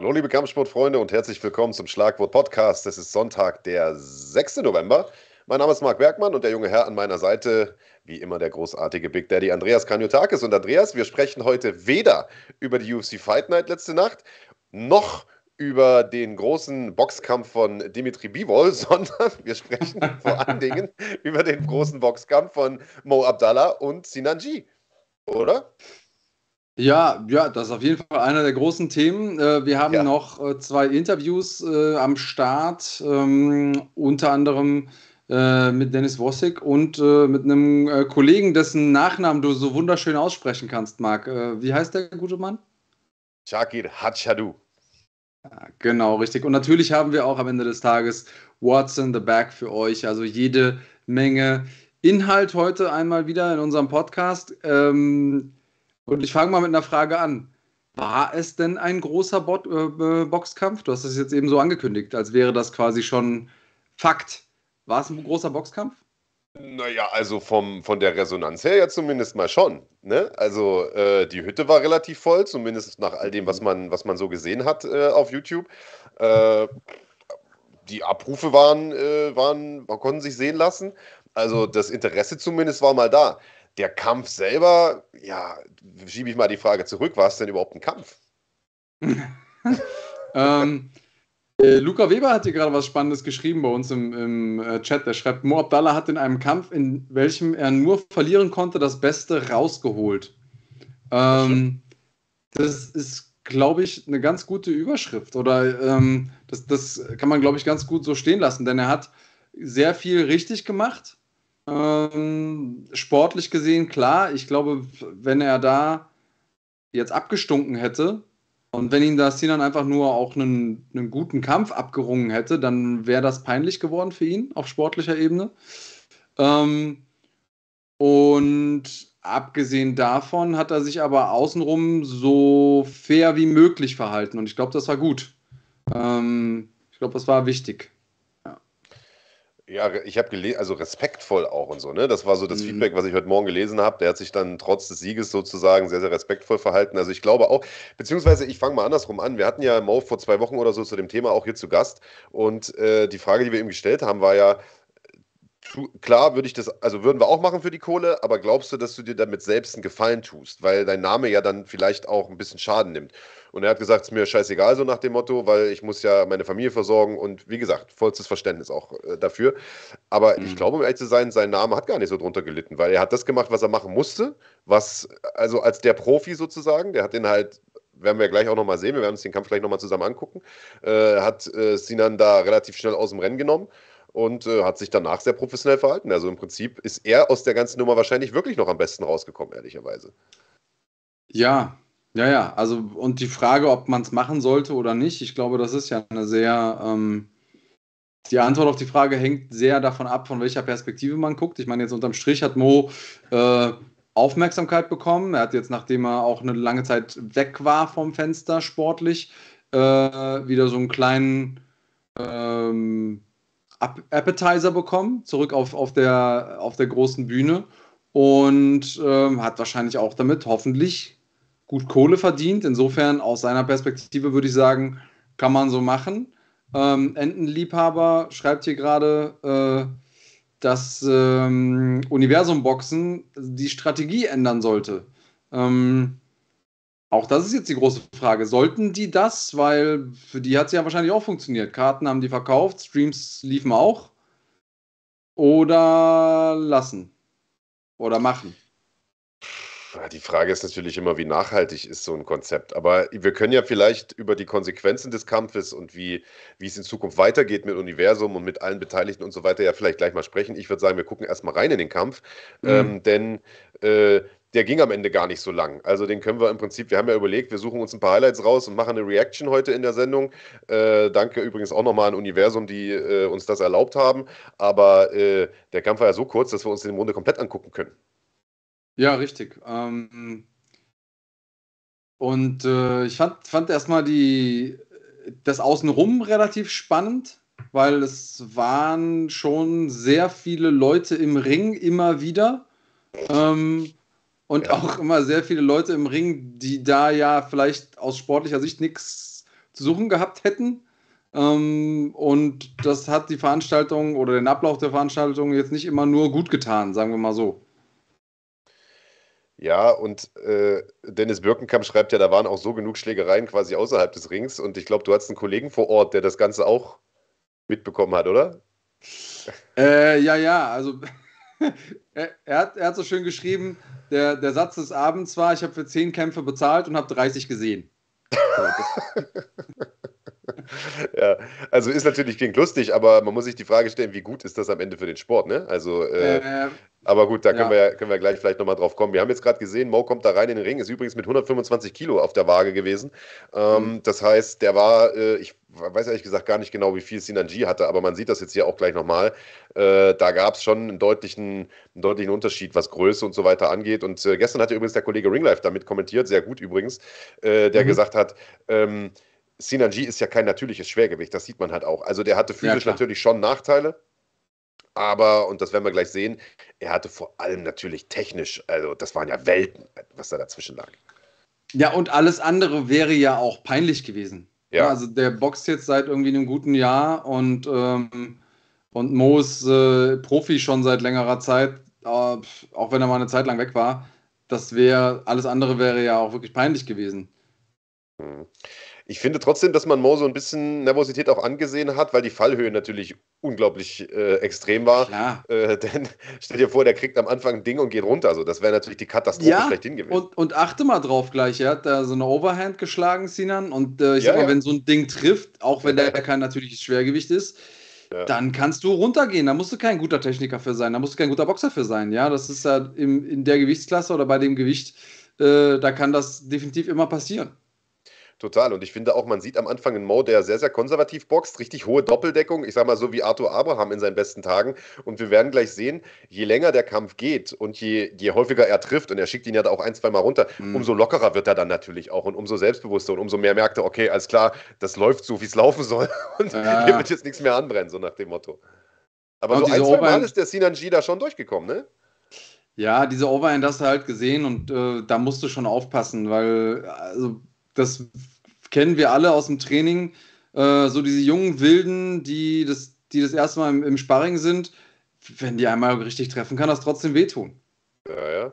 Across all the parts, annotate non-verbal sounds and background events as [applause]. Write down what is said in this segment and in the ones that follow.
Hallo liebe Kampfsportfreunde und herzlich willkommen zum Schlagwort Podcast. Es ist Sonntag, der 6. November. Mein Name ist Marc Bergmann und der junge Herr an meiner Seite, wie immer der großartige Big Daddy Andreas Kanyotakis. Und Andreas, wir sprechen heute weder über die UFC Fight Night letzte Nacht, noch über den großen Boxkampf von Dimitri Bivol, [laughs] sondern wir sprechen vor allen Dingen [laughs] über den großen Boxkampf von Mo Abdallah und Sinan G. Oder? Ja, ja, das ist auf jeden Fall einer der großen Themen. Äh, wir haben ja. noch äh, zwei Interviews äh, am Start, ähm, unter anderem mit Dennis Wossig und mit einem Kollegen, dessen Nachnamen du so wunderschön aussprechen kannst, Marc. wie heißt der gute Mann? Shakir Hatschadu. Ja, genau, richtig. Und natürlich haben wir auch am Ende des Tages What's in the Bag für euch. Also jede Menge Inhalt heute einmal wieder in unserem Podcast. Ähm, und ich fange mal mit einer Frage an. War es denn ein großer Bo äh, Boxkampf? Du hast es jetzt eben so angekündigt, als wäre das quasi schon Fakt. War es ein großer Boxkampf? Naja, also vom, von der Resonanz her ja zumindest mal schon. Ne? Also äh, die Hütte war relativ voll, zumindest nach all dem, was man, was man so gesehen hat äh, auf YouTube. Äh, die Abrufe waren, äh, waren, konnten sich sehen lassen. Also das Interesse zumindest war mal da. Der Kampf selber, ja, schiebe ich mal die Frage zurück, war es denn überhaupt ein Kampf? [laughs] ähm, äh, Luca Weber hat hier gerade was Spannendes geschrieben bei uns im, im äh, Chat. Der schreibt, Mo Abdallah hat in einem Kampf, in welchem er nur verlieren konnte, das Beste rausgeholt. Ähm, das ist, glaube ich, eine ganz gute Überschrift. Oder ähm, das, das kann man, glaube ich, ganz gut so stehen lassen, denn er hat sehr viel richtig gemacht ähm, sportlich gesehen, klar, ich glaube, wenn er da jetzt abgestunken hätte und wenn ihn da Sinan einfach nur auch einen, einen guten Kampf abgerungen hätte, dann wäre das peinlich geworden für ihn auf sportlicher Ebene. Ähm, und abgesehen davon hat er sich aber außenrum so fair wie möglich verhalten und ich glaube, das war gut. Ähm, ich glaube, das war wichtig. Ja, ich habe gelesen, also respektvoll auch und so, ne? Das war so das mhm. Feedback, was ich heute Morgen gelesen habe. Der hat sich dann trotz des Sieges sozusagen sehr, sehr respektvoll verhalten. Also ich glaube auch, beziehungsweise ich fange mal andersrum an. Wir hatten ja Mo vor zwei Wochen oder so zu dem Thema auch hier zu Gast. Und äh, die Frage, die wir ihm gestellt haben, war ja, klar würde ich das, also würden wir auch machen für die Kohle, aber glaubst du, dass du dir damit selbst einen Gefallen tust, weil dein Name ja dann vielleicht auch ein bisschen Schaden nimmt? Und er hat gesagt, es ist mir scheißegal, so nach dem Motto, weil ich muss ja meine Familie versorgen und wie gesagt, vollstes Verständnis auch äh, dafür. Aber mhm. ich glaube, um ehrlich zu sein, sein Name hat gar nicht so drunter gelitten, weil er hat das gemacht, was er machen musste, was, also als der Profi sozusagen, der hat den halt werden wir gleich auch nochmal sehen. Wir werden uns den Kampf gleich nochmal zusammen angucken. Äh, hat äh, Sinan da relativ schnell aus dem Rennen genommen und äh, hat sich danach sehr professionell verhalten. Also im Prinzip ist er aus der ganzen Nummer wahrscheinlich wirklich noch am besten rausgekommen, ehrlicherweise. Ja, ja, ja, also und die Frage, ob man es machen sollte oder nicht, ich glaube, das ist ja eine sehr, ähm, die Antwort auf die Frage hängt sehr davon ab, von welcher Perspektive man guckt. Ich meine, jetzt unterm Strich hat Mo äh, Aufmerksamkeit bekommen. Er hat jetzt, nachdem er auch eine lange Zeit weg war vom Fenster sportlich, äh, wieder so einen kleinen ähm, Appetizer bekommen, zurück auf, auf, der, auf der großen Bühne und ähm, hat wahrscheinlich auch damit hoffentlich gut Kohle verdient. Insofern aus seiner Perspektive würde ich sagen, kann man so machen. Ähm, Entenliebhaber schreibt hier gerade, äh, dass ähm, Universum Boxen die Strategie ändern sollte. Ähm, auch das ist jetzt die große Frage. Sollten die das? Weil für die hat es ja wahrscheinlich auch funktioniert. Karten haben die verkauft, Streams liefen auch. Oder lassen. Oder machen. Die Frage ist natürlich immer, wie nachhaltig ist so ein Konzept. Aber wir können ja vielleicht über die Konsequenzen des Kampfes und wie, wie es in Zukunft weitergeht mit Universum und mit allen Beteiligten und so weiter ja vielleicht gleich mal sprechen. Ich würde sagen, wir gucken erstmal rein in den Kampf. Mhm. Ähm, denn äh, der ging am Ende gar nicht so lang. Also den können wir im Prinzip, wir haben ja überlegt, wir suchen uns ein paar Highlights raus und machen eine Reaction heute in der Sendung. Äh, danke übrigens auch nochmal an Universum, die äh, uns das erlaubt haben. Aber äh, der Kampf war ja so kurz, dass wir uns den im Grunde komplett angucken können. Ja, richtig. Ähm, und äh, ich fand, fand erstmal das Außenrum relativ spannend, weil es waren schon sehr viele Leute im Ring immer wieder. Ähm, und ja. auch immer sehr viele Leute im Ring, die da ja vielleicht aus sportlicher Sicht nichts suchen gehabt hätten. Ähm, und das hat die Veranstaltung oder den Ablauf der Veranstaltung jetzt nicht immer nur gut getan, sagen wir mal so. Ja, und äh, Dennis Birkenkamp schreibt ja, da waren auch so genug Schlägereien quasi außerhalb des Rings. Und ich glaube, du hattest einen Kollegen vor Ort, der das Ganze auch mitbekommen hat, oder? Äh, ja, ja, also [laughs] er, hat, er hat so schön geschrieben, der, der Satz des Abends war, ich habe für 10 Kämpfe bezahlt und habe 30 gesehen. [laughs] [laughs] ja, also ist natürlich klingt lustig, aber man muss sich die Frage stellen, wie gut ist das am Ende für den Sport, ne? Also, äh, äh, aber gut, da können, ja. wir, können wir gleich vielleicht nochmal drauf kommen. Wir haben jetzt gerade gesehen, Mo kommt da rein in den Ring, ist übrigens mit 125 Kilo auf der Waage gewesen. Ähm, mhm. Das heißt, der war, äh, ich weiß ehrlich gesagt gar nicht genau, wie viel Sinanji hatte, aber man sieht das jetzt hier auch gleich nochmal. Äh, da gab es schon einen deutlichen, einen deutlichen Unterschied, was Größe und so weiter angeht. Und äh, gestern hatte übrigens der Kollege Ringlife damit kommentiert, sehr gut übrigens, äh, der mhm. gesagt hat, ähm, Sinanji ist ja kein natürliches Schwergewicht, das sieht man halt auch. Also der hatte physisch ja, natürlich schon Nachteile, aber, und das werden wir gleich sehen, er hatte vor allem natürlich technisch, also das waren ja Welten, was da dazwischen lag. Ja, und alles andere wäre ja auch peinlich gewesen. Ja. Also der boxt jetzt seit irgendwie einem guten Jahr und, ähm, und Mo ist äh, Profi schon seit längerer Zeit, äh, auch wenn er mal eine Zeit lang weg war. Das wäre, alles andere wäre ja auch wirklich peinlich gewesen. Mhm. Ich finde trotzdem, dass man Mo so ein bisschen Nervosität auch angesehen hat, weil die Fallhöhe natürlich unglaublich äh, extrem war. Äh, [laughs] denn stell dir vor, der kriegt am Anfang ein Ding und geht runter. Also das wäre natürlich die Katastrophe ja, schlechthin gewesen. Und, und, achte mal drauf gleich, er hat da so eine Overhand geschlagen, Sinan. Und äh, ich ja, sag mal, ja. wenn so ein Ding trifft, auch wenn der kein natürliches Schwergewicht ist, ja. dann kannst du runtergehen. Da musst du kein guter Techniker für sein, da musst du kein guter Boxer für sein. Ja, das ist ja im, in der Gewichtsklasse oder bei dem Gewicht, äh, da kann das definitiv immer passieren. Total. Und ich finde auch, man sieht am Anfang einen Mo, der sehr, sehr konservativ boxt, richtig hohe Doppeldeckung. Ich sag mal so wie Arthur Abraham in seinen besten Tagen. Und wir werden gleich sehen, je länger der Kampf geht und je, je häufiger er trifft, und er schickt ihn ja da auch ein, zwei Mal runter, mhm. umso lockerer wird er dann natürlich auch und umso selbstbewusster und umso mehr merkt er, okay, alles klar, das läuft so, wie es laufen soll. [laughs] Und ja. hier wird jetzt nichts mehr anbrennen, so nach dem Motto. Aber und so ein, zwei Mal ist der Sinanji da schon durchgekommen, ne? Ja, diese Overhand hast du halt gesehen und äh, da musst du schon aufpassen, weil also das kennen wir alle aus dem Training. Äh, so diese jungen Wilden, die das, die das erste Mal im, im Sparring sind, wenn die einmal richtig treffen, kann das trotzdem wehtun. Ja, ja.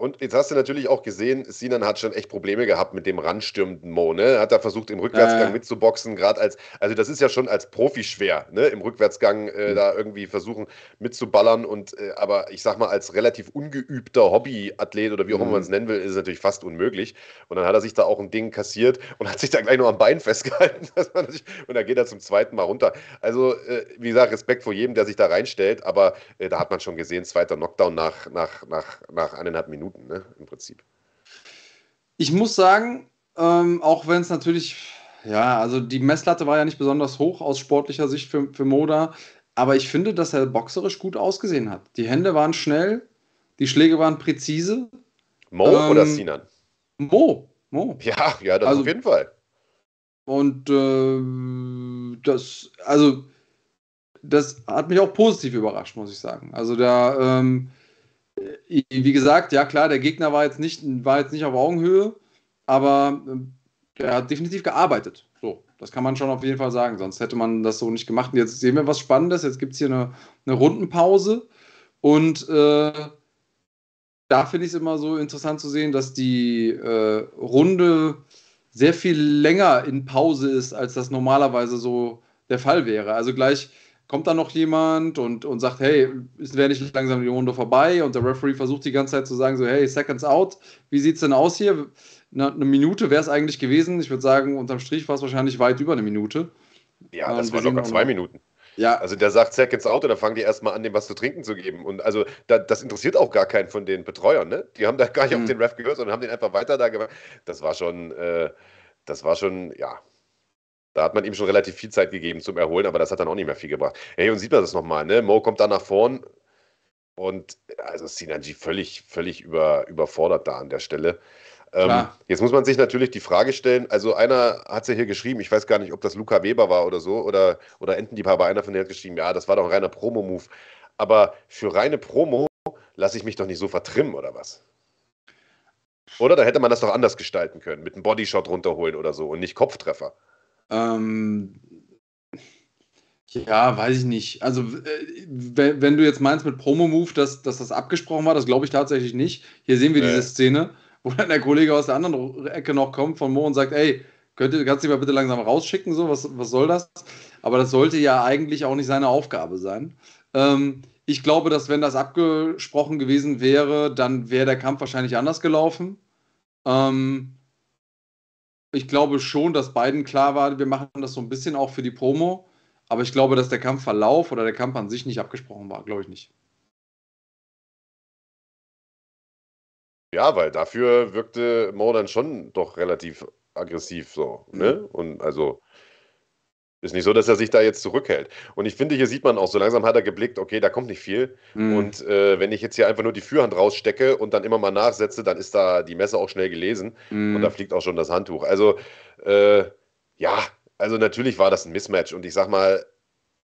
Und jetzt hast du natürlich auch gesehen, Sinan hat schon echt Probleme gehabt mit dem ranstürmenden Mo. Ne? Hat da versucht, im Rückwärtsgang äh. mitzuboxen, gerade als, also das ist ja schon als Profi schwer, ne? im Rückwärtsgang äh, mhm. da irgendwie versuchen mitzuballern. Und äh, aber ich sag mal, als relativ ungeübter Hobbyathlet oder wie auch immer mhm. man es nennen will, ist es natürlich fast unmöglich. Und dann hat er sich da auch ein Ding kassiert und hat sich da gleich noch am Bein festgehalten. [laughs] und dann geht er zum zweiten Mal runter. Also, äh, wie gesagt, Respekt vor jedem, der sich da reinstellt, aber äh, da hat man schon gesehen, zweiter Knockdown nach, nach, nach, nach eineinhalb Minuten. Minuten, ne, im Prinzip. Ich muss sagen, ähm, auch wenn es natürlich, ja, also die Messlatte war ja nicht besonders hoch aus sportlicher Sicht für, für Moda, aber ich finde, dass er boxerisch gut ausgesehen hat. Die Hände waren schnell, die Schläge waren präzise. Mo ähm, oder Sinan? Mo, Mo. Ja, ja, das also, auf jeden Fall. Und äh, das, also, das hat mich auch positiv überrascht, muss ich sagen. Also da, ähm, äh, wie gesagt, ja klar, der Gegner war jetzt nicht, war jetzt nicht auf Augenhöhe, aber äh, er hat definitiv gearbeitet. So, das kann man schon auf jeden Fall sagen, sonst hätte man das so nicht gemacht. Und jetzt sehen wir was Spannendes. Jetzt gibt es hier eine, eine Rundenpause und äh, da finde ich es immer so interessant zu sehen, dass die äh, Runde sehr viel länger in Pause ist, als das normalerweise so der Fall wäre. Also gleich kommt dann noch jemand und, und sagt, hey, wäre nicht langsam die Runde vorbei? Und der Referee versucht die ganze Zeit zu sagen, so, hey, Seconds out, wie sieht es denn aus hier? Eine, eine Minute wäre es eigentlich gewesen. Ich würde sagen, unterm Strich war es wahrscheinlich weit über eine Minute. Ja, das waren locker zwei Minuten. Ja. Also der sagt Seconds out und dann fangen die erstmal an, dem was zu trinken zu geben. Und also da, das interessiert auch gar keinen von den Betreuern, ne? Die haben da gar nicht mhm. auf den Ref gehört, sondern haben den einfach weiter da gemacht. Das war schon, äh, das war schon, ja, da hat man ihm schon relativ viel Zeit gegeben zum Erholen, aber das hat dann auch nicht mehr viel gebracht. Hey, und sieht man das nochmal, ne? Mo kommt da nach vorn und also Sinanji völlig, völlig über, überfordert da an der Stelle. Ähm, jetzt muss man sich natürlich die Frage stellen, also einer hat es ja hier geschrieben, ich weiß gar nicht, ob das Luca Weber war oder so, oder, oder Entendieb, aber einer von denen hat geschrieben, ja, das war doch ein reiner Promo-Move. Aber für reine Promo lasse ich mich doch nicht so vertrimmen, oder was? Oder? Da hätte man das doch anders gestalten können, mit einem Bodyshot runterholen oder so und nicht Kopftreffer. Ähm, ja, weiß ich nicht. Also, äh, wenn, wenn, du jetzt meinst mit Promo-Move, dass, dass das abgesprochen war, das glaube ich tatsächlich nicht. Hier sehen wir nee. diese Szene, [laughs] wo dann der Kollege aus der anderen Ecke noch kommt von Mo und sagt: Ey, könnt, kannst du dich mal bitte langsam rausschicken? So, was, was soll das? Aber das sollte ja eigentlich auch nicht seine Aufgabe sein. Ähm, ich glaube, dass wenn das abgesprochen gewesen wäre, dann wäre der Kampf wahrscheinlich anders gelaufen. Ähm, ich glaube schon, dass beiden klar war, wir machen das so ein bisschen auch für die Promo. Aber ich glaube, dass der Kampfverlauf oder der Kampf an sich nicht abgesprochen war. Glaube ich nicht. Ja, weil dafür wirkte Mo dann schon doch relativ aggressiv so. Ne? Mhm. Und also ist nicht so, dass er sich da jetzt zurückhält. Und ich finde, hier sieht man auch, so langsam hat er geblickt, okay, da kommt nicht viel. Mhm. Und äh, wenn ich jetzt hier einfach nur die Führhand rausstecke und dann immer mal nachsetze, dann ist da die Messe auch schnell gelesen mhm. und da fliegt auch schon das Handtuch. Also, äh, ja, also natürlich war das ein Mismatch. Und ich sag mal,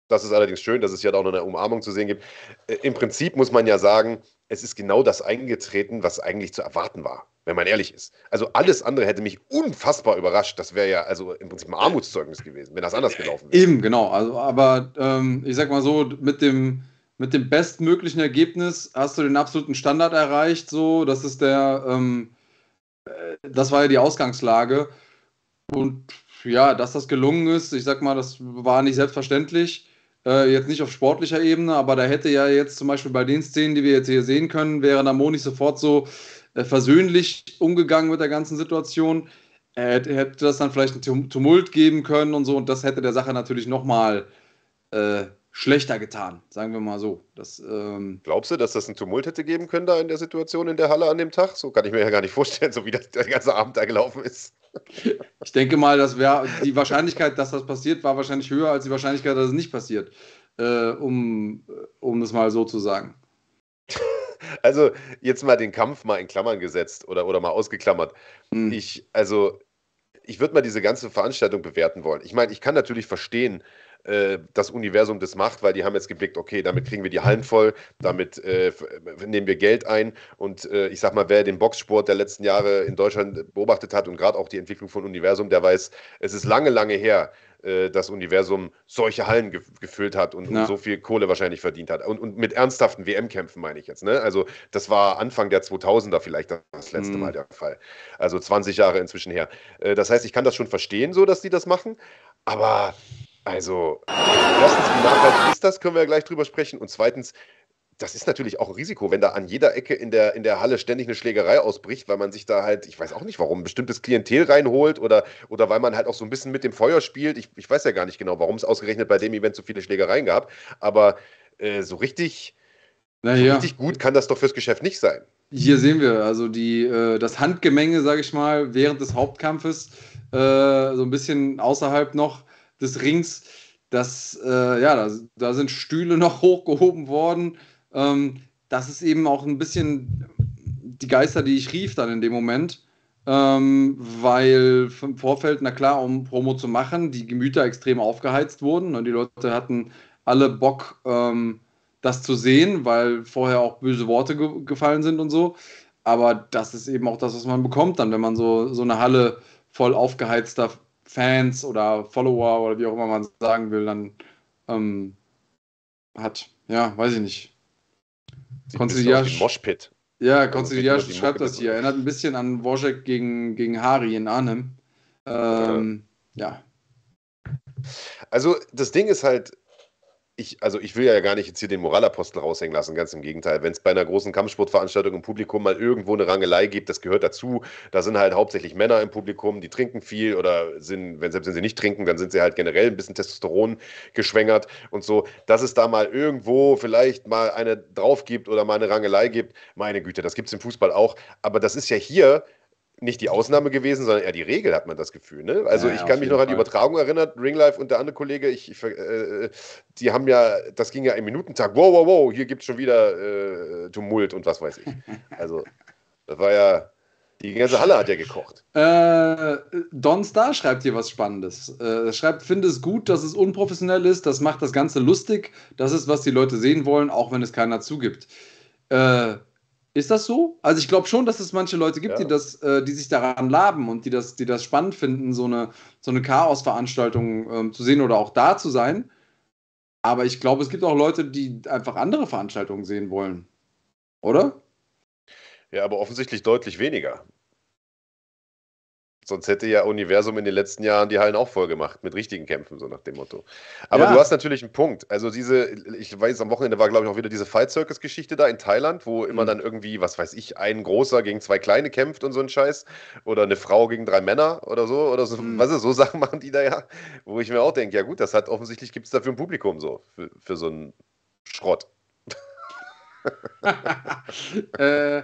das ist allerdings schön, dass es hier auch noch eine Umarmung zu sehen gibt. Äh, Im Prinzip muss man ja sagen, es ist genau das eingetreten, was eigentlich zu erwarten war wenn man ehrlich ist. Also alles andere hätte mich unfassbar überrascht. Das wäre ja also im Prinzip ein Armutszeugnis gewesen, wenn das anders gelaufen wäre. Eben, genau. Also, aber ähm, ich sag mal so, mit dem, mit dem bestmöglichen Ergebnis hast du den absoluten Standard erreicht. So, das ist der, ähm, äh, das war ja die Ausgangslage. Und ja, dass das gelungen ist, ich sag mal, das war nicht selbstverständlich. Äh, jetzt nicht auf sportlicher Ebene, aber da hätte ja jetzt zum Beispiel bei den Szenen, die wir jetzt hier sehen können, wäre Namo nicht sofort so äh, versöhnlich umgegangen mit der ganzen Situation. Er hätte, hätte das dann vielleicht einen Tumult geben können und so, und das hätte der Sache natürlich nochmal äh, schlechter getan, sagen wir mal so. Das, ähm Glaubst du, dass das einen Tumult hätte geben können da in der Situation in der Halle an dem Tag? So kann ich mir ja gar nicht vorstellen, so wie das, der ganze Abend da gelaufen ist. Ich denke mal, das wäre die Wahrscheinlichkeit, dass das passiert, war wahrscheinlich höher als die Wahrscheinlichkeit, dass es nicht passiert. Äh, um, um das mal so zu sagen. [laughs] Also jetzt mal den Kampf mal in Klammern gesetzt oder, oder mal ausgeklammert. Mhm. Ich, also, ich würde mal diese ganze Veranstaltung bewerten wollen. Ich meine, ich kann natürlich verstehen, äh, das Universum das macht, weil die haben jetzt geblickt, okay, damit kriegen wir die Hallen voll, damit äh, nehmen wir Geld ein und äh, ich sag mal, wer den Boxsport der letzten Jahre in Deutschland beobachtet hat und gerade auch die Entwicklung von Universum, der weiß, es ist lange, lange her, äh, das Universum solche Hallen ge gefüllt hat und, und, so viel Kohle wahrscheinlich verdient hat. Und, und mit ernsthaften WM-Kämpfen meine ich jetzt. Ne? Also das war Anfang der 2000er vielleicht das letzte mhm. Mal der Fall. Also 20 Jahre inzwischen her. Äh, das heißt, ich kann das schon verstehen, so dass die das machen. Aber also, erstens, wie nachhaltig ist das, können wir ja gleich drüber sprechen. Und zweitens, das ist natürlich auch ein Risiko, wenn da an jeder Ecke in der, in der Halle ständig eine Schlägerei ausbricht, weil man sich da halt, ich weiß auch nicht warum, ein bestimmtes Klientel reinholt oder, oder weil man halt auch so ein bisschen mit dem Feuer spielt. Ich, ich weiß ja gar nicht genau, warum es ausgerechnet bei dem Event so viele Schlägereien gab, aber äh, so richtig, Na so richtig gut kann das doch fürs Geschäft nicht sein. Hier sehen wir also die, äh, das Handgemenge, sage ich mal, während des Hauptkampfes, äh, so ein bisschen außerhalb noch des Rings. Das, äh, ja, da, da sind Stühle [laughs] noch hochgehoben worden ähm, das ist eben auch ein bisschen die Geister, die ich rief dann in dem Moment. Ähm, weil im Vorfeld, na klar, um Promo zu machen, die Gemüter extrem aufgeheizt wurden und die Leute hatten alle Bock, ähm, das zu sehen, weil vorher auch böse Worte ge gefallen sind und so. Aber das ist eben auch das, was man bekommt dann, wenn man so, so eine Halle voll aufgeheizter Fans oder Follower oder wie auch immer man sagen will, dann ähm, hat. Ja, weiß ich nicht. Konziliar. Moshpit. Ja, Konziliar schreibt das hier. Erinnert ein bisschen an Wojek gegen, gegen Hari in Arnhem. Ähm, ja. ja. Also, das Ding ist halt, ich, also ich will ja gar nicht jetzt hier den Moralapostel raushängen lassen, ganz im Gegenteil. Wenn es bei einer großen Kampfsportveranstaltung im Publikum mal irgendwo eine Rangelei gibt, das gehört dazu. Da sind halt hauptsächlich Männer im Publikum, die trinken viel oder sind, wenn selbst wenn sie nicht trinken, dann sind sie halt generell ein bisschen Testosteron geschwängert und so. Dass es da mal irgendwo vielleicht mal eine drauf gibt oder mal eine Rangelei gibt, meine Güte, das gibt es im Fußball auch. Aber das ist ja hier nicht die Ausnahme gewesen, sondern eher die Regel, hat man das Gefühl. Ne? Also ja, ich kann mich noch an die Übertragung erinnern, Ringlife und der andere Kollege, ich, ich äh, die haben ja, das ging ja im Minutentag, wow, wow, wow, hier gibt es schon wieder äh, Tumult und was weiß ich. Also das war ja, die ganze Halle hat ja gekocht. Äh, Don Star schreibt hier was Spannendes. Er äh, schreibt, finde es gut, dass es unprofessionell ist, das macht das Ganze lustig, das ist, was die Leute sehen wollen, auch wenn es keiner zugibt. Äh, Ist das so? Also ich glaube schon, dass es manche Leute gibt, ja. die, das, äh, die sich daran laben und die das, die das spannend finden, so eine, so eine Chaos-Veranstaltung ähm, zu sehen oder auch da zu sein. Aber ich glaube, es gibt auch Leute, die einfach andere Veranstaltungen sehen wollen. Oder? Ja, aber offensichtlich deutlich weniger. Sonst hätte ja Universum in den letzten Jahren die Hallen auch voll gemacht, mit richtigen Kämpfen, so nach dem Motto. Aber ja. du hast natürlich einen Punkt. Also diese, ich weiß, am Wochenende war, glaube ich, auch wieder diese Fight Circus-Geschichte da in Thailand, wo immer mhm. dann irgendwie, was weiß ich, ein großer gegen zwei kleine kämpft und so ein Scheiß. Oder eine Frau gegen drei Männer oder so. Oder so, mhm. was ist, so [laughs] Sachen machen die da ja, wo ich mir auch denke, ja gut, das hat offensichtlich gibt es dafür ein Publikum so, für, für so einen Schrott. [laughs] äh,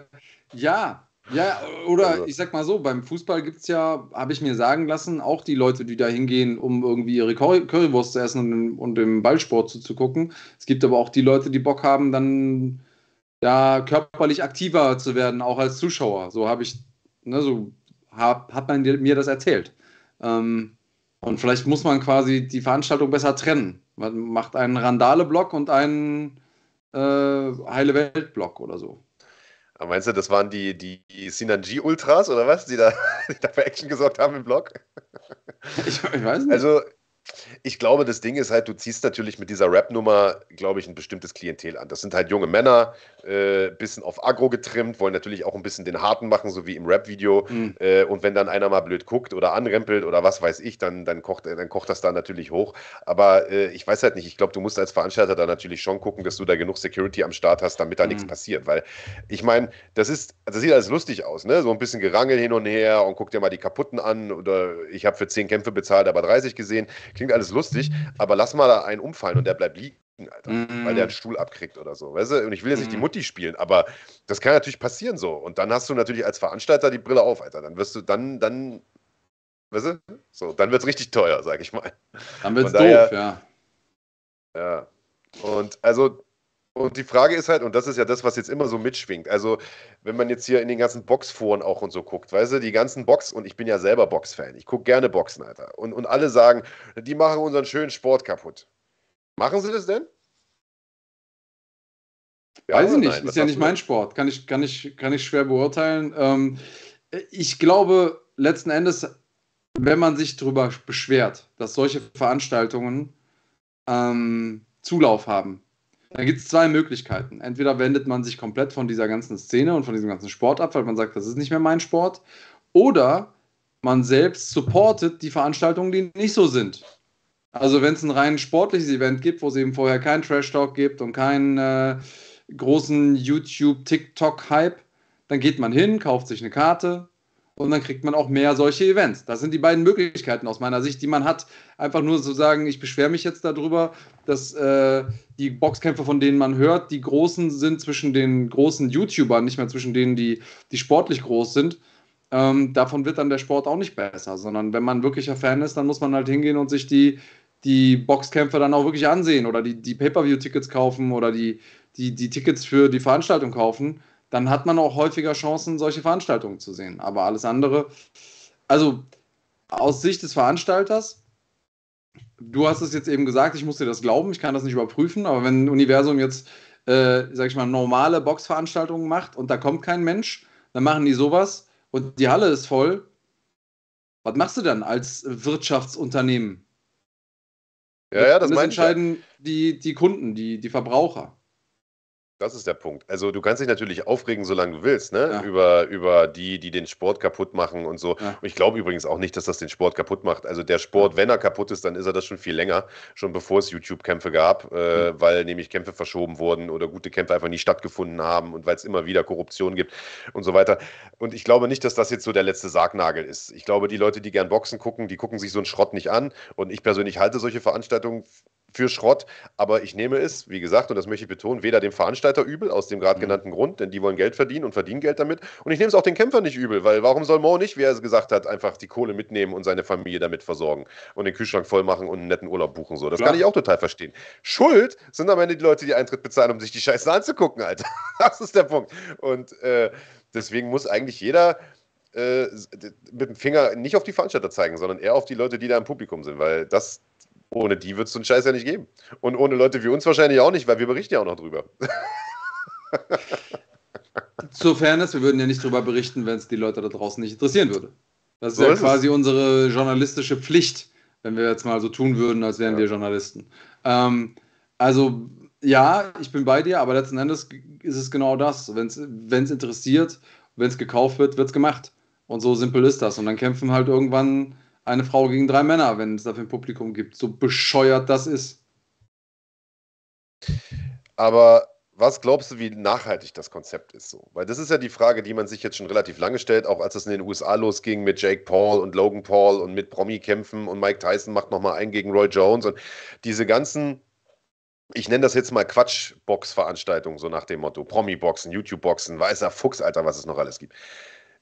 ja, ja, oder also. ich sag mal so, beim Fußball gibt es ja, habe ich mir sagen lassen, auch die Leute, die da hingehen, um irgendwie ihre Currywurst zu essen und, und dem Ballsport zuzugucken. Es gibt aber auch die Leute, die Bock haben, dann ja körperlich aktiver zu werden, auch als Zuschauer. So habe ich, ne, so hab, hat man mir das erzählt. Ähm, und vielleicht muss man quasi die Veranstaltung besser trennen. Man macht einen Randale-Block und einen äh, Heile Welt-Block oder so. Aber meinst du, das waren die, die Sinanji-Ultras oder was, die da, [laughs] die da für Action gesorgt haben im Blog? Ich, ich weiß nicht. Also, ich glaube, das Ding ist halt, du ziehst natürlich mit dieser Rap-Nummer, glaube ich, ein bestimmtes Klientel an. Das sind halt junge Männer, äh, bisschen auf Agro getrimmt, wollen natürlich auch ein bisschen den Harten machen, so wie im Rap-Video. Mhm. Äh, und wenn dann einer mal blöd guckt oder anrempelt oder was weiß ich, dann, dann, kocht, dann kocht das da natürlich hoch. Aber äh, ich weiß halt nicht, ich glaube, du musst als Veranstalter da natürlich schon gucken, dass du da genug Security am Start hast, damit da mhm. nichts passiert. Weil ich meine, das ist, das sieht alles lustig aus, ne? So ein bisschen Gerangel hin und her und guck dir mal die kaputten an. Oder ich habe für 10 Kämpfe bezahlt, aber 30 gesehen. Klingt alles lustig, aber lass mal da einen umfallen und der bleibt liegen. Alter, mm. weil der einen Stuhl abkriegt oder so. Weißt du? Und ich will jetzt nicht die mhm. Mutti spielen, aber das kann natürlich passieren so. Und dann hast du natürlich als Veranstalter die Brille auf, Alter. Dann wirst du, dann, dann, weißt du? So, dann wird es richtig teuer, sag ich mal. Dann wird es doof, ja. Ja. Und also, und die Frage ist halt, und das ist ja das, was jetzt immer so mitschwingt. Also, wenn man jetzt hier in den ganzen Boxforen auch und so guckt, weißt du, die ganzen Box, und ich bin ja selber Boxfan, ich gucke gerne Boxen, Alter. Und, und alle sagen, die machen unseren schönen Sport kaputt. Machen sie das denn? Ja, Weiß ich nicht, nein? ist ja nicht mein Sport. Kann ich, kann ich, kann ich schwer beurteilen. Ähm, ich glaube, letzten Endes, wenn man sich darüber beschwert, dass solche Veranstaltungen ähm, Zulauf haben, dann gibt es zwei Möglichkeiten. Entweder wendet man sich komplett von dieser ganzen Szene und von diesem ganzen Sport ab, weil man sagt, das ist nicht mehr mein Sport. Oder man selbst supportet die Veranstaltungen, die nicht so sind. Also wenn es ein rein sportliches Event gibt, wo es eben vorher keinen Trash-Talk gibt und keinen äh, großen YouTube-TikTok-Hype, dann geht man hin, kauft sich eine Karte und dann kriegt man auch mehr solche Events. Das sind die beiden Möglichkeiten aus meiner Sicht, die man hat. Einfach nur zu sagen, ich beschwere mich jetzt darüber, dass äh, die Boxkämpfe, von denen man hört, die großen sind zwischen den großen YouTubern, nicht mehr zwischen denen, die, die sportlich groß sind. Ähm, davon wird dann der Sport auch nicht besser, sondern wenn man wirklicher Fan ist, dann muss man halt hingehen und sich die, die Boxkämpfe dann auch wirklich ansehen oder die, die Pay-Per-View-Tickets kaufen oder die, die, die Tickets für die Veranstaltung kaufen, dann hat man auch häufiger Chancen, solche Veranstaltungen zu sehen. Aber alles andere, also aus Sicht des Veranstalters, du hast es jetzt eben gesagt, ich muss dir das glauben, ich kann das nicht überprüfen, aber wenn ein Universum jetzt, äh, sag ich mal, normale Boxveranstaltungen macht und da kommt kein Mensch, dann machen die sowas und die Halle ist voll. Was machst du dann als Wirtschaftsunternehmen? Ja, ja, das, das entscheiden ja. die, die Kunden, die, die Verbraucher. Das ist der Punkt. Also du kannst dich natürlich aufregen, solange du willst, ne? Ja. Über, über die, die den Sport kaputt machen und so. Ja. Und ich glaube übrigens auch nicht, dass das den Sport kaputt macht. Also der Sport, wenn er kaputt ist, dann ist er das schon viel länger, schon bevor es YouTube-Kämpfe gab, äh, mhm. weil nämlich Kämpfe verschoben wurden oder gute Kämpfe einfach nie stattgefunden haben und weil es immer wieder Korruption gibt und so weiter. Und ich glaube nicht, dass das jetzt so der letzte Sargnagel ist. Ich glaube, die Leute, die gern Boxen gucken, die gucken sich so einen Schrott nicht an. Und ich persönlich halte solche Veranstaltungen für Schrott. Aber ich nehme es, wie gesagt, und das möchte ich betonen, weder dem Veranstalter übel, aus dem gerade mhm. genannten Grund, denn die wollen Geld verdienen und verdienen Geld damit. Und ich nehme es auch den Kämpfer nicht übel, weil warum soll Mo nicht, wie er es gesagt hat, einfach die Kohle mitnehmen und seine Familie damit versorgen und den Kühlschrank voll machen und einen netten Urlaub buchen? So, das Klar. kann ich auch total verstehen. Schuld sind am Ende die Leute, die Eintritt bezahlen, um sich die Scheiße anzugucken, Alter. [laughs] Das ist der Punkt. Und äh, deswegen muss eigentlich jeder äh, mit dem Finger nicht auf die Veranstalter zeigen, sondern eher auf die Leute, die da im Publikum sind, weil das, ohne die wird es so einen Scheiß ja nicht geben. Und ohne Leute wie uns wahrscheinlich auch nicht, weil wir berichten ja auch noch drüber. [laughs] zur Fairness, wir würden ja nicht darüber berichten, wenn es die Leute da draußen nicht interessieren würde. Das ist so ja ist quasi es. unsere journalistische Pflicht, wenn wir jetzt mal so tun würden, als wären ja. wir Journalisten. Ähm, also ja, ich bin bei dir, aber letzten Endes ist es genau das. Wenn es interessiert, wenn es gekauft wird, wird es gemacht. Und so simpel ist das. Und dann kämpfen halt irgendwann eine Frau gegen drei Männer, wenn es dafür ein Publikum gibt. So bescheuert das ist. Aber was glaubst du, wie nachhaltig das Konzept ist so? Weil das ist ja die Frage, die man sich jetzt schon relativ lange stellt, auch als es in den USA losging mit Jake Paul und Logan Paul und mit Promi-Kämpfen und Mike Tyson macht nochmal einen gegen Roy Jones und diese ganzen ich nenne das jetzt mal Quatsch-Box-Veranstaltungen, so nach dem Motto: Promi-Boxen, YouTube-Boxen, weißer Fuchs, Alter, was es noch alles gibt.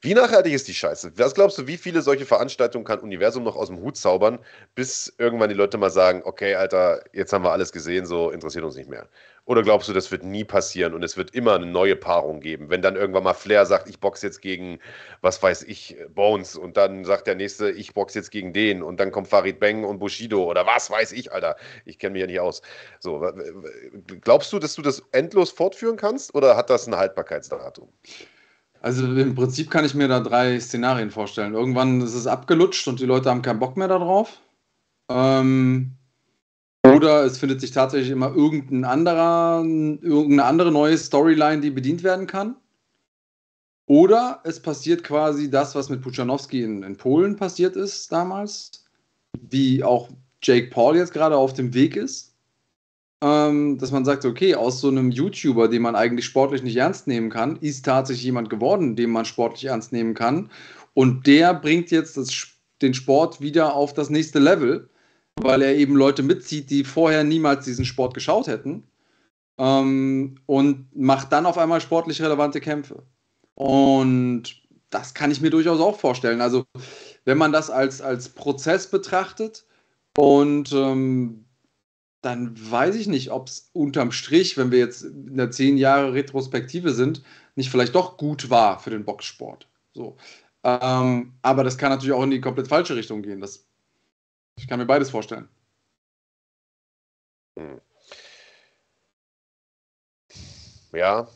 Wie nachhaltig ist die Scheiße? Was glaubst du, wie viele solche Veranstaltungen kann Universum noch aus dem Hut zaubern, bis irgendwann die Leute mal sagen, okay, Alter, jetzt haben wir alles gesehen, so interessiert uns nicht mehr? Oder glaubst du, das wird nie passieren und es wird immer eine neue Paarung geben? Wenn dann irgendwann mal Flair sagt, ich boxe jetzt gegen, was weiß ich, Bones und dann sagt der nächste, ich boxe jetzt gegen den und dann kommt Farid Beng und Bushido oder was weiß ich, Alter. Ich kenne mich ja nicht aus. So, glaubst du, dass du das endlos fortführen kannst oder hat das ein Haltbarkeitsdatum? Also im Prinzip kann ich mir da drei Szenarien vorstellen. Irgendwann ist es abgelutscht und die Leute haben keinen Bock mehr darauf. Ähm, oder es findet sich tatsächlich immer irgendein anderer, irgendeine andere neue Storyline, die bedient werden kann. Oder es passiert quasi das, was mit Puchanowski in, in Polen passiert ist damals, wie auch Jake Paul jetzt gerade auf dem Weg ist ähm, dass man sagt, okay, aus so einem YouTuber, den man eigentlich sportlich nicht ernst nehmen kann, ist tatsächlich jemand geworden, den man sportlich ernst nehmen kann. Und der bringt jetzt das, den Sport wieder auf das nächste Level, weil er eben Leute mitzieht, die vorher niemals diesen Sport geschaut hätten. Ähm, und macht dann auf einmal sportlich relevante Kämpfe. Und das kann ich mir durchaus auch vorstellen. Also, wenn man das als, als Prozess betrachtet und ähm, dann weiß ich nicht, ob es unterm Strich, wenn wir jetzt in der zehn Jahre Retrospektive sind, nicht vielleicht doch gut war für den Boxsport. So. Ähm, aber das kann natürlich auch in die komplett falsche Richtung gehen. Das, ich kann mir beides vorstellen. Hm. Ja,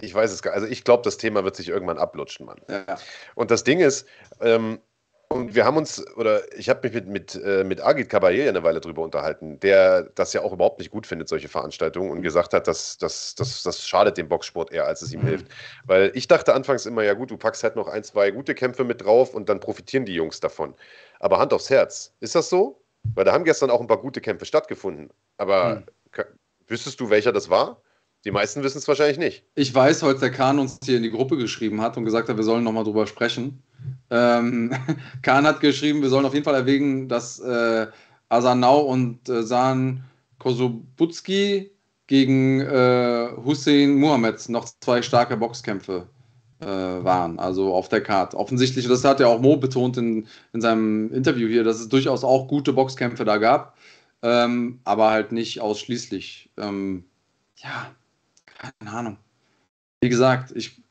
ich weiß es gar nicht. Also ich glaube, das Thema wird sich irgendwann ablutschen, Mann. Ja. Und das Ding ist, ähm, und wir haben uns, oder ich habe mich mit, mit, äh, mit Agit Kabaye eine Weile drüber unterhalten, der das ja auch überhaupt nicht gut findet, solche Veranstaltungen, und gesagt hat, dass, dass, dass das schadet dem Boxsport eher, als es ihm mhm. hilft. Weil ich dachte anfangs immer, ja gut, du packst halt noch ein, zwei gute Kämpfe mit drauf und dann profitieren die Jungs davon. Aber Hand aufs Herz, ist das so? Weil da haben gestern auch ein paar gute Kämpfe stattgefunden. Aber mhm. wüsstest du, welcher das war? Die meisten wissen es wahrscheinlich nicht. Ich weiß, heute der Kahn uns hier in die Gruppe geschrieben hat und gesagt hat, wir sollen nochmal drüber sprechen. Ähm, [laughs] Kahn hat geschrieben, wir sollen auf jeden Fall erwägen, dass äh, Asanau und äh, San Kosobutski gegen äh, Hussein Muhammad noch zwei starke Boxkämpfe äh, waren, also auf der Karte. Offensichtlich, das hat ja auch Mo betont in, in seinem Interview hier, dass es durchaus auch gute Boxkämpfe da gab, ähm, aber halt nicht ausschließlich. Ähm, ja, keine Ahnung. Wie gesagt, ich,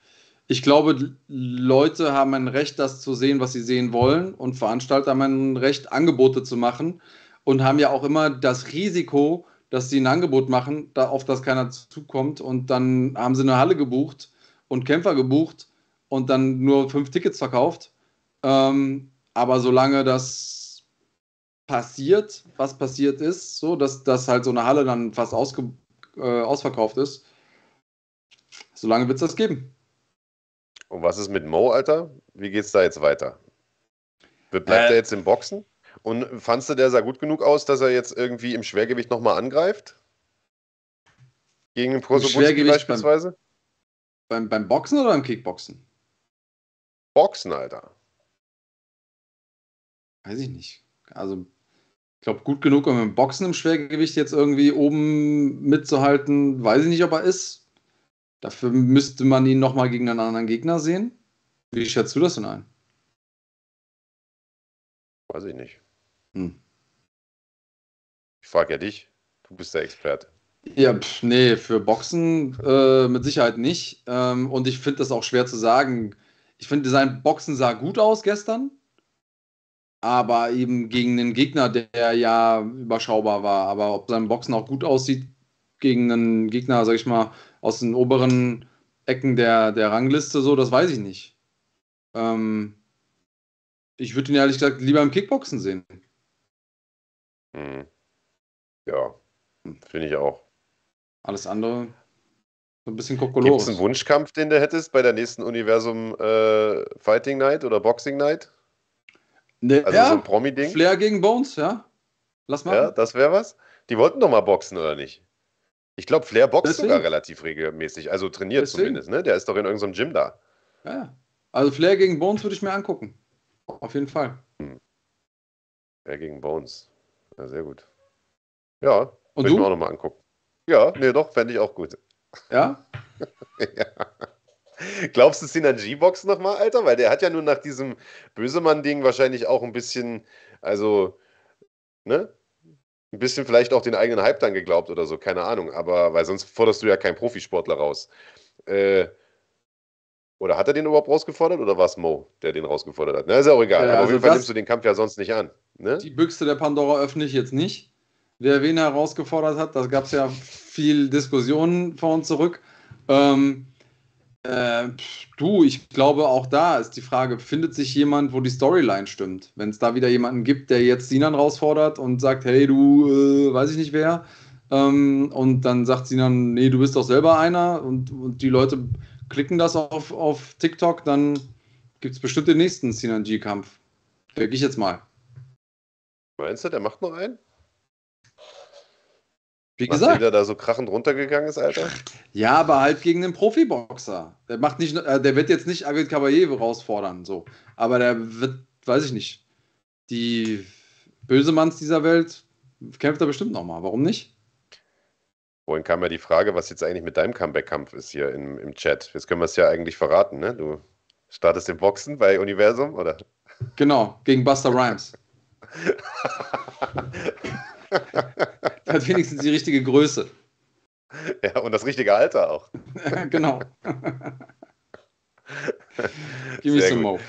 ich glaube, Leute haben ein Recht, das zu sehen, was sie sehen wollen, und Veranstalter haben ein Recht, Angebote zu machen und haben ja auch immer das Risiko, dass sie ein Angebot machen, da, auf das keiner zukommt, und dann haben sie eine Halle gebucht und Kämpfer gebucht und dann nur fünf Tickets verkauft. Ähm, aber solange das passiert, was passiert ist, so dass, dass halt so eine Halle dann fast ausge, äh, ausverkauft ist, solange wird es das geben. Und was ist mit Mo, Alter? Wie geht's da jetzt weiter? Bleibt äh, er jetzt im Boxen? Und fandst du, der sah gut genug aus, dass er jetzt irgendwie im Schwergewicht nochmal angreift? Gegen den Prosobutski beispielsweise? Beim, beim Boxen oder beim Kickboxen? Boxen, Alter. Weiß ich nicht. Also, ich glaube, gut genug, um im Boxen im Schwergewicht jetzt irgendwie oben mitzuhalten, weiß ich nicht, ob er ist. Dafür müsste man ihn nochmal gegen einen anderen Gegner sehen. Wie schätzt du das denn ein? Weiß ich nicht. Hm. Ich frage ja dich. Du bist der Experte. Ja, pff, nee, für Boxen äh, mit Sicherheit nicht. Ähm, und ich finde das auch schwer zu sagen. Ich finde, sein Boxen sah gut aus gestern, aber eben gegen einen Gegner, der ja überschaubar war. Aber ob sein Boxen auch gut aussieht gegen einen Gegner, sag ich mal, aus den oberen Ecken der, der Rangliste, so, das weiß ich nicht. Ähm, ich würde ihn ehrlich gesagt lieber im Kickboxen sehen. Hm. Ja, finde ich auch. Alles andere so ein bisschen Gibt es einen Wunschkampf, den du hättest bei der nächsten Universum äh, Fighting Night oder Boxing Night? Ne, also ja, so ein Promi-Ding? Flair gegen Bones, ja. Lass mal. Ja, das wäre was. Die wollten doch mal boxen, oder nicht? Ich glaube, Flair boxt Deswegen. sogar relativ regelmäßig, also trainiert Deswegen. zumindest, ne? Der ist doch in irgendeinem Gym da. Ja, also Flair gegen Bones würde ich mir angucken. Auf jeden Fall. Hm. Flair gegen Bones. Ja, sehr gut. Ja, würde ich mir auch nochmal angucken. Ja, nee, doch, fände ich auch gut. Ja? [laughs] ja. Glaubst du Synergy-Box nochmal, Alter? Weil der hat ja nur nach diesem Bösemann-Ding wahrscheinlich auch ein bisschen, also, ne? Ein bisschen vielleicht auch den eigenen Hype dann geglaubt oder so, keine Ahnung. Aber, weil sonst forderst du ja keinen Profisportler raus. Äh, oder hat er den überhaupt rausgefordert oder war es Mo, der den rausgefordert hat? Na, ist ja auch egal. Ja, aber also auf jeden Fall nimmst du den Kampf ja sonst nicht an. Ne? Die Büchse der Pandora öffne ich jetzt nicht. Wer wen herausgefordert hat, da gab es ja viel Diskussionen vor und zurück. Ähm, äh, du, ich glaube, auch da ist die Frage, findet sich jemand, wo die Storyline stimmt? Wenn es da wieder jemanden gibt, der jetzt Sinan herausfordert und sagt, hey, du, äh, weiß ich nicht wer, ähm, und dann sagt Sinan, nee, du bist doch selber einer und, und die Leute klicken das auf, auf TikTok, dann gibt es bestimmt den nächsten Sinan G-Kampf. Denke ich jetzt mal. Meinst du, der macht noch einen? Wie gesagt. Der da so krachend runtergegangen ist, Alter. Ja, aber halt gegen einen Profiboxer. Der macht nicht, äh, der wird jetzt nicht Agit Caballé herausfordern, so. Aber der wird, weiß ich nicht. Die Bösemanns dieser Welt kämpft er bestimmt nochmal. Warum nicht? Vorhin kam ja die Frage, was jetzt eigentlich mit deinem Comeback-Kampf ist hier im, im Chat. Jetzt können wir es ja eigentlich verraten, ne? Du startest im Boxen bei Universum, oder? Genau, gegen Buster Rhymes. [laughs] Hat wenigstens die richtige Größe. Ja, und das richtige Alter auch. [laughs] genau. Give me some more.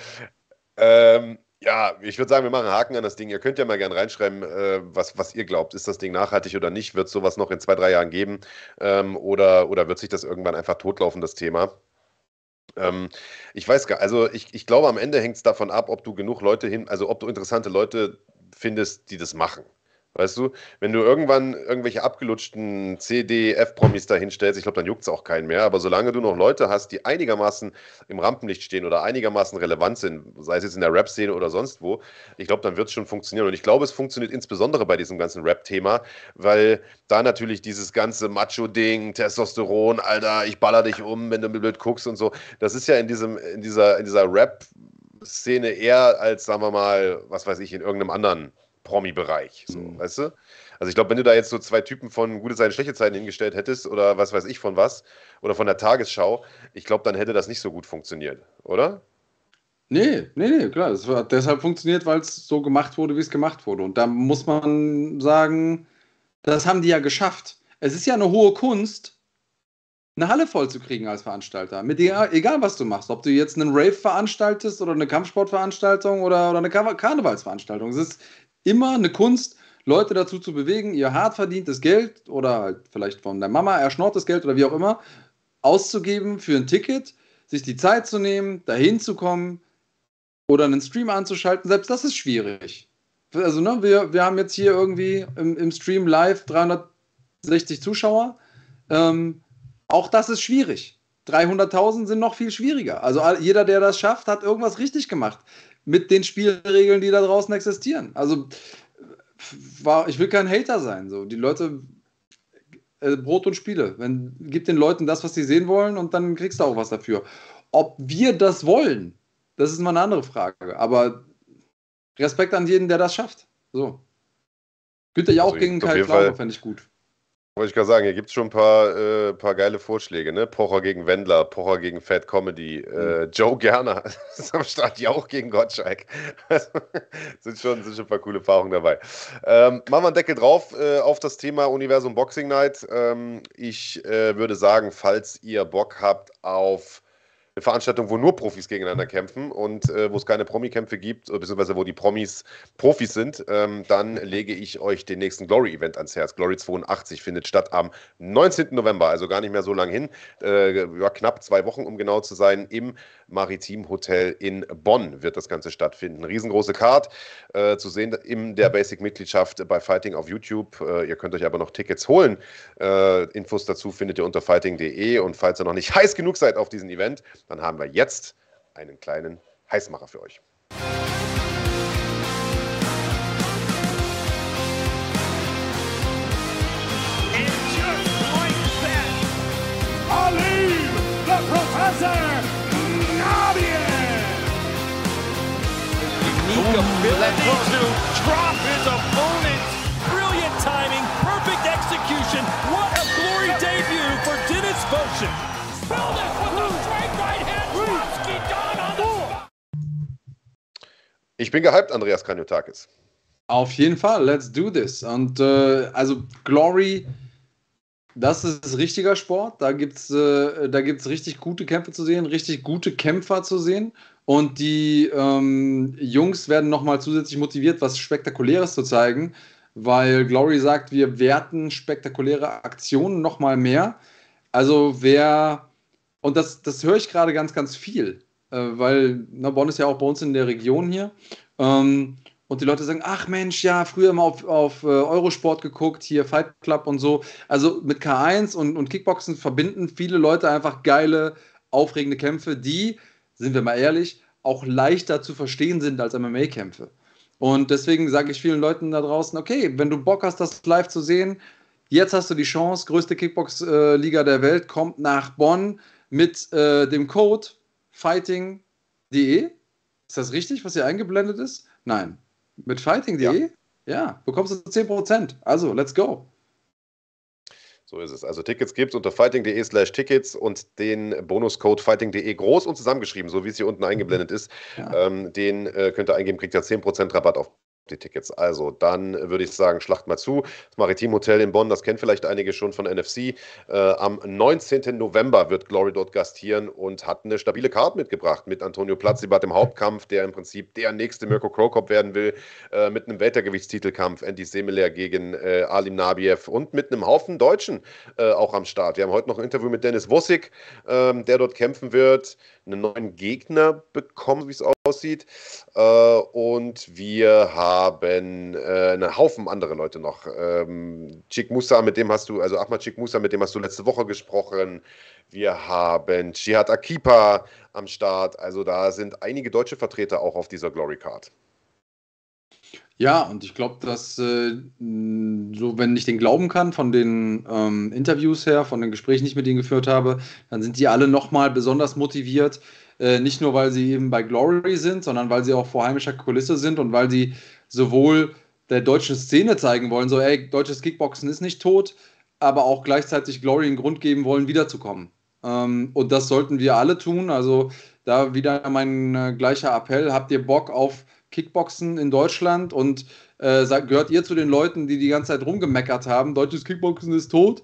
Ähm, ja, ich würde sagen, wir machen einen Haken an das Ding. Ihr könnt ja mal gerne reinschreiben, äh, was, was ihr glaubt. Ist das Ding nachhaltig oder nicht? Wird es sowas noch in zwei, drei Jahren geben? Ähm, oder, oder wird sich das irgendwann einfach totlaufen, das Thema? Ähm, ich weiß gar also ich, ich glaube, am Ende hängt es davon ab, ob du genug Leute hin, also ob du interessante Leute findest, die das machen. Weißt du, wenn du irgendwann irgendwelche abgelutschten CD, F-Promis da hinstellst, ich glaube, dann juckt es auch keinen mehr. Aber solange du noch Leute hast, die einigermaßen im Rampenlicht stehen oder einigermaßen relevant sind, sei es jetzt in der Rap-Szene oder sonst wo, ich glaube, dann wird es schon funktionieren. Und ich glaube, es funktioniert insbesondere bei diesem ganzen Rap-Thema, weil da natürlich dieses ganze Macho-Ding, Testosteron, Alter, ich baller dich um, wenn du mir blöd guckst und so, das ist ja in, diesem, in dieser, in dieser Rap-Szene eher als, sagen wir mal, was weiß ich, in irgendeinem anderen Promi-Bereich. So, mhm. weißt du? Also ich glaube, wenn du da jetzt so zwei Typen von gute Zeiten, schlechte Zeiten hingestellt hättest oder was weiß ich von was oder von der Tagesschau, ich glaube, dann hätte das nicht so gut funktioniert, oder? Nee, nee, nee, klar. Es hat deshalb funktioniert, weil es so gemacht wurde, wie es gemacht wurde. Und da muss man sagen, das haben die ja geschafft. Es ist ja eine hohe Kunst, eine Halle voll zu kriegen als Veranstalter. Mit egal, egal was du machst. Ob du jetzt einen Rave veranstaltest oder eine Kampfsportveranstaltung oder, oder eine Karnevalsveranstaltung. Es ist immer eine Kunst, Leute dazu zu bewegen, ihr hart verdientes Geld oder halt vielleicht von der Mama erschnortes Geld oder wie auch immer auszugeben für ein Ticket, sich die Zeit zu nehmen, dahin zu kommen oder einen Stream anzuschalten. Selbst das ist schwierig. Also, ne, wir, wir haben jetzt hier irgendwie im, im Stream live 360 Zuschauer. Ähm, auch das ist schwierig. 300.000 sind noch viel schwieriger. Also jeder, der das schafft, hat irgendwas richtig gemacht mit den Spielregeln, die da draußen existieren. Also war, ich will kein Hater sein. So. Die Leute, äh, Brot und Spiele. Wenn, gib den Leuten das, was sie sehen wollen und dann kriegst du auch was dafür. Ob wir das wollen, das ist mal eine andere Frage. Aber Respekt an jeden, der das schafft. So. Günther ja auch also gegen Kai Pflaume fände ich gut. Wollte ich gerade sagen, hier gibt es schon ein paar, äh, paar geile Vorschläge, ne? Pocher gegen Wendler, Pocher gegen Fat Comedy, äh, mhm. Joe Gerner [laughs] ist am Start, Jauch gegen Gottschalk. [laughs] Sind, schon, sind schon ein paar coole Paarungen dabei. Ähm, machen wir einen Deckel drauf äh, auf das Thema Universum Boxing Night. Ähm, ich äh, würde sagen, falls ihr Bock habt auf eine Veranstaltung, wo nur Profis gegeneinander kämpfen und äh, wo es keine Promi-Kämpfe gibt, beziehungsweise wo die Promis Profis sind, ähm, dann lege ich euch den nächsten Glory-Event ans Herz. Glory 82 findet statt am 19. November, also gar nicht mehr so lang hin, äh, ja, knapp zwei Wochen, um genau zu sein, im Maritim Hotel in Bonn wird das Ganze stattfinden. Riesengroße Card äh, zu sehen in der Basic-Mitgliedschaft bei Fighting auf YouTube. Äh, ihr könnt euch aber noch Tickets holen. Äh, Infos dazu findet ihr unter fighting.de und falls ihr noch nicht [laughs] heiß genug seid auf diesen Event, dann haben wir jetzt einen kleinen Heißmacher für euch. Ability to drop his opponent. Brilliant timing, perfect execution. What a glory debut for Dennis Votion. Spilled it with a straight right hand. Trotsky done on the Ich bin gehypt, Andreas Kanyotakis. Auf jeden Fall, let's do this. Und äh, also Glory das ist richtiger Sport. Da gibt es äh, richtig gute Kämpfe zu sehen, richtig gute Kämpfer zu sehen. Und die ähm, Jungs werden nochmal zusätzlich motiviert, was Spektakuläres zu zeigen, weil Glory sagt, wir werten spektakuläre Aktionen nochmal mehr. Also wer, und das, das höre ich gerade ganz, ganz viel, äh, weil na, Bonn ist ja auch bei uns in der Region hier. Ähm, und die Leute sagen, ach Mensch, ja, früher mal auf, auf äh, Eurosport geguckt, hier Fight Club und so. Also mit K1 und, und Kickboxen verbinden viele Leute einfach geile, aufregende Kämpfe, die, sind wir mal ehrlich, auch leichter zu verstehen sind als MMA-Kämpfe. Und deswegen sage ich vielen Leuten da draußen, okay, wenn du Bock hast, das live zu sehen, jetzt hast du die Chance, größte Kickbox-Liga der Welt kommt nach Bonn mit äh, dem Code fighting.de. Ist das richtig, was hier eingeblendet ist? Nein. Mit fighting.de? Ja. ja, bekommst du 10%. Also, let's go. So ist es. Also Tickets gibt es unter fighting.de slash Tickets und den Bonuscode fighting.de groß und zusammengeschrieben, so wie es hier unten eingeblendet ist. Ja. Ähm, den äh, könnt ihr eingeben, kriegt ihr 10% Rabatt auf die Tickets. Also, dann würde ich sagen, schlacht mal zu. Das Maritim Hotel in Bonn, das kennen vielleicht einige schon von NFC. Äh, am 19. November wird Glory dort gastieren und hat eine stabile Karte mitgebracht mit Antonio Platzibat im Hauptkampf, der im Prinzip der nächste Mirko Krokop werden will, äh, mit einem Weltergewichtstitelkampf, Andy Semeler gegen äh, Alim Nabiev und mit einem Haufen Deutschen äh, auch am Start. Wir haben heute noch ein Interview mit Dennis Wossig, ähm, der dort kämpfen wird einen neuen Gegner bekommen, wie es aussieht. Äh, und wir haben äh, einen Haufen andere Leute noch. Ähm, Chik Musa, mit dem hast du, also Ahmad Chik Musa, mit dem hast du letzte Woche gesprochen. Wir haben Jihad Akipa am Start. Also da sind einige deutsche Vertreter auch auf dieser Glory Card. Ja, und ich glaube, dass äh, so, wenn ich den glauben kann, von den ähm, Interviews her, von den Gesprächen, die ich mit ihnen geführt habe, dann sind die alle nochmal besonders motiviert. Äh, nicht nur, weil sie eben bei Glory sind, sondern weil sie auch vor heimischer Kulisse sind und weil sie sowohl der deutschen Szene zeigen wollen, so, ey, deutsches Kickboxen ist nicht tot, aber auch gleichzeitig Glory einen Grund geben wollen, wiederzukommen. Ähm, und das sollten wir alle tun. Also da wieder mein äh, gleicher Appell, habt ihr Bock auf Kickboxen in Deutschland und äh, gehört ihr zu den Leuten, die die ganze Zeit rumgemeckert haben, deutsches Kickboxen ist tot,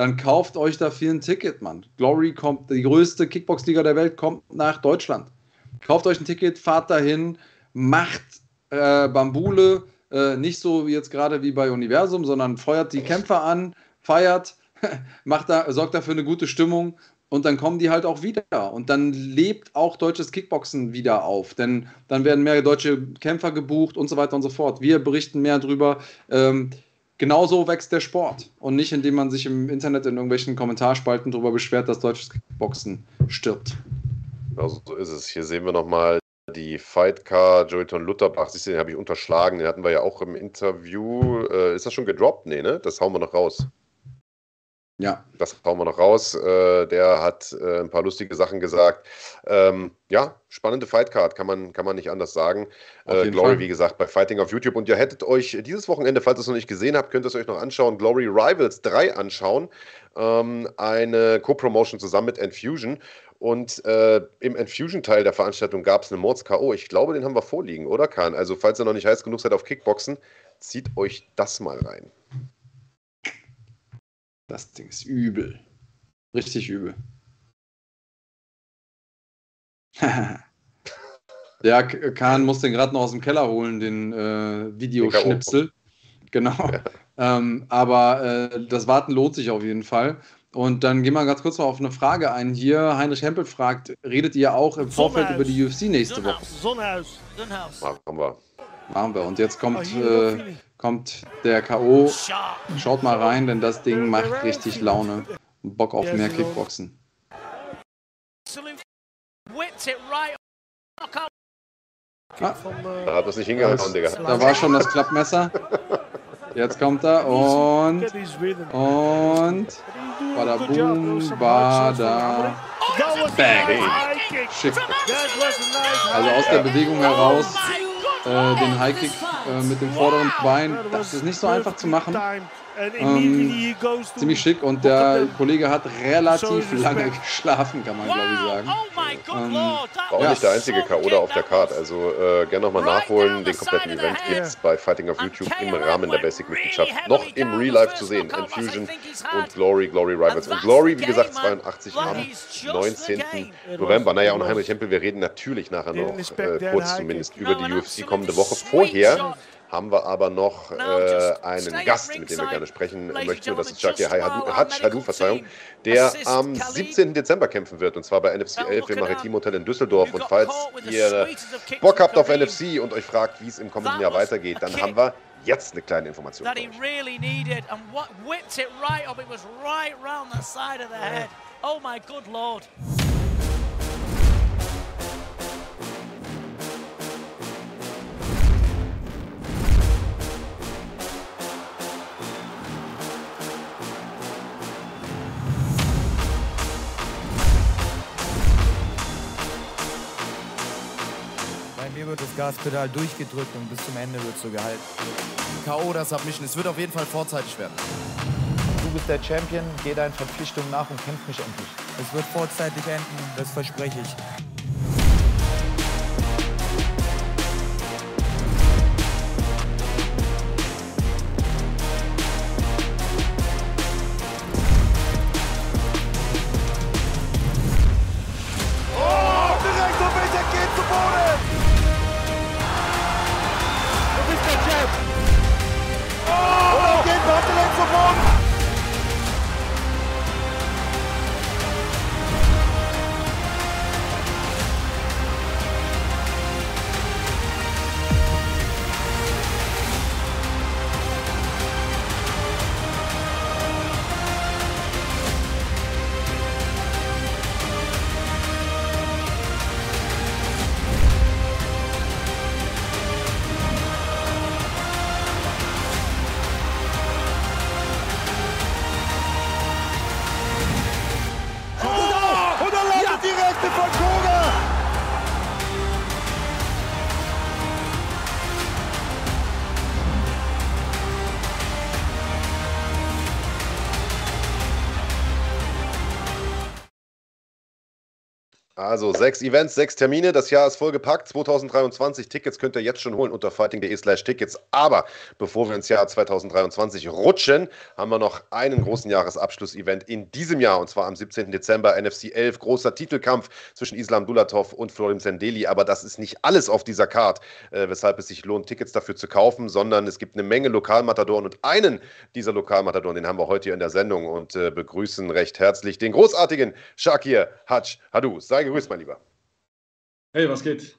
dann kauft euch dafür ein Ticket, Mann. Glory kommt, die größte Kickbox-Liga der Welt kommt nach Deutschland. Kauft euch ein Ticket, fahrt dahin, macht äh, Bambule, äh, nicht so wie jetzt gerade wie bei Universum, sondern feuert die Kämpfer an, feiert, [laughs] macht da, sorgt dafür eine gute Stimmung und dann kommen die halt auch wieder. Und dann lebt auch deutsches Kickboxen wieder auf. Denn dann werden mehr deutsche Kämpfer gebucht und so weiter und so fort. Wir berichten mehr darüber. Ähm, genauso wächst der Sport. Und nicht, indem man sich im Internet in irgendwelchen Kommentarspalten darüber beschwert, dass deutsches Kickboxen stirbt. Genau so ist es. Hier sehen wir nochmal die Fightcar Joyton Lutterbach. Siehst du, den habe ich unterschlagen. Den hatten wir ja auch im Interview. Äh, ist das schon gedroppt? Nee, ne? Das hauen wir noch raus. Ja. Das hauen wir noch raus. Äh, der hat äh, ein paar lustige Sachen gesagt. Ähm, ja, spannende Fightcard, kann man, kann man nicht anders sagen. Äh, Glory, Fall. wie gesagt, bei Fighting auf YouTube. Und ihr hättet euch dieses Wochenende, falls ihr es noch nicht gesehen habt, könnt ihr es euch noch anschauen. Glory Rivals 3 anschauen. Ähm, eine Co-Promotion zusammen mit Enfusion. Und äh, im Enfusion-Teil der Veranstaltung gab es eine Mords-K.O. Ich glaube, den haben wir vorliegen, oder Kahn? Also, falls ihr noch nicht heiß genug seid auf Kickboxen, zieht euch das mal rein. Das Ding ist übel. Richtig übel. [laughs] ja, Kahn muss den gerade noch aus dem Keller holen, den äh, Videoschnipsel. Genau. Ja. Ähm, aber äh, das Warten lohnt sich auf jeden Fall. Und dann gehen wir ganz kurz noch auf eine Frage ein. Hier, Heinrich Hempel fragt, redet ihr auch im Vorfeld Sonnenhaus. über die UFC nächste Woche? Sonnenhaus. Sonnenhaus. Machen wir. Machen wir. Und jetzt kommt, äh, kommt der K.O. Schaut mal rein, denn das Ding macht richtig Laune. Bock auf mehr Kickboxen. Ah. Da hat das nicht hingehauen, Digga. Da war schon das Klappmesser. Jetzt kommt er und. Und. Bada boom, bada. Bang. Schick. Also aus der Bewegung heraus äh, den Highkick äh, mit dem vorderen Bein. Das ist nicht so einfach zu machen. Ähm, ziemlich schick und der Kollege hat relativ lange geschlafen, kann man glaube ich sagen. Oh ähm, war auch ja. nicht der einzige K.O. da auf der Card. Also äh, gerne nochmal nachholen. Den kompletten Event gibt es bei Fighting auf YouTube im Rahmen der Basic-Mitgliedschaft noch im Real Life zu sehen. Infusion und Glory, Glory Rivals. Und Glory, wie gesagt, 82 am 19. November. Naja, und Heinrich Hempel, wir reden natürlich nachher noch äh, kurz zumindest über die UFC kommende Woche. Vorher haben wir aber noch äh, einen Gast, mit dem wir gerne sprechen möchten. Das ist Jackie Hadou, Verzeihung, der am 17. Dezember kämpfen wird. Und zwar bei NFC 11 im Maritim Hotel in Düsseldorf. Und falls ihr Bock habt auf NFC und euch fragt, wie es im kommenden Jahr weitergeht, dann haben wir jetzt eine kleine Information. Oh my good lord. Mir wird das Gaspedal durchgedrückt und bis zum Ende wird so gehalten. K.O. das Submission. Es wird auf jeden Fall vorzeitig werden. Du bist der Champion, geh deinen Verpflichtungen nach und kämpf mich endlich. Es wird vorzeitig enden, das verspreche ich. Also sechs Events, sechs Termine. Das Jahr ist vollgepackt. 2023 Tickets könnt ihr jetzt schon holen unter fighting.de/slash Tickets. Aber bevor wir ins Jahr 2023 rutschen, haben wir noch einen großen Jahresabschluss-Event in diesem Jahr und zwar am 17. Dezember NFC 11. Großer Titelkampf zwischen Islam Dulatov und Florim Sendeli. Aber das ist nicht alles auf dieser Card, äh, weshalb es sich lohnt, Tickets dafür zu kaufen, sondern es gibt eine Menge Lokalmatadoren und einen dieser Lokalmatadoren, den haben wir heute hier in der Sendung und äh, begrüßen recht herzlich den großartigen Shakir Haj Hadu. Sei gegrüßt. Grüß, mein Lieber. Hey, was geht?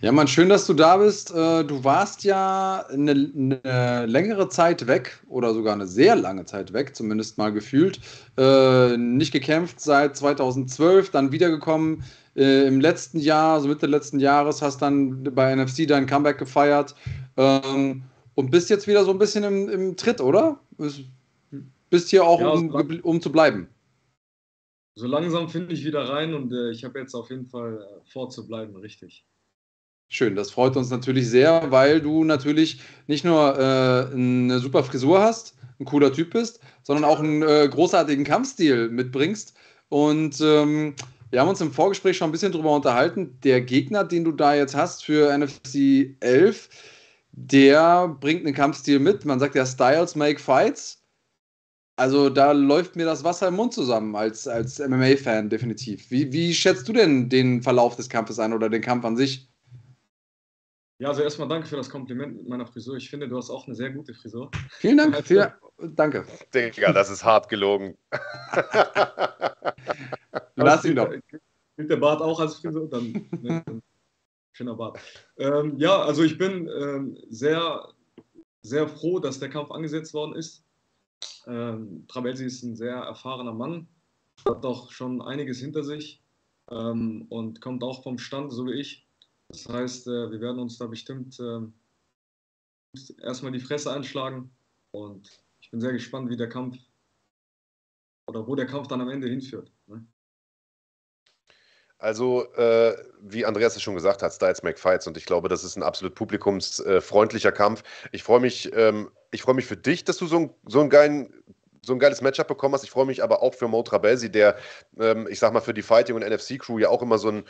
Ja, Mann, schön, dass du da bist. Äh, du warst ja eine, eine, längere Zeit weg oder sogar eine sehr lange Zeit weg, zumindest mal gefühlt. Äh, nicht gekämpft seit 2012, dann wiedergekommen äh, im letzten Jahr, also Mitte letzten Jahres, hast dann bei NFC dein Comeback gefeiert ähm, und bist jetzt wieder so ein bisschen im, im Tritt, oder? Bist hier auch, ja, um, um zu bleiben so langsam finde ich wieder rein und äh, ich habe jetzt auf jeden Fall äh, vorzubleiben, richtig. Schön, das freut uns natürlich sehr, weil du natürlich nicht nur äh, eine super Frisur hast, ein cooler Typ bist, sondern auch einen äh, großartigen Kampfstil mitbringst. Und ähm, wir haben uns im Vorgespräch schon ein bisschen drüber unterhalten. Der Gegner, den du da jetzt hast für NFC 11, der bringt einen Kampfstil mit. Man sagt ja, Styles make fights. Also da läuft mir das Wasser im Mund zusammen als, als MMA-Fan, definitiv. Wie, wie schätzt du denn den Verlauf des Kampfes ein oder den Kampf an sich? Ja, also erstmal danke für das Kompliment mit meiner Frisur. Ich finde, du hast auch eine sehr gute Frisur. Vielen Dank. Also, viel, danke. Digga, das ist hart gelogen. [laughs] Lass ihn doch. Gilt der Bart auch als Frisur? Dann, ne, dann schöner Bart. Ähm, ja, also ich bin ähm, sehr, sehr froh, dass der Kampf angesetzt worden ist. Ähm, Trabelsi ist ein sehr erfahrener Mann, hat doch schon einiges hinter sich ähm, und kommt auch vom Stand, so wie ich. Das heißt, äh, wir werden uns da bestimmt äh, erstmal die Fresse einschlagen und ich bin sehr gespannt, wie der Kampf oder wo der Kampf dann am Ende hinführt. Ne? Also, äh, wie Andreas es schon gesagt hat, Styles make Fights und ich glaube, das ist ein absolut publikumsfreundlicher Kampf. Ich freue mich, ähm, ich freue mich für dich, dass du so, ein, so einen geilen so ein geiles Matchup bekommen hast. Ich freue mich aber auch für Mo Trabelsi, der, ähm, ich sag mal, für die Fighting und NFC Crew ja auch immer so ein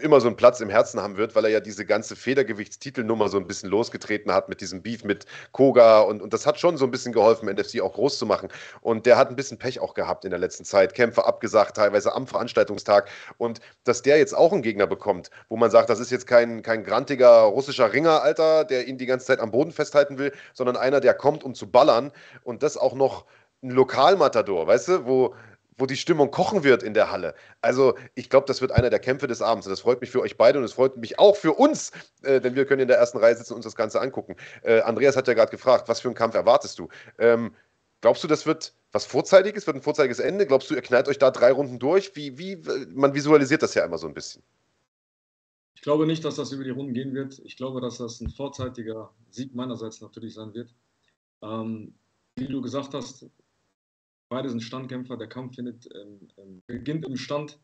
immer so einen Platz im Herzen haben wird, weil er ja diese ganze Federgewichtstitelnummer so ein bisschen losgetreten hat mit diesem Beef mit Koga und, und das hat schon so ein bisschen geholfen, NFC auch groß zu machen. Und der hat ein bisschen Pech auch gehabt in der letzten Zeit, Kämpfe abgesagt, teilweise am Veranstaltungstag. Und dass der jetzt auch einen Gegner bekommt, wo man sagt, das ist jetzt kein, kein grantiger russischer Ringer, Alter, der ihn die ganze Zeit am Boden festhalten will, sondern einer, der kommt, um zu ballern und das auch noch ein Lokalmatador, weißt du, wo wo die Stimmung kochen wird in der Halle. Also ich glaube, das wird einer der Kämpfe des Abends. Und das freut mich für euch beide und es freut mich auch für uns, äh, denn wir können in der ersten Reihe sitzen und uns das Ganze angucken. Äh, Andreas hat ja gerade gefragt, was für einen Kampf erwartest du? Ähm, glaubst du, das wird was Vorzeitiges, wird ein vorzeitiges Ende? Glaubst du, ihr knallt euch da drei Runden durch? Wie, wie, man visualisiert das ja immer so ein bisschen. Ich glaube nicht, dass das über die Runden gehen wird. Ich glaube, dass das ein vorzeitiger Sieg meinerseits natürlich sein wird. Ähm, wie du gesagt hast, Beide sind Standkämpfer. Der Kampf findet, ähm, ähm, beginnt im Stand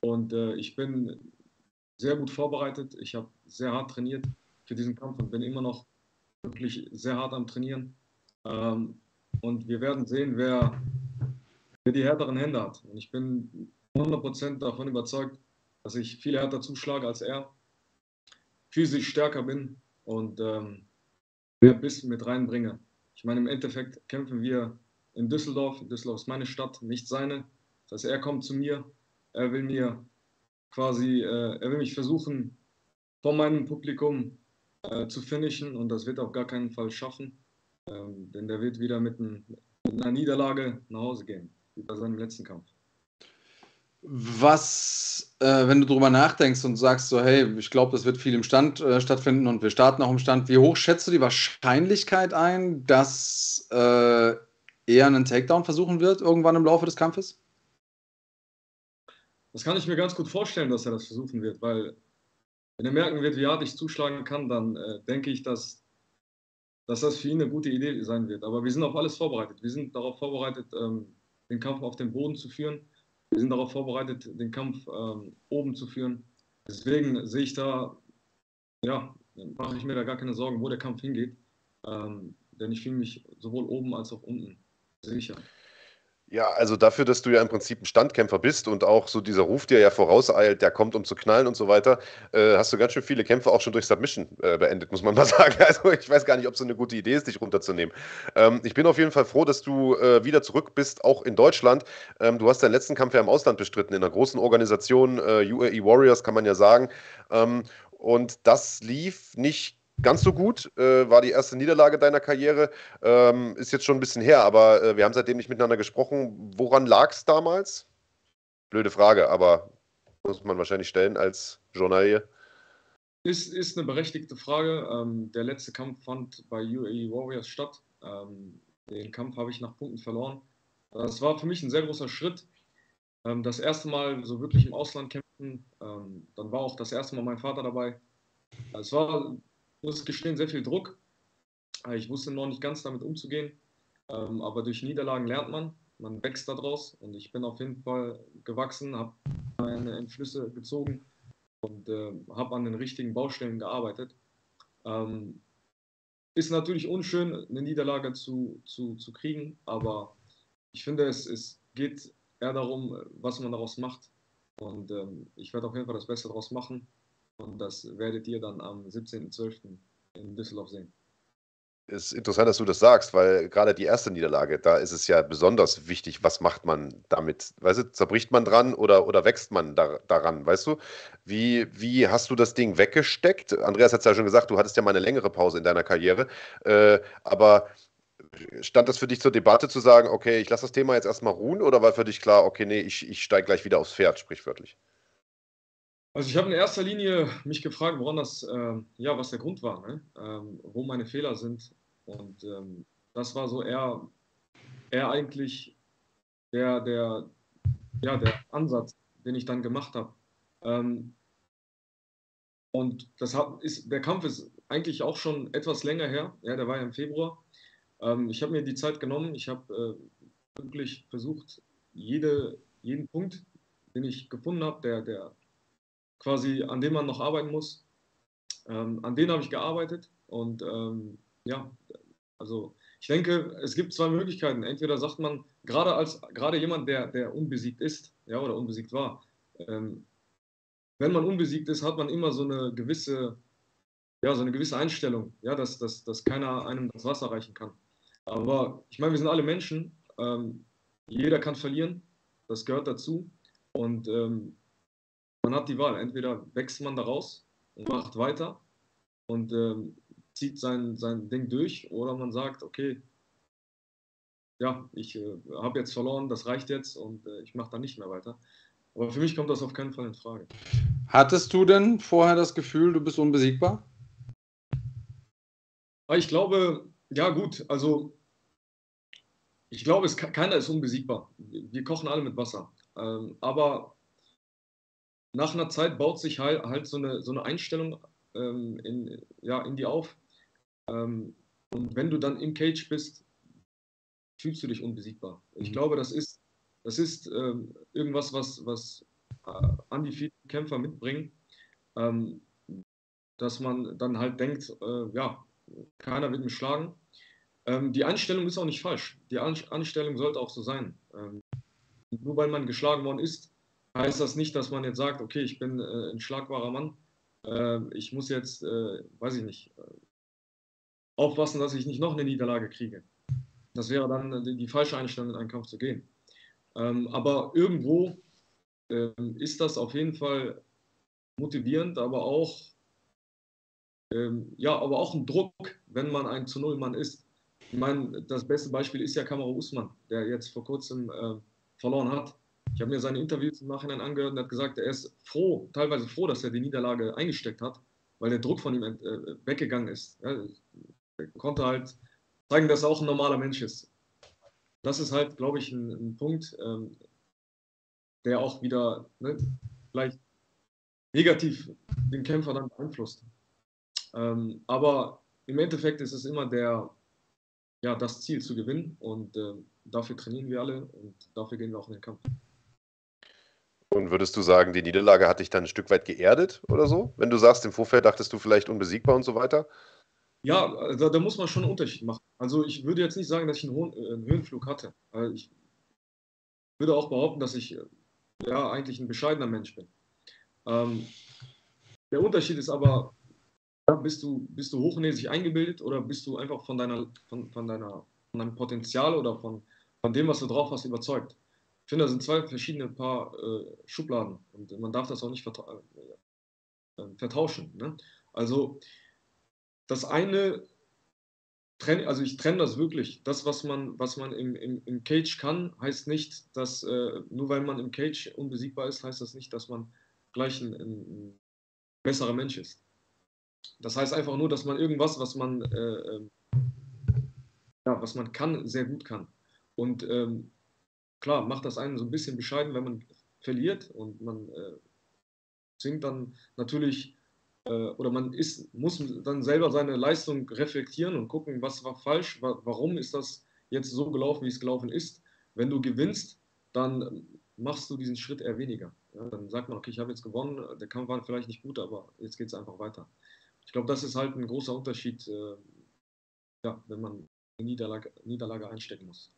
und äh, ich bin sehr gut vorbereitet. Ich habe sehr hart trainiert für diesen Kampf und bin immer noch wirklich sehr hart am Trainieren. Ähm, und wir werden sehen, wer, wer die härteren Hände hat. Und ich bin 100% davon überzeugt, dass ich viel härter zuschlage als er, physisch stärker bin und ähm, mehr Biss mit reinbringe. Ich meine, im Endeffekt kämpfen wir in Düsseldorf. Düsseldorf ist meine Stadt, nicht seine. Das heißt, er kommt zu mir, er will mir quasi, äh, er will mich versuchen, vor meinem Publikum äh, zu finishen und das wird er auf gar keinen Fall schaffen, ähm, denn der wird wieder mit, ein, mit einer Niederlage nach Hause gehen, wie bei seinem letzten Kampf. Was, äh, wenn du darüber nachdenkst und sagst so, hey, ich glaube, das wird viel im Stand äh, stattfinden und wir starten auch im Stand, wie hoch schätzt du die Wahrscheinlichkeit ein, dass äh, eher einen Takedown versuchen wird, irgendwann im Laufe des Kampfes? Das kann ich mir ganz gut vorstellen, dass er das versuchen wird, weil wenn er merken wird, wie hart ich zuschlagen kann, dann äh, denke ich, dass, dass das für ihn eine gute Idee sein wird. Aber wir sind auf alles vorbereitet. Wir sind darauf vorbereitet, ähm, den Kampf auf dem Boden zu führen. Wir sind darauf vorbereitet, den Kampf ähm, oben zu führen. Deswegen sehe ich da, ja, mache ich mir da gar keine Sorgen, wo der Kampf hingeht. Ähm, denn ich fühle mich sowohl oben als auch unten Sicher. Ja, also dafür, dass du ja im Prinzip ein Standkämpfer bist und auch so dieser Ruf dir ja vorauseilt, der kommt, um zu knallen und so weiter, äh, hast du ganz schön viele Kämpfe auch schon durch Submission äh, beendet, muss man mal [laughs] sagen. Also ich weiß gar nicht, ob es so eine gute Idee ist, dich runterzunehmen. Ähm, ich bin auf jeden Fall froh, dass du äh, wieder zurück bist, auch in Deutschland. Ähm, du hast deinen letzten Kampf ja im Ausland bestritten, in einer großen Organisation, äh, UAE Warriors, kann man ja sagen. Ähm, und das lief nicht ganz so gut. Äh, war die erste Niederlage deiner Karriere. Ähm, ist jetzt schon ein bisschen her, aber äh, wir haben seitdem nicht miteinander gesprochen. Woran lag es damals? Blöde Frage, aber muss man wahrscheinlich stellen als Journalier. Ist, ist eine berechtigte Frage. Ähm, der letzte Kampf fand bei UAE Warriors statt. Ähm, den Kampf habe ich nach Punkten verloren. Das war für mich ein sehr großer Schritt. Ähm, das erste Mal so wirklich im Ausland kämpfen. Ähm, dann war auch das erste Mal mein Vater dabei. Es war muss gestehen, sehr viel Druck. Äh, ich wusste noch nicht ganz damit umzugehen, ähm, aber durch Niederlagen lernt man, man wächst daraus und ich bin auf jeden Fall gewachsen, habe meine Entschlüsse gezogen und äh, habe an den richtigen Baustellen gearbeitet. Ähm, ist natürlich unschön, eine Niederlage zu, zu, zu kriegen, aber ich finde, es, es geht eher darum, was man daraus macht. Und ähm, ich werde auf jeden Fall das Beste daraus machen. Und das werdet ihr dann am 17.12. in Düsseldorf sehen. ist interessant, dass du das sagst, weil gerade die erste Niederlage, da ist es ja besonders wichtig, was macht man damit? Weißt du, zerbricht man dran oder, oder wächst man da, daran? Weißt du, wie, wie hast du das Ding weggesteckt? Andreas hat es ja schon gesagt, du hattest ja mal eine längere Pause in deiner Karriere, äh, aber stand das für dich zur Debatte zu sagen, okay, ich lasse das Thema jetzt erstmal ruhen oder war für dich klar, okay, nee, ich, ich steige gleich wieder aufs Pferd, sprichwörtlich? Also ich habe in erster Linie mich gefragt, woran das, äh, ja, was der Grund war, ne? ähm, wo meine Fehler sind. Und ähm, das war so eher, eher eigentlich der, der, ja, der Ansatz, den ich dann gemacht habe. Ähm, und das hat, ist, der Kampf ist eigentlich auch schon etwas länger her. Ja, der war ja im Februar. Ähm, ich habe mir die Zeit genommen. Ich habe äh, wirklich versucht, jede, jeden Punkt, den ich gefunden habe, der, der quasi, an dem man noch arbeiten muss. Ähm, an denen habe ich gearbeitet und ähm, ja, also ich denke, es gibt zwei Möglichkeiten. Entweder sagt man, gerade als gerade jemand, der, der unbesiegt ist, ja, oder unbesiegt war, ähm, wenn man unbesiegt ist, hat man immer so eine gewisse, ja, so eine gewisse Einstellung, ja, dass, dass, dass keiner einem das Wasser reichen kann. Aber ich meine, wir sind alle Menschen, ähm, jeder kann verlieren, das gehört dazu. Und ähm, man hat die Wahl. Entweder wächst man da raus und macht weiter und ähm, zieht sein, sein Ding durch, oder man sagt, okay, ja, ich äh, habe jetzt verloren, das reicht jetzt und äh, ich mache da nicht mehr weiter. Aber für mich kommt das auf keinen Fall in Frage. Hattest du denn vorher das Gefühl, du bist unbesiegbar? Ich glaube, ja gut, also ich glaube, es, keiner ist unbesiegbar. Wir kochen alle mit Wasser. Ähm, aber nach einer Zeit baut sich halt, halt so, eine, so eine Einstellung ähm, in, ja, in dir auf. Ähm, und wenn du dann im Cage bist, fühlst du dich unbesiegbar. Ich mhm. glaube, das ist, das ist ähm, irgendwas, was, was äh, undefeated Kämpfer mitbringen, ähm, dass man dann halt denkt, äh, ja, keiner wird mich schlagen. Ähm, die Einstellung ist auch nicht falsch. Die Einstellung sollte auch so sein. Ähm, nur weil man geschlagen worden ist, heißt das nicht, dass man jetzt sagt, okay, ich bin äh, ein schlagbarer Mann, äh, ich muss jetzt, äh, weiß ich nicht, äh, aufpassen, dass ich nicht noch eine Niederlage kriege. Das wäre dann die, die falsche Einstellung, in einen Kampf zu gehen. Ähm, aber irgendwo ähm, ist das auf jeden Fall motivierend, aber auch, ähm, ja, aber auch ein Druck, wenn man ein zu Null Mann ist. Ich meine, das beste Beispiel ist ja Kamera Usman, der jetzt vor kurzem äh, verloren hat. Ich habe mir seine Interviews im Nachhinein angehört und er hat gesagt, er ist froh, teilweise froh, dass er die Niederlage eingesteckt hat, weil der Druck von ihm äh, weggegangen ist. Er konnte halt zeigen, dass er auch ein normaler Mensch ist. Das ist halt, glaube ich, ein, ein Punkt, ähm, der auch wieder ne, vielleicht negativ den Kämpfer dann beeinflusst. Ähm, aber im Endeffekt ist es immer der, ja, das Ziel zu gewinnen und äh, dafür trainieren wir alle und dafür gehen wir auch in den Kampf. Und würdest du sagen, die Niederlage hat dich dann ein Stück weit geerdet oder so? Wenn du sagst, im Vorfeld dachtest du vielleicht unbesiegbar und so weiter? Ja, da, da muss man schon einen Unterschied machen. Also ich würde jetzt nicht sagen, dass ich einen, hohen, äh, einen Höhenflug hatte. Ich würde auch behaupten, dass ich äh, ja eigentlich ein bescheidener Mensch bin. Ähm, der Unterschied ist aber, bist du, bist du hochnäsig eingebildet oder bist du einfach von, deiner, von, von, deiner, von deinem Potenzial oder von, von dem, was du drauf hast, überzeugt? Ich finde, das sind zwei verschiedene Paar äh, Schubladen und man darf das auch nicht verta äh, äh, vertauschen. Ne? Also das eine, also ich trenne das wirklich. Das, was man, was man im, im, im Cage kann, heißt nicht, dass äh, nur weil man im Cage unbesiegbar ist, heißt das nicht, dass man gleich ein, ein besserer Mensch ist. Das heißt einfach nur, dass man irgendwas, was man, äh, ähm, ja, was man kann, sehr gut kann. Und ähm, klar, macht das einen so ein bisschen bescheiden, wenn man verliert und man äh, zwingt dann natürlich äh, oder man ist, muss dann selber seine Leistung reflektieren und gucken, was war falsch, wa warum ist das jetzt so gelaufen, wie es gelaufen ist. Wenn du gewinnst, dann machst du diesen Schritt eher weniger. Ja, dann sagt man, okay, ich habe jetzt gewonnen, der Kampf war vielleicht nicht gut, aber jetzt geht es einfach weiter. Ich glaube, das ist halt ein großer Unterschied, äh, ja, wenn man eine Niederlage, Niederlage einstecken muss.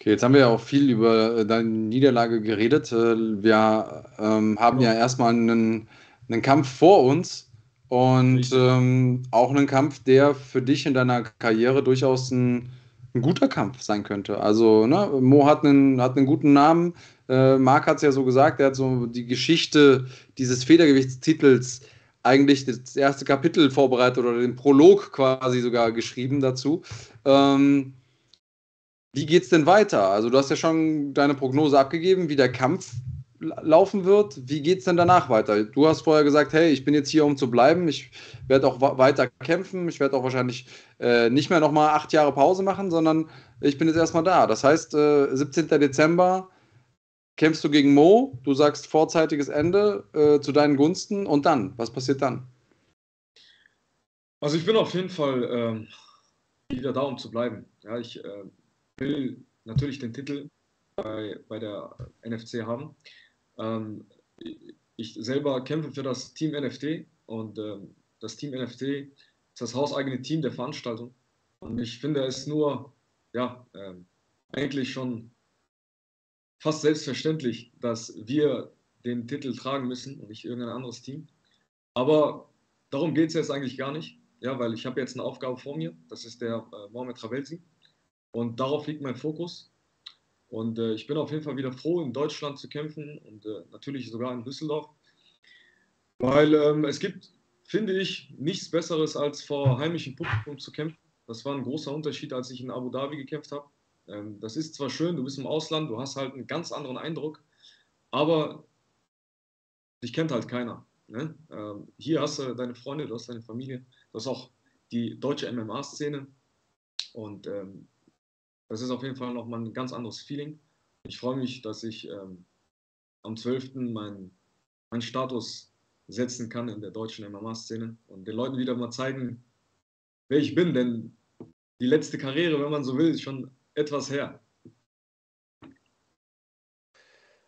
Okay, jetzt haben wir ja auch viel über äh, deine Niederlage geredet. Äh, wir ähm, haben ja erstmal einen, einen Kampf vor uns Und ähm, auch ein Kampf, der für dich in deiner Karriere durchaus ein, ein guter Kampf sein könnte. Also, ne, Mo hat einen, hat einen guten Namen. Äh, Marc hat es ja so gesagt, er hat so die Geschichte dieses Federgewichtstitels eigentlich das erste Kapitel vorbereitet oder den Prolog quasi sogar geschrieben dazu. Ähm, wie geht's denn weiter? Also, du hast ja schon deine Prognose abgegeben, wie der Kampf laufen wird. Wie geht es denn danach weiter? Du hast vorher gesagt, hey, ich bin jetzt hier, um zu bleiben. Ich werde auch weiter kämpfen. Ich werde auch wahrscheinlich äh, nicht mehr nochmal acht Jahre Pause machen, sondern ich bin jetzt erstmal da. Das heißt, äh, 17. Dezember kämpfst du gegen Mo. Du sagst vorzeitiges Ende äh, zu deinen Gunsten. Und dann? Was passiert dann? Also ich bin auf jeden Fall ähm, wieder da, um zu bleiben. Ja, ich äh, will natürlich den Titel bei, bei der NFC haben. Ähm, ich selber kämpfe für das Team NFT und ähm, das Team NFT ist das hauseigene Team der Veranstaltung. Und ich finde es nur, ja, ähm, eigentlich schon fast selbstverständlich, dass wir den Titel tragen müssen und nicht irgendein anderes Team. Aber darum geht es jetzt eigentlich gar nicht, ja, weil ich habe jetzt eine Aufgabe vor mir, das ist der äh, Mohamed Travelsi. Und darauf liegt mein Fokus. Und äh, ich bin auf jeden Fall wieder froh, in Deutschland zu kämpfen und äh, natürlich sogar in Düsseldorf. Weil ähm, es gibt, finde ich, nichts Besseres, als vor heimischem Publikum zu kämpfen. Das war ein großer Unterschied, als ich in Abu Dhabi gekämpft habe. Ähm, das ist zwar schön, du bist im Ausland, du hast halt einen ganz anderen Eindruck, aber dich kennt halt keiner. Ne? Ähm, hier hast du deine Freunde, du hast deine Familie, du hast auch die deutsche MMA-Szene. Und ähm, das ist auf jeden Fall nochmal ein ganz anderes Feeling. Ich freue mich, dass ich ähm, am 12. meinen mein Status setzen kann in der deutschen MMA-Szene und den Leuten wieder mal zeigen, wer ich bin, denn die letzte Karriere, wenn man so will, ist schon etwas her.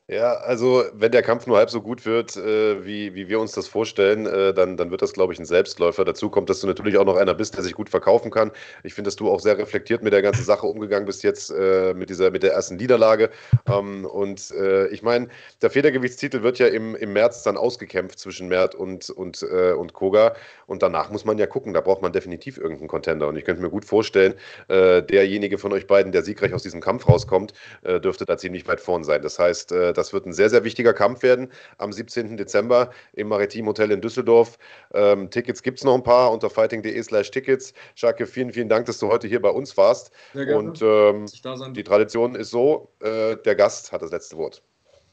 Ja, also wenn der Kampf nur halb so gut wird, äh, wie, wie wir uns das vorstellen, äh, dann, dann wird das, glaube ich, ein Selbstläufer. Dazu kommt, dass du natürlich auch noch einer bist, der sich gut verkaufen kann. Ich finde, dass du auch sehr reflektiert mit der ganzen Sache umgegangen bist jetzt äh, mit, dieser, mit der ersten Niederlage. Ähm, und äh, ich meine, der Federgewichtstitel wird ja im, im März dann ausgekämpft zwischen Mert und, und, äh, und Koga. Und danach muss man ja gucken, da braucht man definitiv irgendeinen Contender. Und ich könnte mir gut vorstellen, äh, derjenige von euch beiden, der siegreich aus diesem Kampf rauskommt, dürfte da ziemlich weit vorn sein. Das heißt, das wird ein sehr, sehr wichtiger Kampf werden am 17. Dezember im Maritim Hotel in Düsseldorf. Ähm, Tickets gibt es noch ein paar unter fighting.de slash Tickets. Schake, vielen, vielen Dank, dass du heute hier bei uns warst. Sehr gerne. Und ähm, die Tradition ist so, äh, der Gast hat das letzte Wort.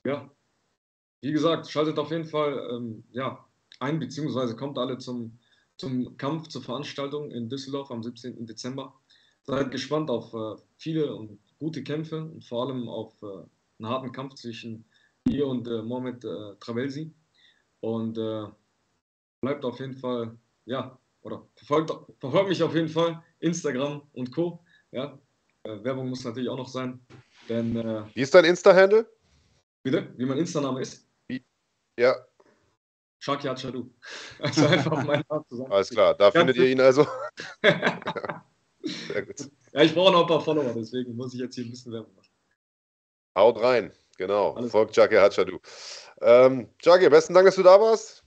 Ja, wie gesagt, schaltet auf jeden Fall ähm, ja, ein, beziehungsweise kommt alle zum, zum Kampf, zur Veranstaltung in Düsseldorf am 17. Dezember. Seid gespannt auf äh, viele und gute Kämpfe und vor allem auf äh, einen harten Kampf zwischen mir und äh, Mohamed äh, Travelsi. Und äh, bleibt auf jeden Fall, ja, oder verfolgt, verfolgt mich auf jeden Fall, Instagram und Co. Ja, äh, Werbung muss natürlich auch noch sein. Denn, äh, Wie ist dein Insta-Handle? Bitte? Wie mein Insta-Name ist? Wie? Ja. Shaki Achadu. [laughs] Also einfach mein Name zusammen. Alles klar, da findet ihr ihn also. [laughs] [laughs] Sehr gut. Ja, ich brauche noch ein paar Follower, deswegen muss ich jetzt hier ein bisschen Werbung machen. Haut rein, genau. Alles Folgt Jackie Hatschadu. Ähm, Jackie, besten Dank, dass du da warst.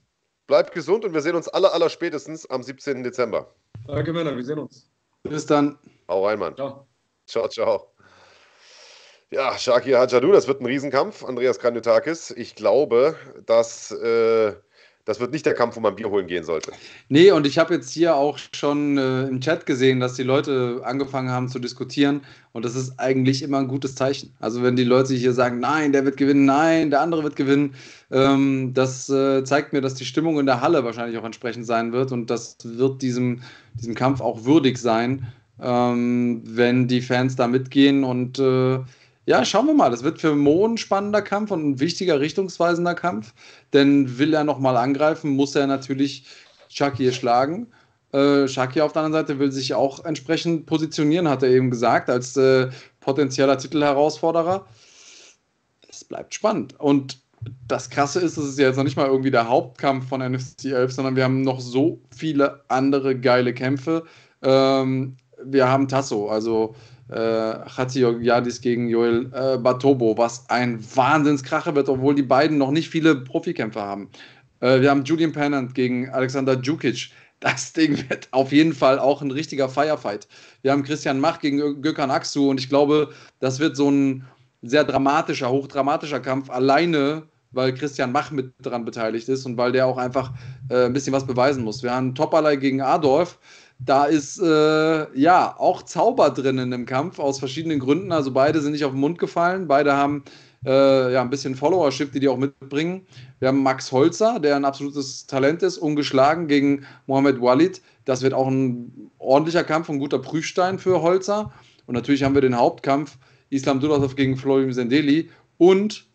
Bleib gesund und wir sehen uns alle, aller spätestens am 17. Dezember. Danke, Männer, wir sehen uns. Bis dann. Hau rein, Mann. Ciao. Ciao, ciao. Ja, Shakir Hajadu, das wird ein Riesenkampf. Andreas Kranjotakis. Ich glaube, dass äh, das wird nicht der Kampf, wo man Bier holen gehen sollte. Nee, und ich habe jetzt hier auch schon äh, im Chat gesehen, dass die Leute angefangen haben zu diskutieren. Und das ist eigentlich immer ein gutes Zeichen. Also wenn die Leute hier sagen, nein, der wird gewinnen, nein, der andere wird gewinnen, ähm, das äh, zeigt mir, dass die Stimmung in der Halle wahrscheinlich auch entsprechend sein wird. Und das wird diesem, diesem Kampf auch würdig sein, ähm, wenn die Fans da mitgehen und äh, ja, schauen wir mal. Das wird für Mo ein spannender Kampf und ein wichtiger, richtungsweisender Kampf. Denn will er nochmal angreifen, muss er natürlich Shakir schlagen. Äh, Shakir auf der anderen Seite will sich auch entsprechend positionieren, hat er eben gesagt, als äh, potenzieller Titelherausforderer. Es bleibt spannend. Und das Krasse ist, es ist ja jetzt noch nicht mal irgendwie der Hauptkampf von NFC 11, sondern wir haben noch so viele andere geile Kämpfe. Ähm, wir haben Tasso, also äh, Yadis gegen Joel äh, Batobo, was ein Wahnsinnskracher wird, obwohl die beiden noch nicht viele Profikämpfer haben. Äh, wir haben Julian Pennant gegen Alexander Djukic. Das [laughs] Ding wird auf jeden Fall auch ein richtiger Firefight. Wir haben Christian Mach gegen Gökhan Aksu und ich glaube, das wird so ein sehr dramatischer, hochdramatischer Kampf alleine, weil Christian Mach mit daran beteiligt ist und weil der auch einfach äh, ein bisschen was beweisen muss. Wir haben Topalay gegen Adolf. Da ist äh, ja auch Zauber drin in dem Kampf aus verschiedenen Gründen. Also beide sind nicht auf den Mund gefallen. Beide haben äh, ja, ein bisschen Followership, die die auch mitbringen. Wir haben Max Holzer, der ein absolutes Talent ist, ungeschlagen gegen Mohamed Walid. Das wird auch ein ordentlicher Kampf, ein guter Prüfstein für Holzer. Und natürlich haben wir den Hauptkampf Islam Dulatov gegen Florim Sendeli. Und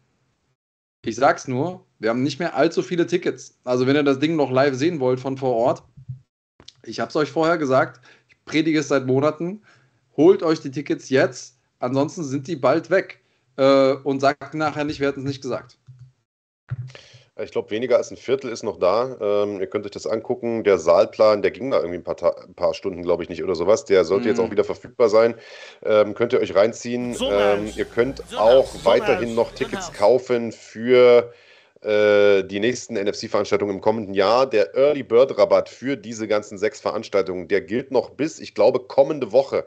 ich sag's nur, wir haben nicht mehr allzu viele Tickets. Also wenn ihr das Ding noch live sehen wollt von vor Ort, ich habe es euch vorher gesagt, ich predige es seit Monaten, holt euch die Tickets jetzt, ansonsten sind die bald weg. Äh, und sagt nachher nicht, wir hätten es nicht gesagt. Ich glaube, weniger als ein Viertel ist noch da. Ähm, ihr könnt euch das angucken. Der Saalplan, der ging da irgendwie ein paar, ein paar Stunden, glaube ich, nicht oder sowas. Der sollte mm. jetzt auch wieder verfügbar sein. Ähm, könnt ihr euch reinziehen. Ähm, ihr könnt auch weiterhin noch Tickets kaufen für äh, die nächsten NFC-Veranstaltungen im kommenden Jahr. Der Early Bird Rabatt für diese ganzen sechs Veranstaltungen, der gilt noch bis, ich glaube, kommende Woche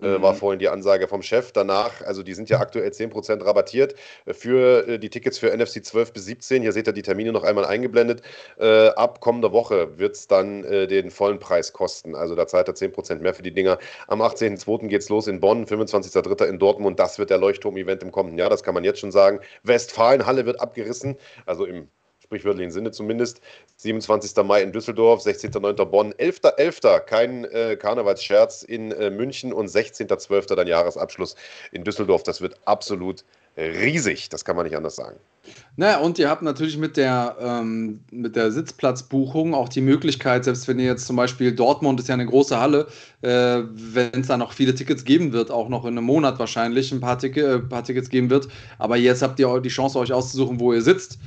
äh, war mhm. vorhin die Ansage vom Chef. Danach, also die sind ja aktuell 10% rabattiert äh, für äh, die Tickets für NFC 12 bis 17. Hier seht ihr die Termine noch einmal eingeblendet. Ab kommender Woche wird es dann den vollen Preis kosten. Also da zahlt er 10% mehr für die Dinger. Am 18.02. geht es los in Bonn, 25.03. in Dortmund. Das wird der Leuchtturm-Event im kommenden Jahr, das kann man jetzt schon sagen. Westfalenhalle wird abgerissen, also im sprichwörtlichen Sinne zumindest. 27. Mai in Düsseldorf, 16.09. Bonn, 11.11. .11. kein äh, Karnevalsscherz in äh, München und 16.12. dann Jahresabschluss in Düsseldorf. Das wird absolut riesig, das kann man nicht anders sagen. Naja, und ihr habt natürlich mit der, ähm, mit der Sitzplatzbuchung auch die Möglichkeit, selbst wenn ihr jetzt zum Beispiel Dortmund ist ja eine große Halle, äh, wenn es da noch viele Tickets geben wird, auch noch in einem Monat wahrscheinlich ein paar, Tick äh, paar Tickets geben wird, aber jetzt habt ihr die Chance, euch auszusuchen, wo ihr sitzt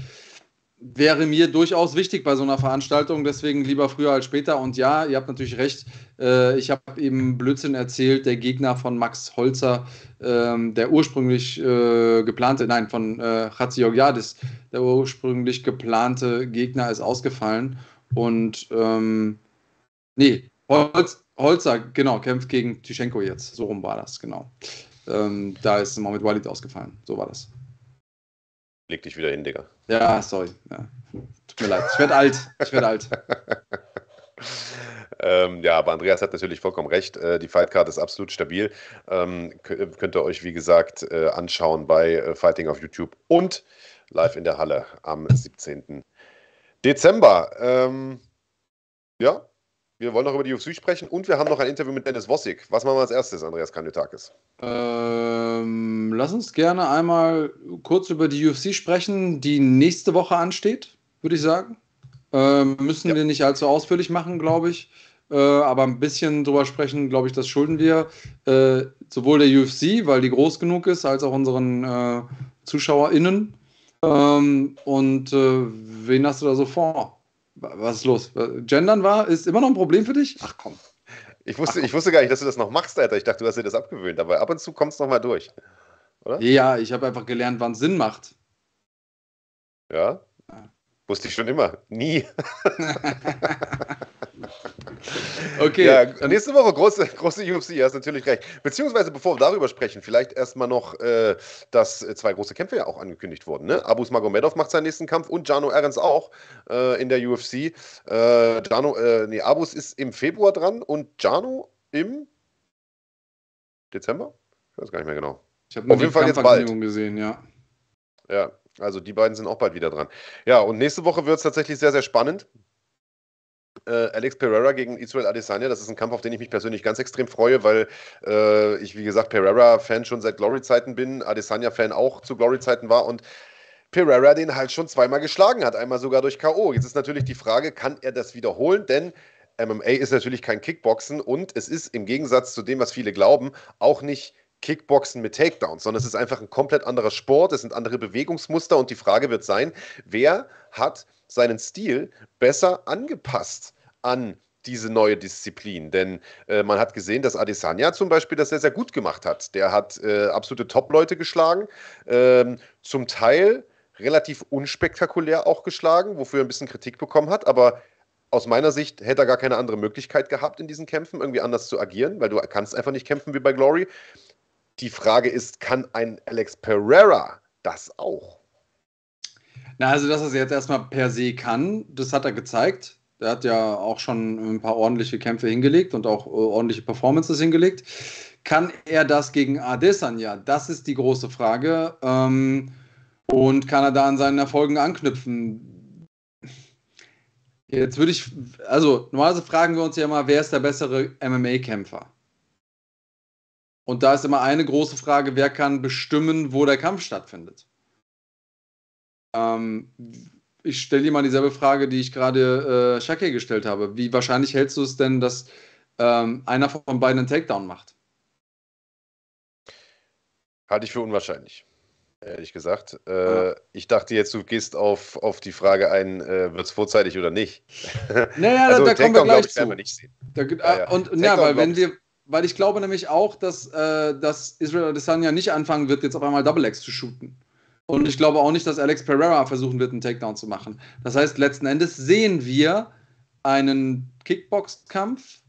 wäre mir durchaus wichtig bei so einer Veranstaltung, deswegen lieber früher als später. Und ja, ihr habt natürlich recht, äh, ich habe eben Blödsinn erzählt, der Gegner von Max Holzer, ähm, der ursprünglich äh, geplante, nein, von äh, Chatziorgiadis, der ursprünglich geplante Gegner ist ausgefallen. Und ähm, nee, Holz, Holzer, genau, kämpft gegen Tischenko jetzt. So rum war das, genau. Ähm, da ist Mohamed Walid ausgefallen. So war das. Leg dich wieder hin, Digga. Ja, sorry. Ja. Tut mir leid. Ich werde alt. Ich werde alt. [laughs] ähm, ja, aber Andreas hat natürlich vollkommen recht. Äh, die Fightcard ist absolut stabil. Ähm, könnt ihr euch, wie gesagt, äh, anschauen bei äh, Fighting auf YouTube und live in der Halle am 17. Dezember. Ähm, ja, wir wollen noch über die UFC sprechen und wir haben noch ein Interview mit Dennis Wossig. Was machen wir als erstes, Andreas Kanyotakis? Ähm, lass uns gerne einmal kurz über die UFC sprechen, die nächste Woche ansteht, würde ich sagen. Ähm, müssen ja. wir nicht allzu ausführlich machen, glaube ich. Äh, aber ein bisschen drüber sprechen, glaube ich, das schulden wir. Äh, sowohl der UFC, weil die groß genug ist, als auch unseren äh, ZuschauerInnen. Ähm, und äh, wen hast du da so vor? Was ist los? Gendern war, ist immer noch ein Problem für dich? Ach komm. Ich wusste, Ach, ich wusste gar nicht, dass du das noch machst, Alter. Ich dachte, du hast dir das abgewöhnt, aber ab und zu kommst du noch mal durch. Oder? Ja, ich habe einfach gelernt, wann Sinn macht. Ja? Wusste ich schon immer. Nie. [laughs] okay. Ja, nächste Woche große, große UFC, hast natürlich recht. Beziehungsweise, bevor wir darüber sprechen, vielleicht erstmal noch, äh, dass zwei große Kämpfe ja auch angekündigt wurden. Ne? Abus Magomedov macht seinen nächsten Kampf und Jano Ahrens auch äh, in der UFC. Äh, Jano, äh, nee, Abus ist im Februar dran und Jano im Dezember? Ich weiß gar nicht mehr genau. Ich habe auf jeden Fall jetzt bald gesehen, ja. Ja, also die beiden sind auch bald wieder dran. Ja, und nächste Woche wird es tatsächlich sehr, sehr spannend. Äh, Alex Pereira gegen Israel Adesanya, das ist ein Kampf, auf den ich mich persönlich ganz extrem freue, weil äh, ich, wie gesagt, Pereira-Fan schon seit Glory-Zeiten bin, Adesanya-Fan auch zu Glory-Zeiten war und Pereira den halt schon zweimal geschlagen hat, einmal sogar durch K.O. Jetzt ist natürlich die Frage, kann er das wiederholen? Denn MMA ist natürlich kein Kickboxen und es ist im Gegensatz zu dem, was viele glauben, auch nicht Kickboxen mit Takedowns, sondern es ist einfach ein komplett anderer Sport, es sind andere Bewegungsmuster und die Frage wird sein, wer hat seinen Stil besser angepasst an diese neue Disziplin. Denn äh, man hat gesehen, dass Adesanya zum Beispiel das sehr, sehr gut gemacht hat. Der hat äh, absolute Top-Leute geschlagen, ähm, zum Teil relativ unspektakulär auch geschlagen, wofür er ein bisschen Kritik bekommen hat, aber aus meiner Sicht hätte er gar keine andere Möglichkeit gehabt, in diesen Kämpfen irgendwie anders zu agieren, weil du kannst einfach nicht kämpfen wie bei Glory. Die Frage ist, kann ein Alex Pereira das auch? Na, also, dass er es jetzt erstmal per se kann, das hat er gezeigt. Er hat ja auch schon ein paar ordentliche Kämpfe hingelegt und auch äh, ordentliche Performances hingelegt. Kann er das gegen Adesanya? Das ist die große Frage. Ähm, und kann er da an seinen Erfolgen anknüpfen? Jetzt würde ich, also normalerweise fragen wir uns ja immer, wer ist der bessere MMA-Kämpfer? Und da ist immer eine große Frage, wer kann bestimmen, wo der Kampf stattfindet? Ähm, ich stelle dir mal dieselbe Frage, die ich gerade äh, Shake gestellt habe. Wie wahrscheinlich hältst du es denn, dass ähm, einer von beiden einen Takedown macht? Halte ich für unwahrscheinlich, ehrlich gesagt. Äh, ja. Ich dachte jetzt, du gehst auf, auf die Frage ein, äh, wird es vorzeitig oder nicht? [laughs] Naja, also, da, da kommen wir gleich ich, zu. Wir nicht sehen. Da, ja, ja. Und ja, weil wenn wir, weil ich glaube nämlich auch, dass, äh, dass Israel Adesanya nicht anfangen wird, jetzt auf einmal Double X zu shooten. Und ich glaube auch nicht, dass Alex Pereira versuchen wird, einen Takedown zu machen. Das heißt, letzten Endes sehen wir einen Kickbox-Kampf,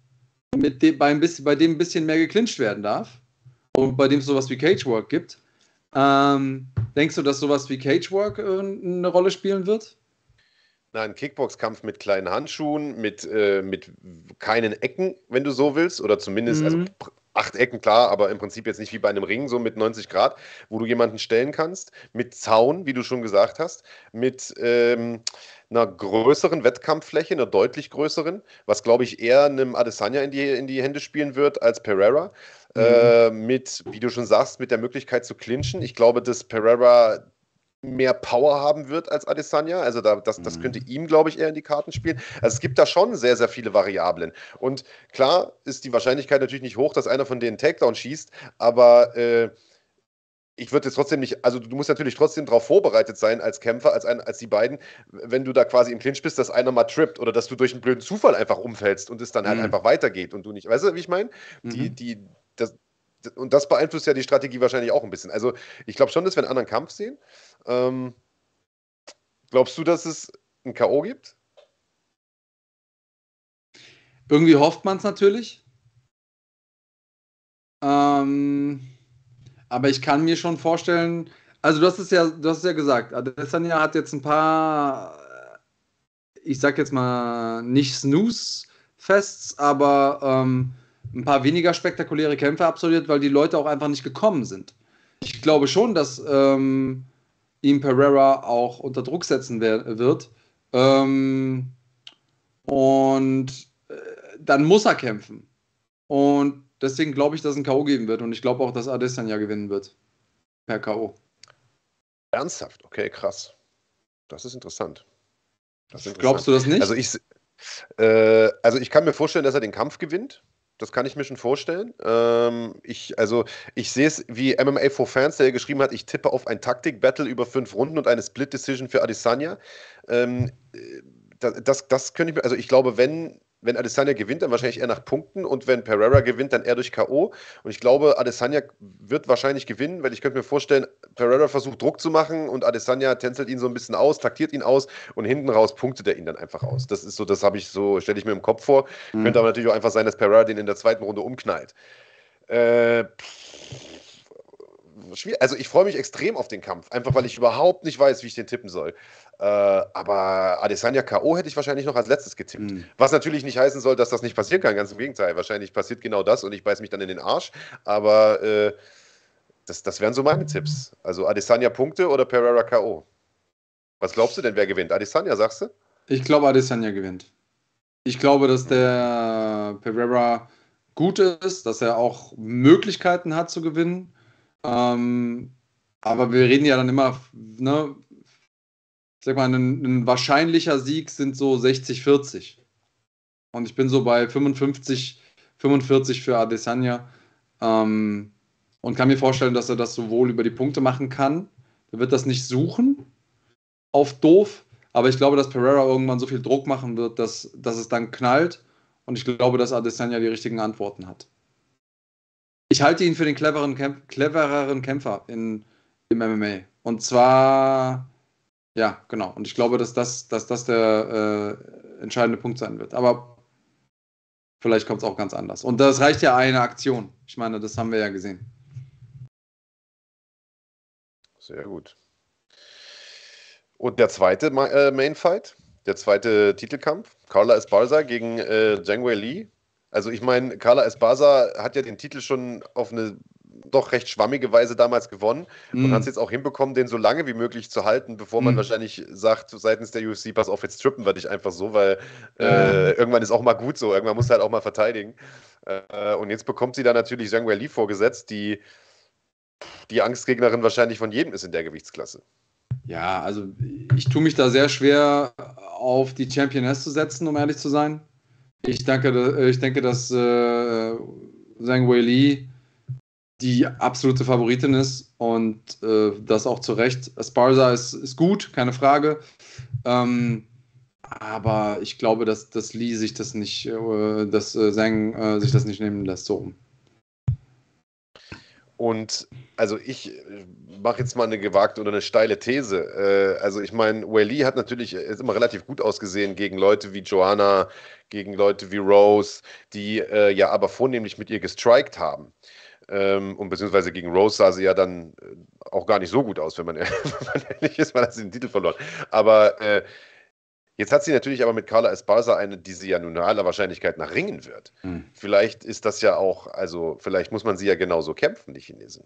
bei, bei dem ein bisschen mehr geclincht werden darf und bei dem es sowas wie Cagework gibt. Ähm, denkst du, dass sowas wie Cagework äh, eine Rolle spielen wird? Nein, Kickbox-Kampf mit kleinen Handschuhen, mit, äh, mit keinen Ecken, wenn du so willst, oder zumindest, also mhm. also acht Ecken, klar, aber im Prinzip jetzt nicht wie bei einem Ring, so mit 90 Grad, wo du jemanden stellen kannst, mit Zaun, wie du schon gesagt hast, mit ähm, einer größeren Wettkampffläche, einer deutlich größeren, was glaube ich eher einem Adesanya in die, in die Hände spielen wird als Pereira. Mhm. Äh, mit, wie du schon sagst, mit der Möglichkeit zu clinchen. Ich glaube, dass Pereira mehr Power haben wird als Adesanya. Also da, das, das könnte mhm. ihm, glaube ich, eher in die Karten spielen. Also es gibt da schon sehr, sehr viele Variablen. Und klar ist die Wahrscheinlichkeit natürlich nicht hoch, dass einer von denen Takedown schießt, aber äh, ich würde jetzt trotzdem nicht, also du musst natürlich trotzdem darauf vorbereitet sein als Kämpfer, als, ein, als die beiden, wenn du da quasi im Clinch bist, dass einer mal trippt oder dass du durch einen blöden Zufall einfach umfällst und es dann halt mhm. einfach weitergeht und du nicht, weißt du, wie ich meine? Mhm. Die, die, das, und das beeinflusst ja die Strategie wahrscheinlich auch ein bisschen. Also ich glaube schon, dass wir einen anderen Kampf sehen. Ähm, glaubst du, dass es ein K.O. gibt? Irgendwie hofft man es natürlich. Ähm, aber ich kann mir schon vorstellen, also du hast es ja, du hast es ja gesagt, Adesanya hat jetzt ein paar, ich sag jetzt mal nicht Snooze-Fests, aber ähm, ein paar weniger spektakuläre Kämpfe absolviert, weil die Leute auch einfach nicht gekommen sind. Ich glaube schon, dass ähm, ihm Pereira auch unter Druck setzen wird. Ähm, und äh, dann muss er kämpfen. Und deswegen glaube ich, dass es ein K.O. geben wird. Und ich glaube auch, dass Adesanya gewinnen wird. Per K.O. Ernsthaft? Okay, krass. Das ist interessant. Das ist interessant. Glaubst du das nicht? Also ich, äh, also ich kann mir vorstellen, dass er den Kampf gewinnt. Das kann ich mir schon vorstellen. Ähm, ich, also, ich sehe es wie MMA for Fans, der geschrieben hat, ich tippe auf ein Taktik-Battle über fünf Runden und eine Split-Decision für Adesanya. Ähm, äh, das, das könnte ich mir, also ich glaube, wenn wenn Adesanya gewinnt, dann wahrscheinlich eher nach Punkten und wenn Pereira gewinnt, dann eher durch K.O. Und ich glaube, Adesanya wird wahrscheinlich gewinnen, weil ich könnte mir vorstellen, Pereira versucht Druck zu machen und Adesanya tänzelt ihn so ein bisschen aus, taktiert ihn aus und hinten raus punktet er ihn dann einfach aus. Das ist so, das habe ich so, stelle ich mir im Kopf vor. Mhm. Könnte aber natürlich auch einfach sein, dass Pereira den in der zweiten Runde umknallt. Äh, also ich freue mich extrem auf den Kampf, einfach weil ich überhaupt nicht weiß, wie ich den tippen soll. Äh, aber Adesanya K.O. hätte ich wahrscheinlich noch als letztes getippt. Mhm. Was natürlich nicht heißen soll, dass das nicht passieren kann, ganz im Gegenteil. Wahrscheinlich passiert genau das und ich beiß mich dann in den Arsch. Aber äh, das, das wären so meine Tipps. Also Adesanya Punkte oder Pereira K.O. Was glaubst du denn, wer gewinnt? Adesanya, sagst du? Ich glaube, Adesanya gewinnt. Ich glaube, dass der Pereira gut ist, dass er auch Möglichkeiten hat zu gewinnen. Ähm, aber wir reden ja dann immer, ne, sag mal, ein, ein wahrscheinlicher Sieg sind so 60-40. Und ich bin so bei 55, 45 für Adesanya. Ähm, und kann mir vorstellen, dass er das sowohl über die Punkte machen kann. Er wird das nicht suchen auf doof, aber ich glaube, dass Pereira irgendwann so viel Druck machen wird, dass, dass es dann knallt. Und ich glaube, dass Adesanya die richtigen Antworten hat. Ich halte ihn für den cleveren, Kämp clevereren Kämpfer in, im MMA. Und zwar Ja, genau. Und ich glaube, dass das, dass das der äh, entscheidende Punkt sein wird. Aber vielleicht kommt es auch ganz anders. Und das reicht ja eine Aktion. Ich meine, das haben wir ja gesehen. Sehr gut. Und der zweite äh, Main Fight, der zweite Titelkampf, Carla Esparza gegen äh, Zhang Wei Li. Also ich meine, Carla Esparza hat ja den Titel schon auf eine doch recht schwammige Weise damals gewonnen mm. und mhm. hat es jetzt auch hinbekommen, den so lange wie möglich zu halten, bevor man mm. wahrscheinlich sagt, seitens der UFC, pass auf, jetzt trippen wir dich einfach so, weil äh, irgendwann ist auch mal gut so, irgendwann muss halt auch mal verteidigen. Äh, und jetzt bekommt sie da natürlich Zhang Wei Li vorgesetzt, die die Angstgegnerin wahrscheinlich von jedem ist in der Gewichtsklasse. Ja, also ich tue mich da sehr schwer auf die Championess zu setzen, um ehrlich zu sein. Ich denke, ich denke dass äh, Zhang Wei Li die absolute Favoritin ist und äh, das auch zu Recht. Sparsa ist, ist gut, keine Frage. Ähm, aber ich glaube, dass, dass Lee sich das nicht, äh, dass äh, Zhang äh, sich das nicht nehmen lässt, so rum. Und also ich äh, mache jetzt mal eine gewagte oder eine steile These. Äh, also ich meine, Whaley hat natürlich ist immer relativ gut ausgesehen gegen Leute wie Joanna, gegen Leute wie Rose, die äh, ja aber vornehmlich mit ihr gestrikt haben. Ähm, und beziehungsweise gegen Rose sah sie ja dann äh, auch gar nicht so gut aus, wenn man, [laughs] ehrlich ist, man hat sie den Titel verloren. Aber äh, Jetzt hat sie natürlich aber mit Carla Esparza eine, die sie ja nun aller Wahrscheinlichkeit nach ringen wird. Hm. Vielleicht ist das ja auch, also vielleicht muss man sie ja genauso kämpfen, die Chinesen.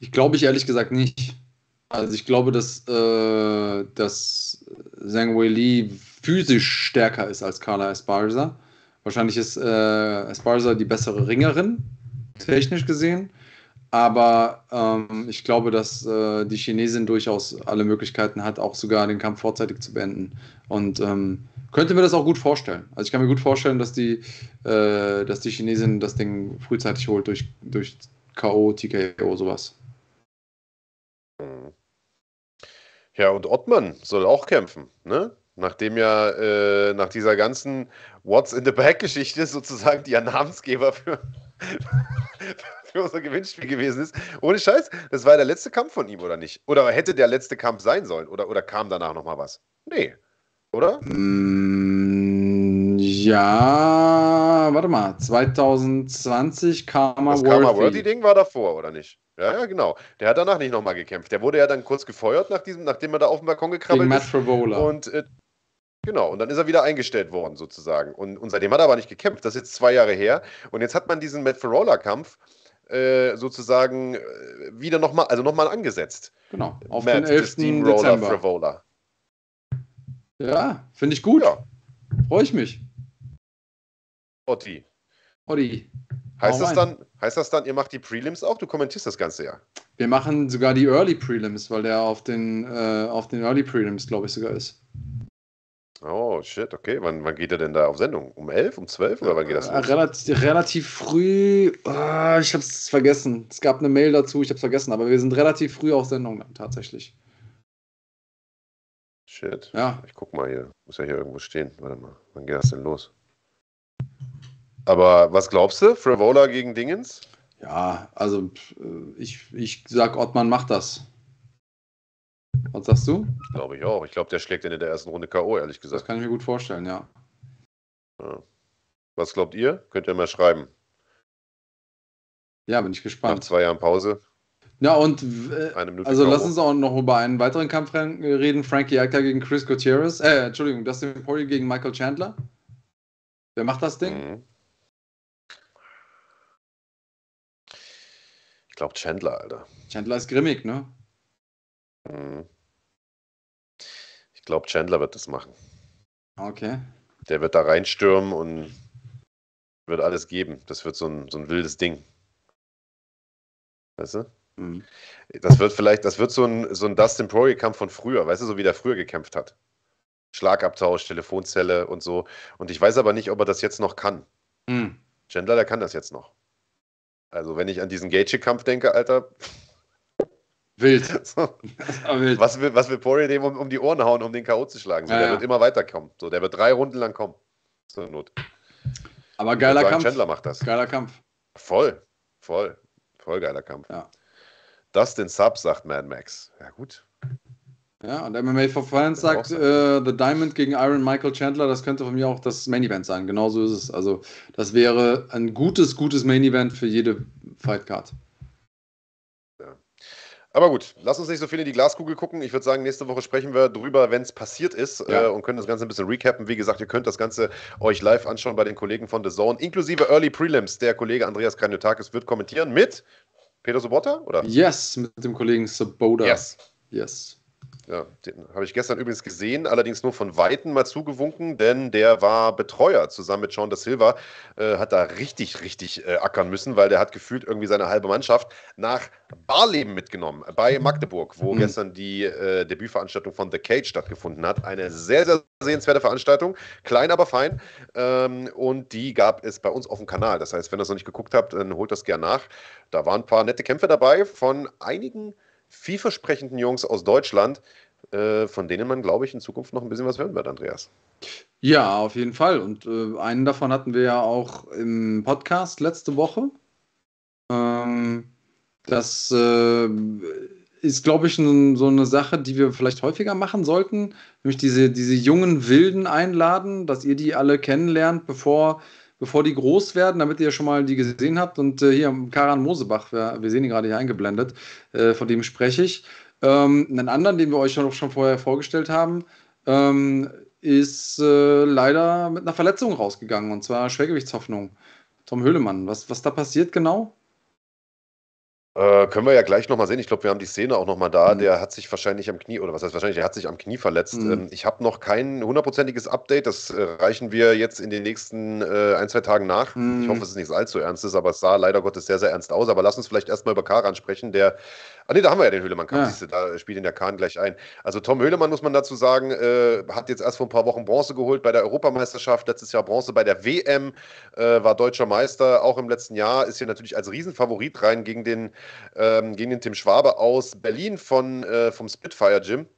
Ich glaube ich ehrlich gesagt nicht. Also ich glaube, dass, äh, dass Zhang Weili physisch stärker ist als Carla Esparza. Wahrscheinlich ist äh, Esparza die bessere Ringerin, technisch gesehen. Aber ähm, ich glaube, dass äh, die Chinesin durchaus alle Möglichkeiten hat, auch sogar den Kampf vorzeitig zu beenden. Und ähm, könnte mir das auch gut vorstellen. Also ich kann mir gut vorstellen, dass die, äh, dass die Chinesin das Ding frühzeitig holt durch, durch K.O., TKO, sowas. Ja, und Ottmann soll auch kämpfen, ne? Nachdem ja äh, nach dieser ganzen What's in the Back-Geschichte sozusagen die Namensgeber für, [laughs] für unser Gewinnspiel gewesen ist. Ohne Scheiß, das war der letzte Kampf von ihm, oder nicht? Oder hätte der letzte Kampf sein sollen? Oder, oder kam danach nochmal was? Nee. Oder? Mm, ja, warte mal. 2020 Karma Das Karma Worthy-Ding war davor, oder nicht? Ja, ja, genau. Der hat danach nicht nochmal gekämpft. Der wurde ja dann kurz gefeuert, nach diesem, nachdem er da auf dem Balkon gekrabbelt Gegen ist. Matt Frivola. Und äh, Genau, und dann ist er wieder eingestellt worden, sozusagen. Und, und seitdem hat er aber nicht gekämpft. Das ist jetzt zwei Jahre her. Und jetzt hat man diesen Matt Ferrola-Kampf äh, sozusagen äh, wieder nochmal, also nochmal angesetzt. Genau, auf Matt, den 11. Dezember. Frivola. Ja, finde ich gut. Ja. Freue ich mich. Otti. Otti. Heißt das, dann, heißt das dann, ihr macht die Prelims auch? Du kommentierst das Ganze ja. Wir machen sogar die Early Prelims, weil der auf den, äh, auf den Early Prelims, glaube ich, sogar ist. Oh, shit, okay. Wann, wann geht er denn da auf Sendung? Um 11, um 12 oder wann geht das los? Relativ, relativ früh, oh, ich habe es vergessen. Es gab eine Mail dazu, ich habe es vergessen, aber wir sind relativ früh auf Sendung tatsächlich. Shit. Ja. Ich guck mal hier. Muss ja hier irgendwo stehen. Warte mal. Wann geht das denn los? Aber was glaubst du? Frivola gegen Dingens? Ja, also ich, ich sag, Ottmann macht das. Was sagst du? Glaube ich auch. Ich glaube, der schlägt in der ersten Runde K.O., ehrlich gesagt. Das kann ich mir gut vorstellen, ja. ja. Was glaubt ihr? Könnt ihr mal schreiben. Ja, bin ich gespannt. Nach zwei Jahren Pause. Ja, und äh, also lass uns auch noch über einen weiteren Kampf reden. Frankie Alka gegen Chris Gutierrez. Äh, Entschuldigung, Dustin Poirier gegen Michael Chandler. Wer macht das Ding? Mhm. Ich glaube Chandler, Alter. Chandler ist grimmig, ne? Mhm. Ich glaube, Chandler wird das machen. Okay. Der wird da reinstürmen und wird alles geben. Das wird so ein, so ein wildes Ding. Weißt du? Mhm. Das wird vielleicht, das wird so ein, so ein Dustin Poirier-Kampf von früher, weißt du, so wie der früher gekämpft hat. Schlagabtausch, Telefonzelle und so. Und ich weiß aber nicht, ob er das jetzt noch kann. Mhm. Chandler, der kann das jetzt noch. Also, wenn ich an diesen Gage-Kampf denke, Alter, Wild. [laughs] Wild. Was, will, was will Poirier dem um, um, die Ohren hauen, um den K.O. zu schlagen? So, ja, der ja. wird immer weiterkommen. So, der wird drei Runden lang kommen. Zur Not. Aber geiler Kampf. Chandler macht das. Geiler Kampf. Voll. Voll. Voll geiler Kampf. Ja. Das den Sub, sagt Mad Max. Ja, gut. Ja, und MMA for Fans sagt, äh, The Diamond gegen Iron Michael Chandler, das könnte von mir auch das Main Event sein. Genauso ist es. Also, das wäre ein gutes, gutes Main Event für jede Fight Card. Aber gut, lass uns nicht so viel in die Glaskugel gucken. Ich würde sagen, nächste Woche sprechen wir drüber, wenn es passiert ist ja. äh, und können das Ganze ein bisschen recappen. Wie gesagt, ihr könnt das Ganze euch live anschauen bei den Kollegen von The Zone, inklusive Early Prelims. Der Kollege Andreas Kranjotakis wird kommentieren mit Peter Sobotta, oder? Yes, mit dem Kollegen Sobotta. Yes. Yes. Ja, den habe ich gestern übrigens gesehen, allerdings nur von Weitem mal zugewunken, denn der war Betreuer zusammen mit Sean da Silva, äh, hat da richtig, richtig äh, ackern müssen, weil der hat gefühlt irgendwie seine halbe Mannschaft nach Barleben mitgenommen, bei Magdeburg, wo mhm. gestern die äh, Debütveranstaltung von The Cage stattgefunden hat. Eine sehr, sehr sehenswerte Veranstaltung, klein, aber fein. Ähm, und die gab es bei uns auf dem Kanal. Das heißt, wenn ihr es noch nicht geguckt habt, dann holt das gern nach. Da waren ein paar nette Kämpfe dabei von einigen vielversprechenden Jungs aus Deutschland, äh, von denen man, glaube ich, in Zukunft noch ein bisschen was hören wird, Andreas. Ja, auf jeden Fall. Und äh, einen davon hatten wir ja auch im Podcast letzte Woche. Ähm, das äh, ist, glaube ich, n, so eine Sache, die wir vielleicht häufiger machen sollten. Nämlich diese, diese jungen Wilden einladen, dass ihr die alle kennenlernt, bevor bevor die groß werden, damit ihr schon mal die gesehen habt. Und äh, hier Karan Mosebach, wir, wir, sehen ihn gerade hier eingeblendet, äh, von dem spreche ich. Ähm, einen anderen, den wir euch schon, schon vorher vorgestellt haben, ähm, ist äh, leider mit einer Verletzung rausgegangen, und zwar Schwergewichtshoffnung. Tom Höhlemann, was, was da passiert genau? Äh, können wir ja gleich nochmal sehen. Ich glaube, wir haben die Szene auch nochmal da. Mhm. Der hat sich wahrscheinlich am Knie, oder was heißt wahrscheinlich, der hat sich am Knie verletzt. Mhm. Ähm, ich habe noch kein hundertprozentiges Update. Das äh, reichen wir jetzt in den nächsten äh, ein, zwei Tagen nach. Mhm. Ich hoffe, es ist nichts allzu Ernstes, aber es sah leider Gottes sehr, sehr ernst aus. Aber lass uns vielleicht erstmal über Karan sprechen, der Ah ne, da haben wir ja den Höhlemann-Kampf, ja. da spielt ihn der Kahn gleich ein. Also Tom Höhlemann, muss man dazu sagen, äh, hat jetzt erst vor ein paar Wochen Bronze geholt bei der Europameisterschaft, letztes Jahr Bronze bei der WM, äh, war deutscher Meister, auch im letzten Jahr, ist hier natürlich als Riesenfavorit rein gegen den, ähm, gegen den Tim Schwabe aus Berlin von, äh, vom Spitfire Gym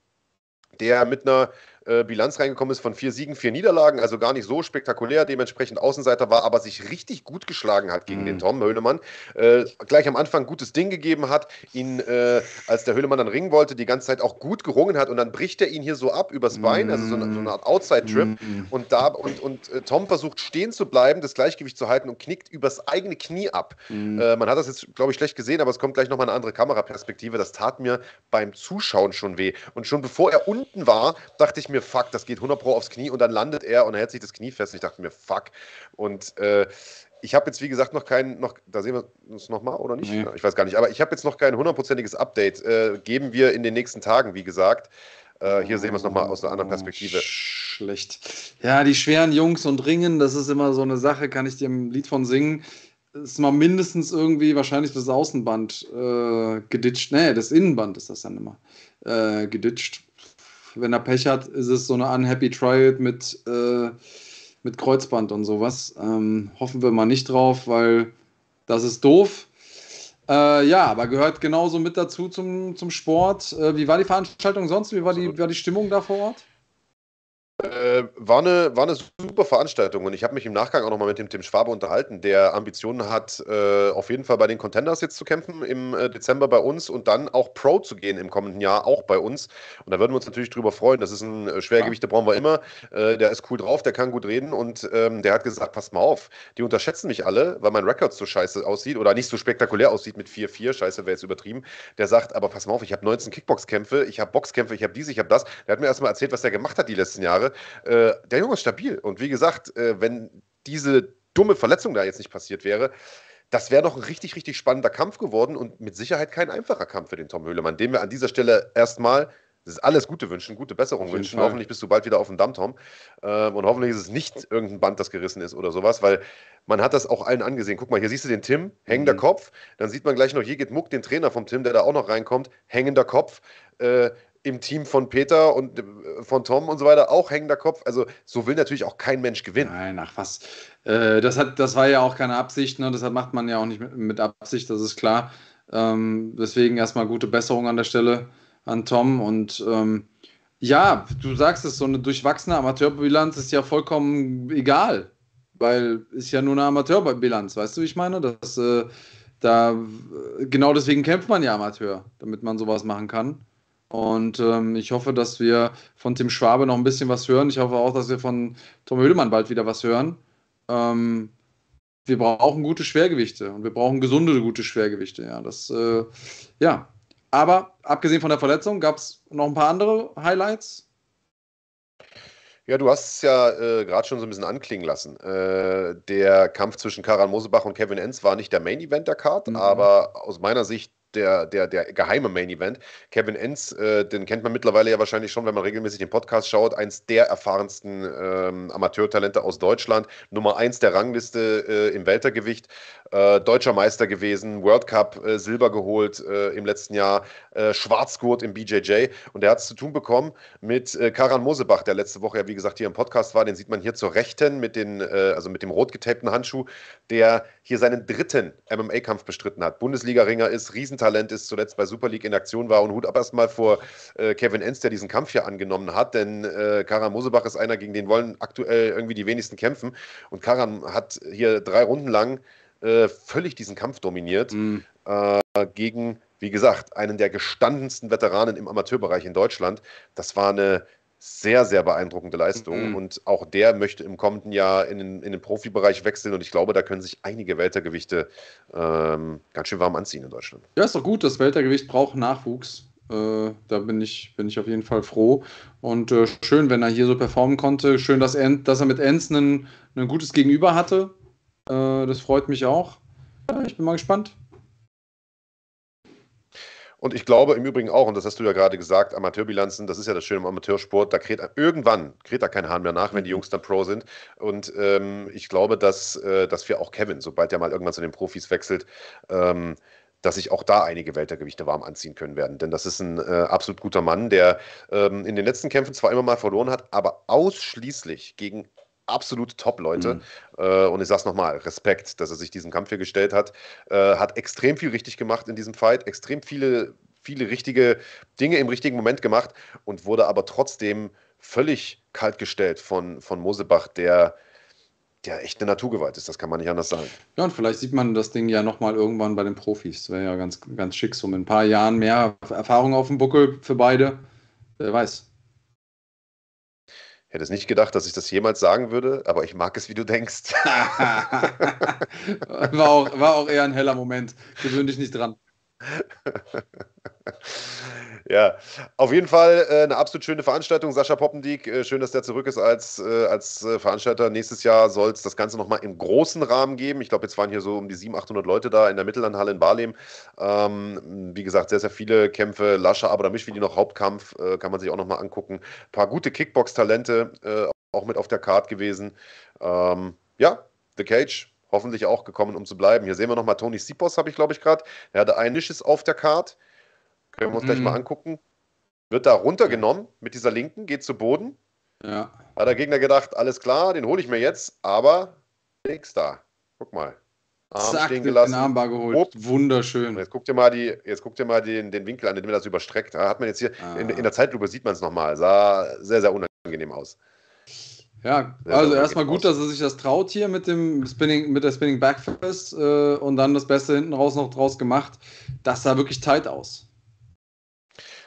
der mit einer äh, Bilanz reingekommen ist von vier Siegen, vier Niederlagen, also gar nicht so spektakulär, dementsprechend Außenseiter war, aber sich richtig gut geschlagen hat gegen mhm. den Tom Höhlemann. Äh, gleich am Anfang ein gutes Ding gegeben hat, ihn, äh, als der Höhlemann dann ringen wollte, die ganze Zeit auch gut gerungen hat und dann bricht er ihn hier so ab übers Bein, also so eine, so eine Art Outside-Trip mhm. und, da, und, und äh, Tom versucht stehen zu bleiben, das Gleichgewicht zu halten und knickt übers eigene Knie ab. Mhm. Äh, man hat das jetzt, glaube ich, schlecht gesehen, aber es kommt gleich nochmal eine andere Kameraperspektive. Das tat mir beim Zuschauen schon weh. Und schon bevor er unten war, dachte ich mir, fuck, das geht 100 Pro aufs Knie und dann landet er und er hält sich das Knie fest. Und ich dachte mir, fuck. Und äh, ich habe jetzt, wie gesagt, noch kein, noch, da sehen wir uns nochmal, oder nicht? Nee. Ich weiß gar nicht, aber ich habe jetzt noch kein hundertprozentiges Update. Äh, geben wir in den nächsten Tagen, wie gesagt. Äh, hier sehen wir es nochmal aus einer anderen Perspektive. Schlecht. Ja, die schweren Jungs und Ringen, das ist immer so eine Sache, kann ich dir ein Lied von singen. Ist mal mindestens irgendwie wahrscheinlich das Außenband äh, geditscht. Nee, das Innenband ist das dann immer äh, geditscht wenn er Pech hat, ist es so eine Unhappy Trial mit, äh, mit Kreuzband und sowas. Ähm, hoffen wir mal nicht drauf, weil das ist doof. Äh, ja, aber gehört genauso mit dazu zum, zum Sport. Äh, wie war die Veranstaltung sonst? Wie war die, wie war die Stimmung da vor Ort? Äh, war, eine, war eine super Veranstaltung und ich habe mich im Nachgang auch nochmal mit dem Tim Schwabe unterhalten, der Ambitionen hat, äh, auf jeden Fall bei den Contenders jetzt zu kämpfen im äh, Dezember bei uns und dann auch Pro zu gehen im kommenden Jahr, auch bei uns. Und da würden wir uns natürlich drüber freuen. Das ist ein äh, Schwergewicht, der brauchen wir immer. Äh, der ist cool drauf, der kann gut reden und ähm, der hat gesagt: Pass mal auf, die unterschätzen mich alle, weil mein Rekord so scheiße aussieht oder nicht so spektakulär aussieht mit 4-4. Scheiße, wäre jetzt übertrieben. Der sagt: Aber pass mal auf, ich habe 19 Kickboxkämpfe, ich habe Boxkämpfe, ich habe dies, ich habe das. Der hat mir erstmal erzählt, was er gemacht hat die letzten Jahre. Äh, der Junge ist stabil. Und wie gesagt, äh, wenn diese dumme Verletzung da jetzt nicht passiert wäre, das wäre doch ein richtig, richtig spannender Kampf geworden und mit Sicherheit kein einfacher Kampf für den Tom Höhlemann, dem wir an dieser Stelle erstmal alles Gute wünschen, gute Besserung wünschen. Fall. Hoffentlich bist du bald wieder auf dem Damm, Tom. Ähm, und hoffentlich ist es nicht irgendein Band, das gerissen ist oder sowas, weil man hat das auch allen angesehen. Guck mal, hier siehst du den Tim, hängender mhm. Kopf. Dann sieht man gleich noch Jegit Muck, den Trainer vom Tim, der da auch noch reinkommt, hängender Kopf. Äh, im Team von Peter und äh, von Tom und so weiter auch hängender Kopf. Also so will natürlich auch kein Mensch gewinnen. Nein, ach was. Äh, das, hat, das war ja auch keine Absicht, ne? deshalb macht man ja auch nicht mit, Absicht, das ist klar. Ähm, deswegen erstmal gute Besserung an der Stelle an Tom. Und ähm, ja, du sagst es, so eine durchwachsene Amateurbilanz ist ja vollkommen egal, weil ist ja nur eine Amateurbilanz, weißt du, wie ich meine? Das, äh, da, genau deswegen kämpft man ja Amateur, damit man sowas machen kann. Und ähm, ich hoffe, dass wir von Tim Schwabe noch ein bisschen was hören. Ich hoffe auch, dass wir von Tom Höhlemann bald wieder was hören. Ähm, wir brauchen gute Schwergewichte und wir brauchen gesunde, gute Schwergewichte. Ja, das, äh, ja. Aber abgesehen von der Verletzung gab es noch ein paar andere Highlights. Ja, du hast es ja äh, gerade schon so ein bisschen anklingen lassen. Äh, der Kampf zwischen Karan Mosebach und Kevin Enns war nicht der Main Event der Card, mhm. aber aus meiner Sicht der, der, der geheime Main Event. Kevin Enns, äh, den kennt man mittlerweile ja wahrscheinlich schon, wenn man regelmäßig den Podcast schaut, eins der erfahrensten ähm, Amateurtalente aus Deutschland, Nummer eins der Rangliste äh, im Weltergewicht, äh, deutscher Meister gewesen, World Cup äh, Silber geholt äh, im letzten Jahr, äh, Schwarzgurt im BJJ und er hat es zu tun bekommen mit Karan Mosebach, der letzte Woche ja wie gesagt hier im Podcast war, den sieht man hier zur Rechten mit den, also mit dem rot getapten Handschuh, der hier seinen dritten MMA-Kampf bestritten hat, Bundesliga-Ringer ist, riesen Talent ist, zuletzt bei Super League in Aktion war. Und Hut ab erstmal vor äh, Kevin Enns, der diesen Kampf hier angenommen hat, denn äh, Karan Mosebach ist einer, gegen den wollen aktuell irgendwie die wenigsten kämpfen. Und Karan hat hier drei Runden lang äh, völlig diesen Kampf dominiert mhm. gegen wie gesagt, einen der gestandensten Veteranen im Amateurbereich in Deutschland. Das war eine sehr, sehr beeindruckende Leistung. Mhm. Und auch der möchte im kommenden Jahr in den, in den Profibereich wechseln. Und ich glaube, da können sich einige Weltergewichte ähm, ganz schön warm anziehen in Deutschland. Ja, ist doch gut. Das Weltergewicht braucht Nachwuchs. Äh, da bin ich, bin ich auf jeden Fall froh. Und äh, schön, wenn er hier so performen konnte. Schön, dass er, dass er mit Enz ein gutes Gegenüber hatte. Äh, das freut mich auch. Ich bin mal gespannt. Und ich glaube im Übrigen auch, und das hast du ja gerade gesagt, Amateurbilanzen, das ist ja das Schöne im Amateursport, da kräht irgendwann kräht da kein Hahn mehr nach, wenn die. Jungs dann Pro sind. Und ähm, ich glaube, dass, äh, dass wir auch Kevin, sobald er mal irgendwann zu den Profis wechselt, ähm, dass sich auch da einige Weltergewichte warm anziehen können werden. Denn das ist ein äh, absolut guter Mann, der ähm, in den letzten Kämpfen zwar immer mal verloren hat, aber ausschließlich gegen absolute Top-Leute. Mhm. Äh, und ich sage es nochmal, Respekt, dass er sich diesem Kampf hier gestellt hat. Äh, hat extrem viel richtig gemacht in diesem Fight, extrem viele, viele richtige Dinge im richtigen Moment gemacht und wurde aber trotzdem völlig kalt gestellt von, von Mosebach, der der echt eine Naturgewalt ist, das kann man nicht anders sagen. Ja, und vielleicht sieht man das Ding ja nochmal irgendwann bei den Profis. Das wäre ja ganz, ganz schick, so mit ein paar Jahren mehr Erfahrung auf dem Buckel für beide. Wer weiß hätte es nicht gedacht, dass ich das jemals sagen würde, aber ich mag es, wie du denkst. [laughs] war, auch, war auch eher ein heller Moment. Gewöhn dich nicht dran. [laughs] ja, auf jeden Fall äh, eine absolut schöne Veranstaltung. Sascha Poppendiek, äh, schön, dass der zurück ist als, äh, als äh, Veranstalter. Nächstes Jahr soll es das Ganze nochmal im großen Rahmen geben. Ich glaube, jetzt waren hier so um die 700, 800 Leute da in der Mittellandhalle in Barlem. Ähm, wie gesagt, sehr, sehr viele Kämpfe. Lascha, aber da wie noch Hauptkampf, äh, kann man sich auch nochmal angucken. Ein paar gute Kickbox-Talente äh, auch mit auf der Card gewesen. Ähm, ja, The Cage, hoffentlich auch gekommen, um zu bleiben. Hier sehen wir nochmal Tony Sipos, habe ich glaube ich gerade. Er hatte ein Nisches auf der Card. Können wir uns mhm. gleich mal angucken. Wird da runtergenommen mit dieser linken, geht zu Boden. Ja. Hat der Gegner gedacht, alles klar, den hole ich mir jetzt, aber nix da. Guck mal. Arm Zack, stehen gelassen. Den Armbar geholt. Upp. Wunderschön. Jetzt guck dir mal, die, jetzt guck dir mal den, den Winkel an, in dem er das überstreckt. Hat man jetzt hier, ah. in, in der Zeitlupe sieht man es nochmal. Sah sehr, sehr unangenehm aus. Ja, also erstmal gut, dass er sich das traut hier mit dem Spinning, mit der Spinning Backfist äh, und dann das Beste hinten raus noch draus gemacht. Das sah wirklich tight aus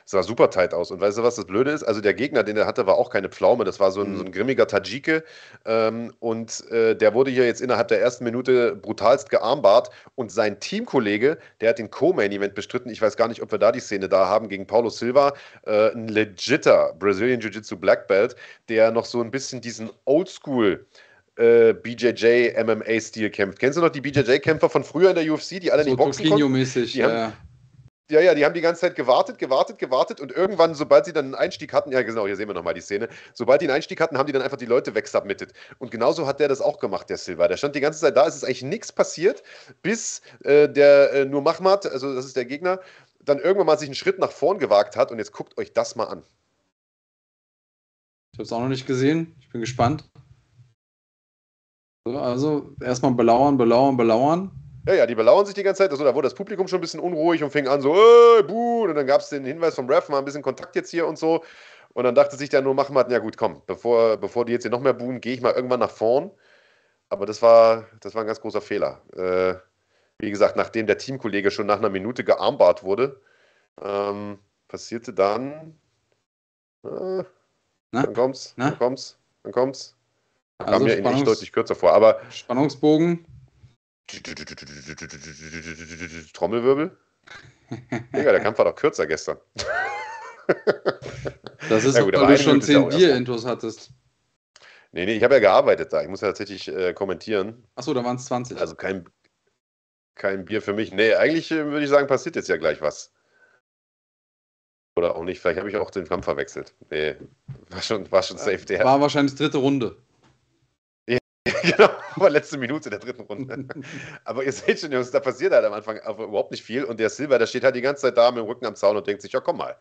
sah super tight aus. Und weißt du, was das Blöde ist? Also der Gegner, den er hatte, war auch keine Pflaume. Das war so ein, mhm. so ein grimmiger Tadjike. Ähm, und äh, der wurde hier jetzt innerhalb der ersten Minute brutalst gearmbart. Und sein Teamkollege, der hat den Co-Main-Event bestritten. Ich weiß gar nicht, ob wir da die Szene da haben, gegen Paulo Silva. Äh, ein legitter Brazilian Jiu-Jitsu Black Belt, der noch so ein bisschen diesen Oldschool äh, BJJ MMA-Stil kämpft. Kennst du noch die BJJ-Kämpfer von früher in der UFC, die alle so nicht boxen konnten? mäßig ja. Ja, ja, die haben die ganze Zeit gewartet, gewartet, gewartet und irgendwann, sobald sie dann einen Einstieg hatten, ja genau, hier sehen wir nochmal die Szene, sobald die einen Einstieg hatten, haben die dann einfach die Leute wegsubmitted. Und genauso hat der das auch gemacht, der Silva. Der stand die ganze Zeit da, es ist eigentlich nichts passiert, bis äh, der äh, Nur Mahmoud, also das ist der Gegner, dann irgendwann mal sich einen Schritt nach vorn gewagt hat und jetzt guckt euch das mal an. Ich habe es auch noch nicht gesehen, ich bin gespannt. So, also erstmal belauern, belauern, belauern. Ja, ja, die belauern sich die ganze Zeit. Also, da wurde das Publikum schon ein bisschen unruhig und fing an so, äh, buh, und dann gab es den Hinweis vom Ref, mal ein bisschen Kontakt jetzt hier und so. Und dann dachte sich der nur machen, ja gut, komm, bevor, bevor die jetzt hier noch mehr buhen, gehe ich mal irgendwann nach vorn. Aber das war, das war ein ganz großer Fehler. Äh, wie gesagt, nachdem der Teamkollege schon nach einer Minute gearmbart wurde, ähm, passierte dann. Äh, dann kommt's, Na? dann kommt's, dann kommt's. Kam Also mir in echt deutlich kürzer vor. Aber Spannungsbogen. Trommelwirbel? Digga, der Kampf war doch kürzer gestern. Das ist, Ja gut, weil du schon Minute ist ja 10 auch erst Bier-Intos hattest. Nee, nee, ich habe ja gearbeitet da. Ich muss ja tatsächlich äh, kommentieren. Achso, da waren es 20. Also kein, kein Bier für mich. Nee, eigentlich äh, würde ich sagen, passiert jetzt ja gleich was. Oder auch nicht. Vielleicht habe ich auch den Kampf verwechselt. Nee, war schon, war schon safe. Der, War wahrscheinlich dritte Runde. [laughs] genau, war letzte Minute der dritten Runde. [laughs] Aber ihr seht schon, Jungs, da passiert halt am Anfang einfach überhaupt nicht viel. Und der Silber, der steht halt die ganze Zeit da mit dem Rücken am Zaun und denkt sich, ja, komm mal.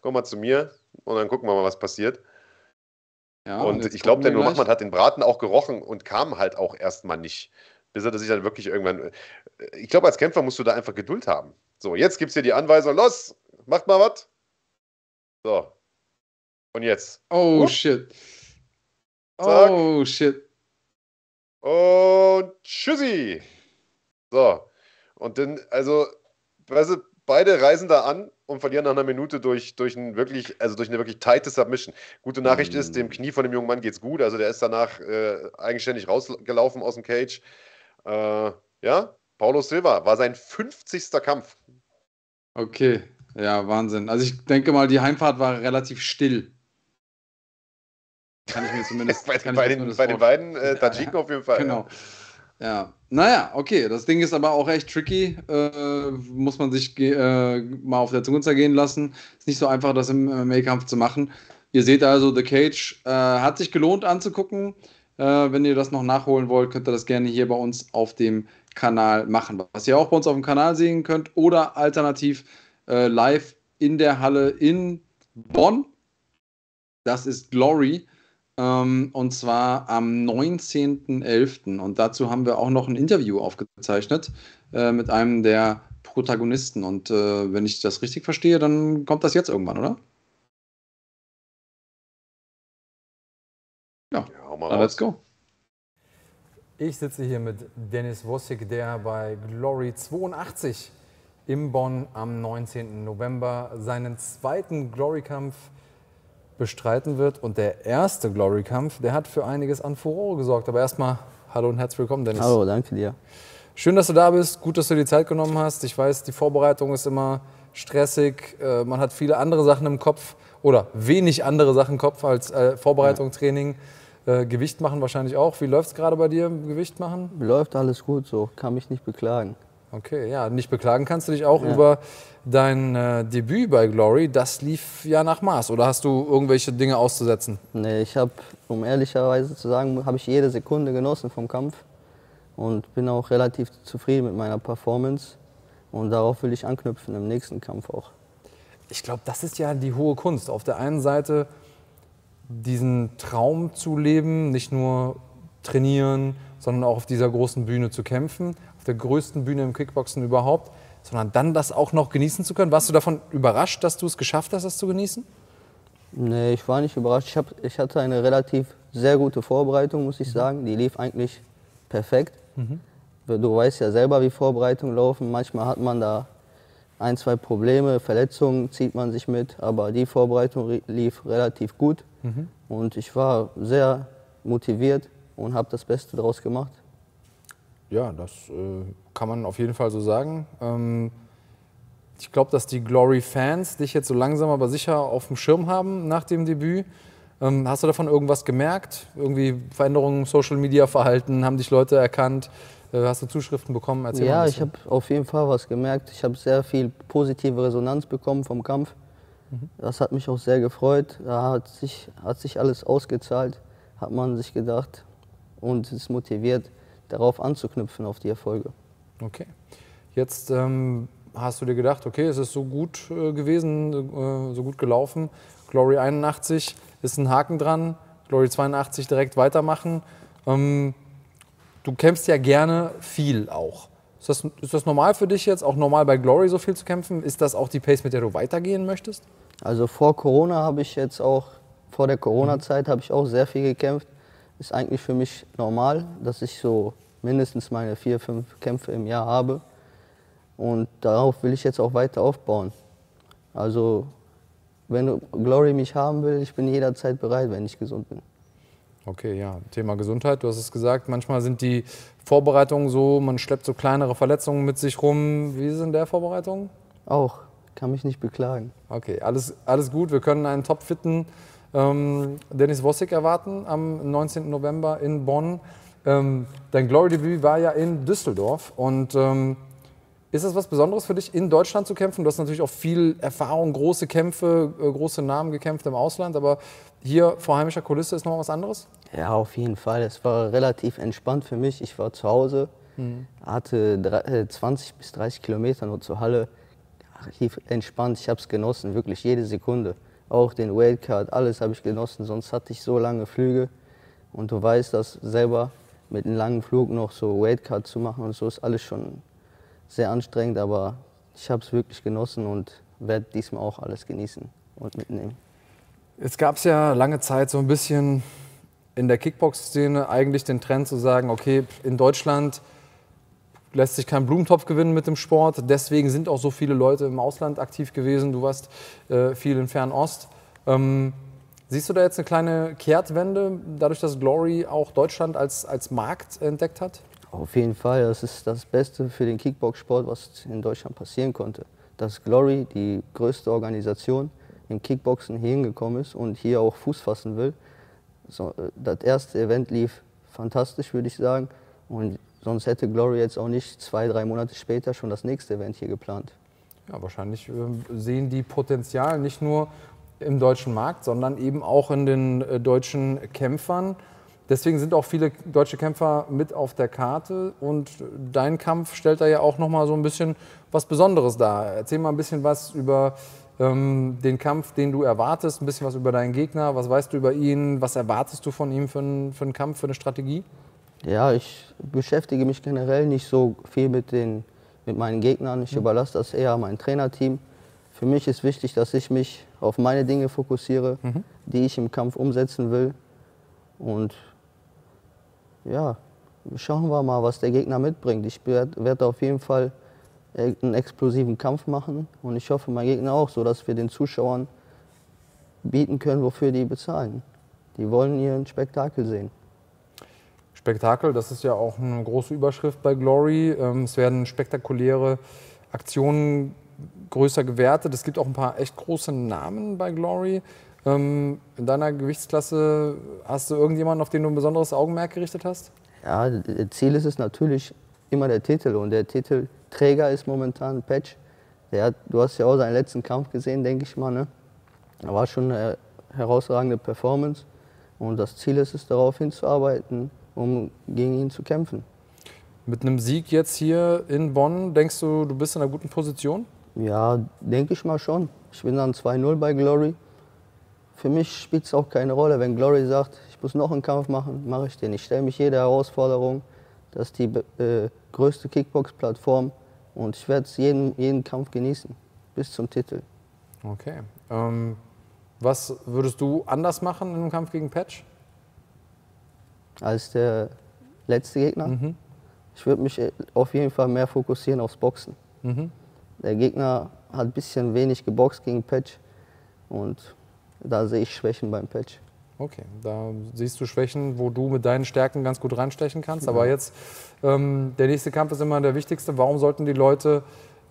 Komm mal zu mir und dann gucken wir mal, was passiert. Ja, und jetzt ich glaube, der Nurmachmann gleich. hat den Braten auch gerochen und kam halt auch erstmal nicht. Bis er sich dann wirklich irgendwann. Ich glaube, als Kämpfer musst du da einfach Geduld haben. So, jetzt gibt es hier die Anweisung: los, macht mal was. So. Und jetzt. Oh Hup. shit. Zack. Oh shit. Und tschüssi. So. Und dann, also, weißt du, beide reisen da an und verlieren nach einer Minute durch, durch, ein wirklich, also durch eine wirklich tighte Submission. Gute Nachricht ist, dem Knie von dem jungen Mann geht's gut. Also der ist danach äh, eigenständig rausgelaufen aus dem Cage. Äh, ja, Paulo Silva war sein 50. Kampf. Okay. Ja, Wahnsinn. Also ich denke mal, die Heimfahrt war relativ still. Kann ich mir [laughs] zumindest. bei, kann bei, den, bei den beiden äh, Tadschiken auf jeden Fall. Genau. Ja, naja, okay. Das Ding ist aber auch echt tricky. Äh, muss man sich äh, mal auf der Zunge zergehen lassen. Ist nicht so einfach, das im MMA-Kampf zu machen. Ihr seht also, The Cage äh, hat sich gelohnt anzugucken. Äh, wenn ihr das noch nachholen wollt, könnt ihr das gerne hier bei uns auf dem Kanal machen. Was ihr auch bei uns auf dem Kanal sehen könnt oder alternativ äh, live in der Halle in Bonn. Das ist Glory. Ähm, und zwar am 19.11. Und dazu haben wir auch noch ein Interview aufgezeichnet äh, mit einem der Protagonisten. Und äh, wenn ich das richtig verstehe, dann kommt das jetzt irgendwann, oder? Ja, Ja, hau mal let's go. Ich sitze hier mit Dennis Wossig, der bei Glory 82 im Bonn am 19. November seinen zweiten Glory-Kampf bestreiten wird. Und der erste Glory-Kampf, der hat für einiges an Furore gesorgt. Aber erstmal, hallo und herzlich willkommen, Dennis. Hallo, danke dir. Schön, dass du da bist. Gut, dass du die Zeit genommen hast. Ich weiß, die Vorbereitung ist immer stressig. Äh, Man hat viele andere Sachen im Kopf oder wenig andere Sachen im Kopf als äh, Vorbereitung, Training. Äh, Gewicht machen wahrscheinlich auch. Wie läuft es gerade bei dir, Gewicht machen? Läuft alles gut so, kann mich nicht beklagen. Okay, ja, nicht beklagen kannst du dich auch Ja. über dein äh, Debüt bei Glory. Das lief ja nach Maß. Oder hast du irgendwelche Dinge auszusetzen? Nee, ich habe, um ehrlicherweise zu sagen, habe ich jede Sekunde genossen vom Kampf und bin auch relativ zufrieden mit meiner Performance. Und darauf will ich anknüpfen im nächsten Kampf auch. Ich glaube, das ist ja die hohe Kunst. Auf der einen Seite diesen Traum zu leben, nicht nur trainieren, sondern auch auf dieser großen Bühne zu kämpfen, auf der größten Bühne im Kickboxen überhaupt, sondern dann das auch noch genießen zu können. Warst du davon überrascht, dass du es geschafft hast, das zu genießen? Nee, ich war nicht überrascht. Ich, hab, ich hatte eine relativ sehr gute Vorbereitung, muss ich sagen. Die lief eigentlich perfekt. Du weißt ja selber, wie Vorbereitungen laufen. Manchmal hat man da ein, zwei Probleme, Verletzungen zieht man sich mit. Aber die Vorbereitung lief relativ gut. Und ich war sehr motiviert und habe das Beste daraus gemacht. Ja, das äh, kann man auf jeden Fall so sagen. Ähm, ich glaube, dass die Glory-Fans dich jetzt so langsam aber sicher auf dem Schirm haben nach dem Debüt. Ähm, hast du davon irgendwas gemerkt? Irgendwie Veränderungen im Social-Media-Verhalten? Haben dich Leute erkannt? Äh, hast du Zuschriften bekommen? Erzähl ja, ich habe auf jeden Fall was gemerkt. Ich habe sehr viel positive Resonanz bekommen vom Kampf. Das hat mich auch sehr gefreut. Da hat sich, hat sich alles ausgezahlt, hat man sich gedacht und ist motiviert, darauf anzuknüpfen, auf die Erfolge. Okay. Jetzt ähm, hast du dir gedacht, okay, es ist so gut äh, gewesen, äh, so gut gelaufen. Glory 81 ist ein Haken dran. Glory 82 direkt weitermachen. Ähm, du kämpfst ja gerne viel auch. Ist das, ist das normal für dich jetzt, auch normal bei Glory so viel zu kämpfen? Ist das auch die Pace, mit der du weitergehen möchtest? Also vor Corona habe ich jetzt auch, vor der Corona-Zeit habe ich auch sehr viel gekämpft. Ist eigentlich für mich normal, dass ich so mindestens meine vier, fünf Kämpfe im Jahr habe. Und darauf will ich jetzt auch weiter aufbauen. Also wenn Glory mich haben will, ich bin jederzeit bereit, wenn ich gesund bin. Okay, ja, Thema Gesundheit. Du hast es gesagt, manchmal sind die Vorbereitungen so, man schleppt so kleinere Verletzungen mit sich rum. Wie ist es in der Vorbereitung? Auch, kann mich nicht beklagen. Okay, alles, alles gut. Wir können einen topfitten ähm, Dennis Wossig erwarten am 19. November in Bonn. Ähm, dein Glory-Debüt war ja in Düsseldorf. Und ähm, ist das was Besonderes für dich, in Deutschland zu kämpfen? Du hast natürlich auch viel Erfahrung, große Kämpfe, äh, große Namen gekämpft im Ausland. Aber hier vor heimischer Kulisse ist noch was anderes? Ja, auf jeden Fall. Es war relativ entspannt für mich. Ich war zu Hause, mhm. hatte 20 äh, bis 30 Kilometer nur zur Halle. Relativ entspannt. Ich habe es genossen, wirklich jede Sekunde. Auch den Wildcard, alles habe ich genossen. Sonst hatte ich so lange Flüge. Und du weißt das selber, mit einem langen Flug noch so Wildcard zu machen und so ist alles schon sehr anstrengend. Aber ich habe es wirklich genossen und werde diesmal auch alles genießen und mitnehmen. Jetzt gab es ja lange Zeit so ein bisschen in der Kickbox-Szene eigentlich den Trend zu sagen, okay, in Deutschland lässt sich kein Blumentopf gewinnen mit dem Sport. Deswegen sind auch so viele Leute im Ausland aktiv gewesen. Du warst äh, viel in Fernost. Ähm, siehst du da jetzt eine kleine Kehrtwende, dadurch, dass Glory auch Deutschland als, als Markt entdeckt hat? Auf jeden Fall. Das ist das Beste für den Kickbox-Sport, was in Deutschland passieren konnte. Dass Glory, die größte Organisation, im Kickboxen hier hingekommen ist und hier auch Fuß fassen will. So, äh, das erste Event lief fantastisch, würde ich sagen. Und sonst hätte Glory jetzt auch nicht zwei, drei Monate später schon das nächste Event hier geplant. Ja, wahrscheinlich äh, sehen die Potenzial nicht nur im deutschen Markt, sondern eben auch in den äh, deutschen Kämpfern. Deswegen sind auch viele deutsche Kämpfer mit auf der Karte und dein Kampf stellt da ja auch noch mal so ein bisschen was Besonderes dar. Erzähl mal ein bisschen was über ähm, den Kampf, den du erwartest, ein bisschen was über deinen Gegner. Was weißt du über ihn? Was erwartest du von ihm für einen, für einen Kampf, für eine Strategie? Ja, ich beschäftige mich generell nicht so viel mit, den, mit meinen Gegnern. Ich mhm. überlasse das eher mein Trainerteam. Für mich ist wichtig, dass ich mich auf meine Dinge fokussiere, mhm. die ich im Kampf umsetzen will. Und ja, schauen wir mal, was der Gegner mitbringt. Ich werde werd auf jeden Fall einen explosiven Kampf machen. Und ich hoffe, mein Gegner auch, so dass wir den Zuschauern bieten können, wofür die bezahlen. Die wollen ihren Spektakel sehen. Spektakel, das ist ja auch eine große Überschrift bei Glory. Ähm, es werden spektakuläre Aktionen größer gewertet. Es gibt auch ein paar echt große Namen bei Glory. Ähm, in deiner Gewichtsklasse hast du irgendjemanden, auf den du ein besonderes Augenmerk gerichtet hast? Ja, Ziel ist es natürlich immer der Titel. Und der Titel Träger ist momentan Patch. Der du hast ja auch seinen letzten Kampf gesehen, denke ich mal. Ne? Da war schon eine herausragende Performance. Und das Ziel ist es, darauf hinzuarbeiten, um gegen ihn zu kämpfen. Mit einem Sieg jetzt hier in Bonn, denkst du, du bist in einer guten Position? Ja, denke ich mal schon. Ich bin dann 2-0 bei Glory. Für mich spielt es auch keine Rolle, wenn Glory sagt, ich muss noch einen Kampf machen, mache ich den. Ich stelle mich jede Herausforderung. Das ist die äh, größte Kickbox-Plattform und ich werde jeden, jeden Kampf genießen, bis zum Titel. Okay. Ähm, was würdest du anders machen im Kampf gegen Patch? Als der letzte Gegner? Mhm. Ich würde mich äh, auf jeden Fall mehr fokussieren aufs Boxen. Mhm. Der Gegner hat ein bisschen wenig geboxt gegen Patch und da sehe ich Schwächen beim Patch. Okay, da siehst du Schwächen, wo du mit deinen Stärken ganz gut reinstechen kannst. Aber jetzt, ähm, der nächste Kampf ist immer der wichtigste. Warum sollten die Leute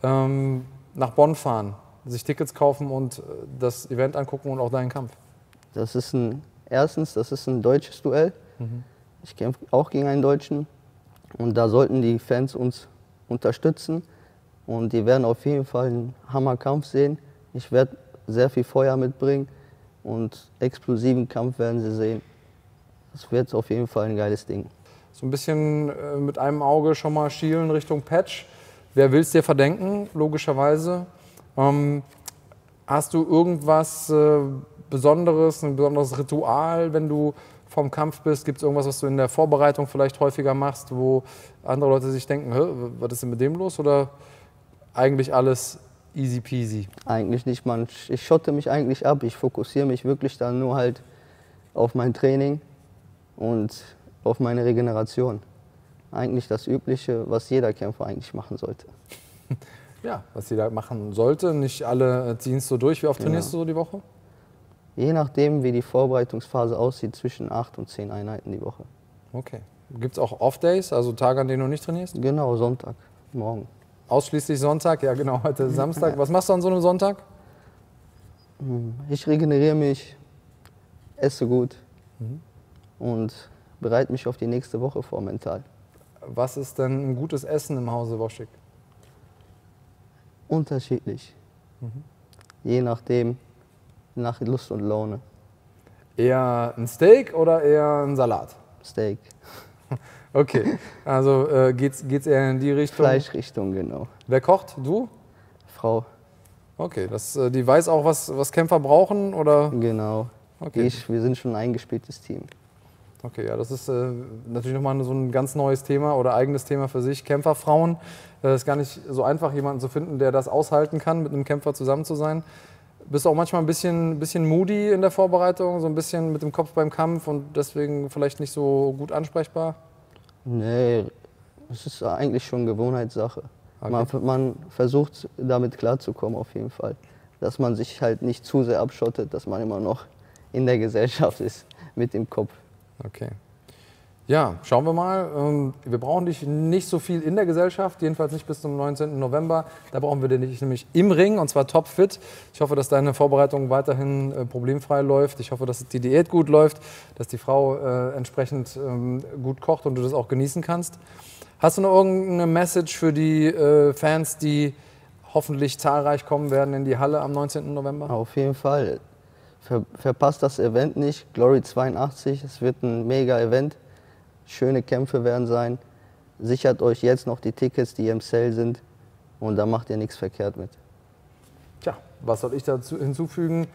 ähm, nach Bonn fahren, sich Tickets kaufen und äh, das Event angucken und auch deinen Kampf? Das ist ein, erstens, das ist ein deutsches Duell. Mhm. Ich kämpfe auch gegen einen Deutschen. Und da sollten die Fans uns unterstützen. Und die werden auf jeden Fall einen Hammerkampf sehen. Ich werde sehr viel Feuer mitbringen und explosiven Kampf werden Sie sehen. Das wird auf jeden Fall ein geiles Ding. So ein bisschen äh, mit einem Auge schon mal schielen Richtung Patch. Wer will es dir verdenken, logischerweise? Ähm, hast du irgendwas äh, Besonderes, ein besonderes Ritual, wenn du vom Kampf bist? Gibt es irgendwas, was du in der Vorbereitung vielleicht häufiger machst, wo andere Leute sich denken, was ist denn mit dem los? Oder eigentlich alles Easy peasy. Eigentlich nicht, man. Ich schotte mich eigentlich ab. Ich fokussiere mich wirklich dann nur halt auf mein Training und auf meine Regeneration. Eigentlich das Übliche, was jeder Kämpfer eigentlich machen sollte. [laughs] ja, was sie da machen sollte. Nicht alle ziehen es so durch. Wie oft Genau. trainierst du so die Woche? Je nachdem, wie die Vorbereitungsphase aussieht, zwischen acht und zehn Einheiten die Woche. Okay. Gibt es auch Off-Days, also Tage, an denen du nicht trainierst? Genau, Sonntag, morgen. Ausschließlich Sonntag? Ja, genau, heute ist Samstag. Was machst du an so einem Sonntag? Ich regeneriere mich, esse gut Mhm. und bereite mich auf die nächste Woche vor mental. Was ist denn ein gutes Essen im Hause Woschik? Unterschiedlich. Mhm. Je nachdem, nach Lust und Laune. Eher ein Steak oder eher ein Salat? Steak, Okay, also äh, geht's, geht's eher in die Richtung? Fleischrichtung, genau. Wer kocht? Du? Frau, Okay, das, äh, die weiß auch, was, was Kämpfer brauchen, oder? genau. Okay. Ich, wir sind schon ein eingespieltes Team. Okay, ja, das ist äh, natürlich nochmal so ein ganz neues Thema oder eigenes Thema für sich. Kämpferfrauen. Es ist gar nicht so einfach, jemanden zu finden, der das aushalten kann, mit einem Kämpfer zusammen zu sein. Bist du auch manchmal ein bisschen, bisschen moody in der Vorbereitung, so ein bisschen mit dem Kopf beim Kampf und deswegen vielleicht nicht so gut ansprechbar? Nee, es ist eigentlich schon Gewohnheitssache. Okay. Man, man versucht damit klarzukommen auf jeden Fall. Dass man sich halt nicht zu sehr abschottet, dass man immer noch in der Gesellschaft ist mit dem Kopf. Okay. Ja, schauen wir mal. Ähm, Wir brauchen dich nicht so viel in der Gesellschaft, jedenfalls nicht bis zum 19. November. Da brauchen wir dich nämlich im Ring und zwar topfit. Ich hoffe, dass deine Vorbereitung weiterhin äh, problemfrei läuft. Ich hoffe, dass die Diät gut läuft, dass die Frau äh, entsprechend ähm, gut kocht und du das auch genießen kannst. Hast du noch irgendeine Message für die äh, Fans, die hoffentlich zahlreich kommen werden in die Halle am 19. November? Auf jeden Fall. Ver, verpasst das Event nicht. Glory 82, es wird ein mega Event. Schöne Kämpfe werden sein. Sichert euch jetzt noch die Tickets, die im Sale sind. Und da macht ihr nichts verkehrt mit. Tja, was soll ich dazu hinzufügen?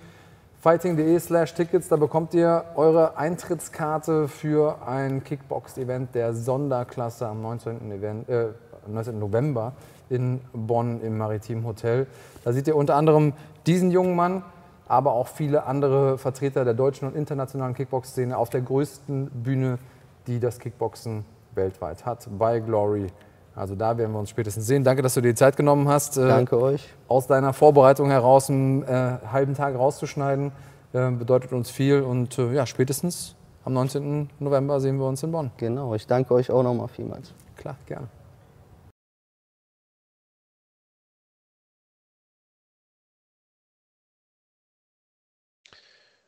Fighting.de slash Tickets, da bekommt ihr eure Eintrittskarte für ein Kickbox-Event der Sonderklasse am 19. Event, äh, 19. November in Bonn im Maritim Hotel. Da seht ihr unter anderem diesen jungen Mann, aber auch viele andere Vertreter der deutschen und internationalen Kickbox-Szene auf der größten Bühne, die das Kickboxen weltweit hat, bei Glory. Also da werden wir uns spätestens sehen. Danke, dass du dir die Zeit genommen hast. Äh, Danke euch. aus deiner Vorbereitung heraus einen äh, halben Tag rauszuschneiden, äh, bedeutet uns viel. Und äh, ja, spätestens am 19. November sehen wir uns in Bonn. Genau, ich danke euch auch nochmal vielmals. Klar, gerne.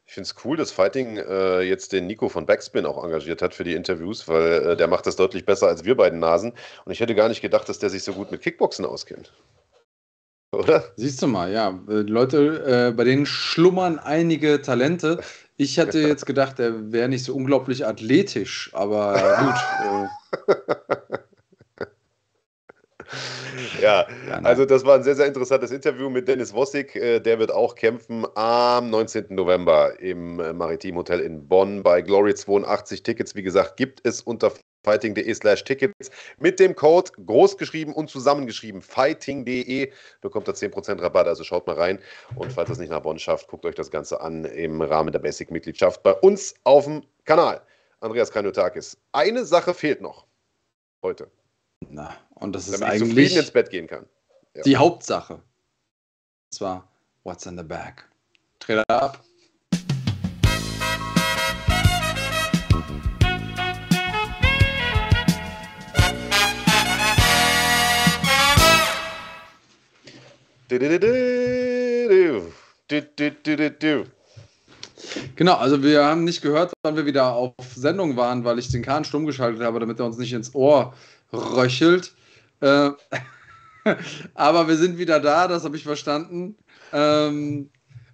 Ich finde es cool, dass Fighting äh, jetzt den Nico von Backspin auch engagiert hat für die Interviews, weil äh, der macht das deutlich besser als wir beiden Nasen. Und ich hätte gar nicht gedacht, dass der sich so gut mit Kickboxen auskennt. Oder? Siehst du mal, ja. äh, Leute, äh, bei denen schlummern einige Talente. Ich hätte jetzt gedacht, er wäre nicht so unglaublich athletisch, aber gut. [laughs] [laughs] Ja, also das war ein sehr, sehr interessantes Interview mit Dennis Wossig. Äh, Der wird auch kämpfen am 19. November im äh, Maritim Hotel in Bonn bei Glory 82. Tickets, wie gesagt, gibt es unter fighting.de slash Tickets mit dem Code großgeschrieben und zusammengeschrieben fighting.de bekommt ihr 10% Rabatt, also schaut mal rein und falls es nicht nach Bonn schafft, guckt euch das Ganze an im Rahmen der Basic-Mitgliedschaft bei uns auf dem Kanal. Andreas Kanyotakis, eine Sache fehlt noch heute, na, und das ist damit ich zufrieden ins eigentlich Bett gehen kann. Ja. die Hauptsache. Und zwar, what's in the bag? Trailer ab. Genau, also wir haben nicht gehört, wann wir wieder auf Sendung waren, weil ich den Kahn stumm geschaltet habe, damit er uns nicht ins Ohr röchelt. Äh, [laughs] aber wir sind wieder da, das habe ich verstanden. Ähm,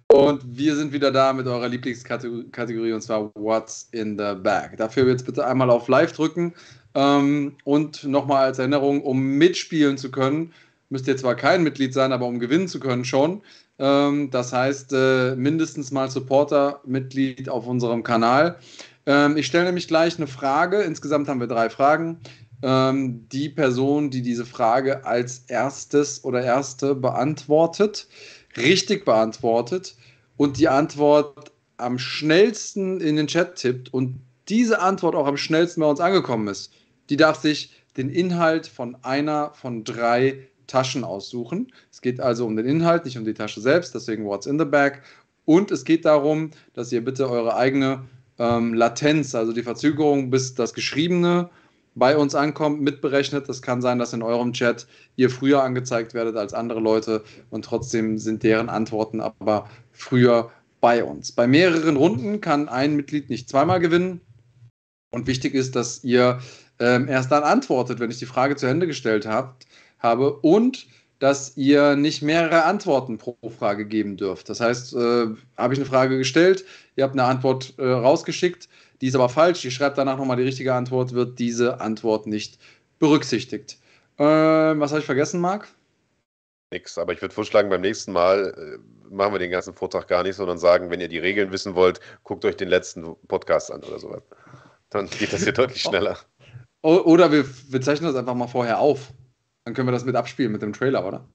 und wir sind wieder da mit eurer Lieblingskategorie und zwar What's in the Bag. Dafür jetzt bitte einmal auf Live drücken. Ähm, und nochmal als Erinnerung, um mitspielen zu können, müsst ihr zwar kein Mitglied sein, aber um gewinnen zu können schon. Ähm, das heißt, äh, mindestens mal Supporter-Mitglied auf unserem Kanal. Ähm, ich stelle nämlich gleich eine Frage. Insgesamt haben wir drei Fragen. Ähm, die Person, die diese Frage als erstes oder erste beantwortet, richtig beantwortet und die Antwort am schnellsten in den Chat tippt und diese Antwort auch am schnellsten bei uns angekommen ist, die darf sich den Inhalt von einer von drei Taschen aussuchen. Es geht also um den Inhalt, nicht um die Tasche selbst, deswegen What's in the Bag. Und es geht darum, dass ihr bitte eure eigene ähm, Latenz, also die Verzögerung, bis das Geschriebene bei uns ankommt, mitberechnet. Das kann sein, dass in eurem Chat ihr früher angezeigt werdet als andere Leute und trotzdem sind deren Antworten aber früher bei uns. Bei mehreren Runden kann ein Mitglied nicht zweimal gewinnen. Und wichtig ist, dass ihr ähm, erst dann antwortet, wenn ich die Frage zu Ende gestellt habt, habe und dass ihr nicht mehrere Antworten pro Frage geben dürft. Das heißt, äh, habe ich eine Frage gestellt, ihr habt eine Antwort äh, rausgeschickt, die ist aber falsch, ihr schreibt danach nochmal die richtige Antwort, wird diese Antwort nicht berücksichtigt. Äh, was habe ich vergessen, Marc? Nix, aber ich würde vorschlagen, beim nächsten Mal äh, machen wir den ganzen Vortrag gar nicht, sondern sagen, wenn ihr die Regeln wissen wollt, guckt euch den letzten Podcast an oder sowas. Dann geht das hier deutlich schneller. Oder wir, wir zeichnen das einfach mal vorher auf. Dann können wir das mit abspielen mit dem Trailer, oder?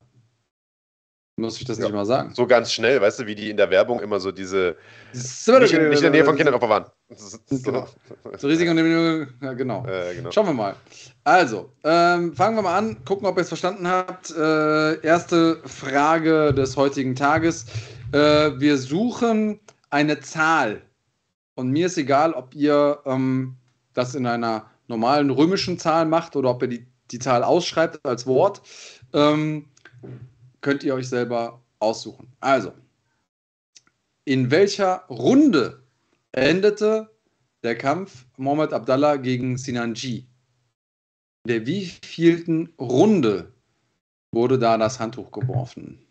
Muss ich das ja. nicht mal sagen? So ganz schnell, weißt du, wie die in der Werbung immer so diese. nicht, in, nicht in der Nähe von Kindern waren. Genau. so Risiken ja, genau. Äh, genau. Schauen wir mal. Also, ähm, fangen wir mal an, gucken, ob ihr es verstanden habt. Äh, erste Frage des heutigen Tages. Äh, wir suchen eine Zahl. Und mir ist egal, ob ihr ähm, das in einer normalen römischen Zahl macht oder ob ihr die, die Zahl ausschreibt als Wort. Ähm, könnt ihr euch selber aussuchen. Also, in welcher Runde endete der Kampf Mohamed Abdallah gegen Sinanji? In der wievielten Runde wurde da das Handtuch geworfen? Bin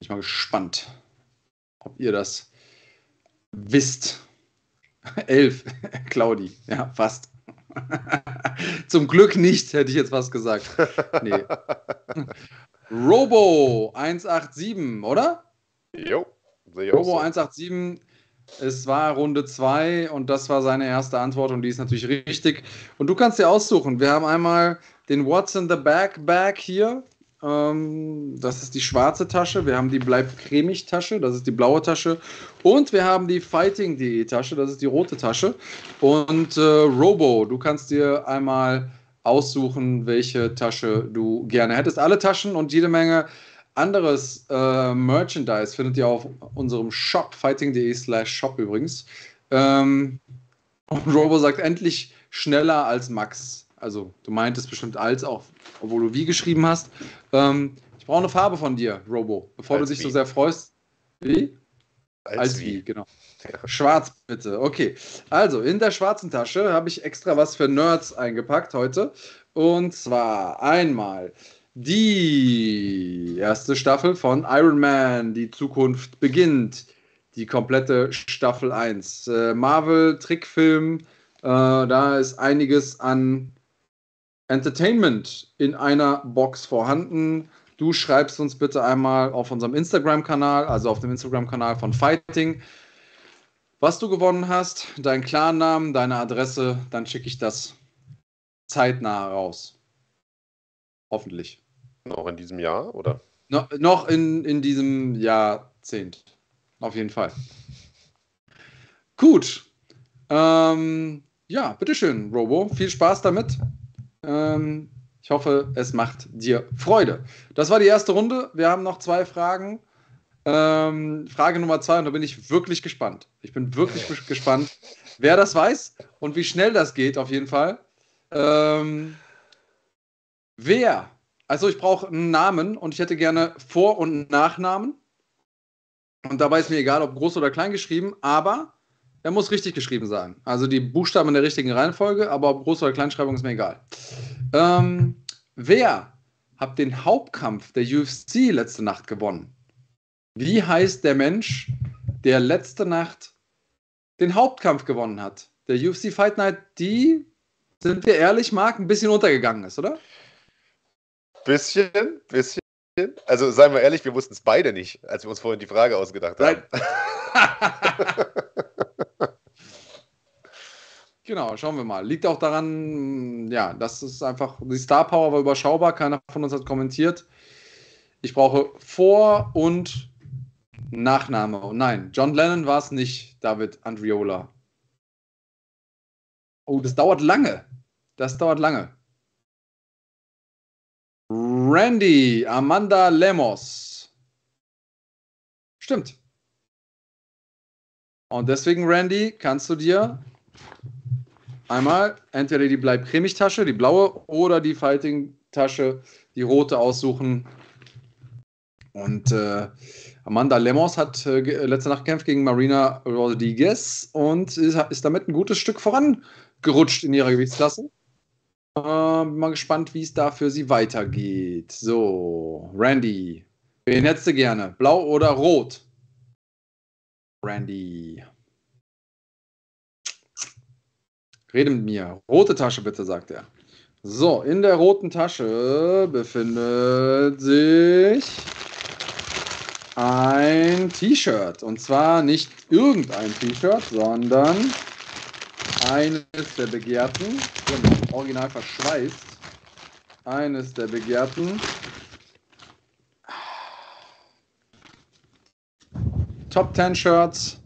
ich mal gespannt, ob ihr das wisst. [laughs] Elf, [laughs] Claudi, ja, fast. [laughs] Zum Glück nicht, hätte ich jetzt was gesagt. Nee. Robo 187, oder? Jo, sehe Robo so. 187, es war Runde 2 und das war seine erste Antwort und die ist natürlich richtig. Und du kannst dir aussuchen. Wir haben einmal den What's in the Bag Bag hier. Ähm, das ist die schwarze Tasche. Wir haben die Bleib cremig Tasche. Das ist die blaue Tasche. Und wir haben die Fighting.de Tasche. Das ist die rote Tasche. Und äh, Robo, du kannst dir einmal aussuchen, welche Tasche du gerne hättest. Alle Taschen und jede Menge anderes äh, Merchandise findet ihr auf unserem Shop, fighting.de slash shop übrigens. Ähm, und Robo sagt endlich schneller als Max. Also du meintest bestimmt als auch, obwohl du wie geschrieben hast. Ähm, ich brauche eine Farbe von dir, Robo, bevor als du dich wie. so sehr freust. Wie? Als, als wie. wie, genau. Schwarz bitte. Okay. Also, in der schwarzen Tasche habe ich extra was für Nerds eingepackt heute. Und zwar einmal die erste Staffel von Iron Man, die Zukunft beginnt. Die komplette Staffel 1. Äh, Marvel, Trickfilm, äh, da ist einiges an Entertainment in einer Box vorhanden. Du schreibst uns bitte einmal auf unserem Instagram-Kanal, also auf dem Instagram-Kanal von Fighting, was du gewonnen hast, deinen Klarnamen, deine Adresse, dann schicke ich das zeitnah raus. Hoffentlich. Noch in diesem Jahr, oder? No, noch in, in diesem Jahrzehnt. Auf jeden Fall. Gut. Ähm, ja, bitteschön, Robo. Viel Spaß damit. Ähm, ich hoffe, es macht dir Freude. Das war die erste Runde. Wir haben noch zwei Fragen. Ähm, Frage Nummer zwei, und da bin ich wirklich gespannt. Ich bin wirklich gespannt, wer das weiß und wie schnell das geht, auf jeden Fall. Ähm, wer? Also, ich brauche einen Namen und ich hätte gerne Vor- und Nachnamen. Und dabei ist mir egal, ob groß oder klein geschrieben, aber er muss richtig geschrieben sein. Also die Buchstaben in der richtigen Reihenfolge, aber ob Groß- oder Kleinschreibung ist mir egal. Ähm, wer hat den Hauptkampf der UFC letzte Nacht gewonnen? Wie heißt der Mensch, der letzte Nacht den Hauptkampf gewonnen hat? Der UFC Fight Night, die, sind wir ehrlich, Marc, ein bisschen untergegangen ist, oder? Bisschen, bisschen. Also seien wir ehrlich, wir wussten es beide nicht, als wir uns vorhin die Frage ausgedacht haben. [laughs] genau, schauen wir mal. Liegt auch daran, ja, das ist einfach, die Star Power war überschaubar, keiner von uns hat kommentiert. Ich brauche Vor- und Nachname. Oh nein, John Lennon war es nicht, David Andriola. Oh, das dauert lange. Das dauert lange. Randy, Amanda Lemos. Stimmt. Und deswegen, Randy, kannst du dir einmal entweder die Bleib cremig Tasche, die blaue, oder die Fighting Tasche, die rote aussuchen. Und äh, Amanda Lemos hat äh, letzte Nacht gekämpft gegen Marina Rodriguez und ist, ist damit ein gutes Stück vorangerutscht in ihrer Gewichtsklasse. Äh, bin mal gespannt, wie es da für sie weitergeht. So, Randy, wen hättest du gerne? Blau oder rot? Randy. Rede mit mir. Rote Tasche bitte, sagt er. So, in der roten Tasche befindet sich ein T-Shirt. Und zwar nicht irgendein T-Shirt, sondern eines der begehrten, genau, original verschweißt, eines der begehrten Top 10 Shirts,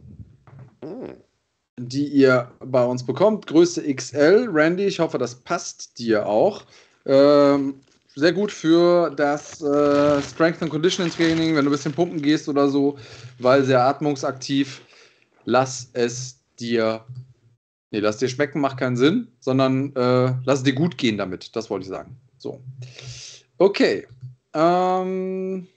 die ihr bei uns bekommt. Größe XL. Randy, ich hoffe, das passt dir auch. Ähm, sehr gut für das äh, Strength and Conditioning Training, wenn du ein bisschen pumpen gehst oder so, weil sehr atmungsaktiv. Lass es dir, nee, lass dir schmecken, macht keinen Sinn, sondern äh, lass es dir gut gehen damit. Das wollte ich sagen. So. Okay. Ähm,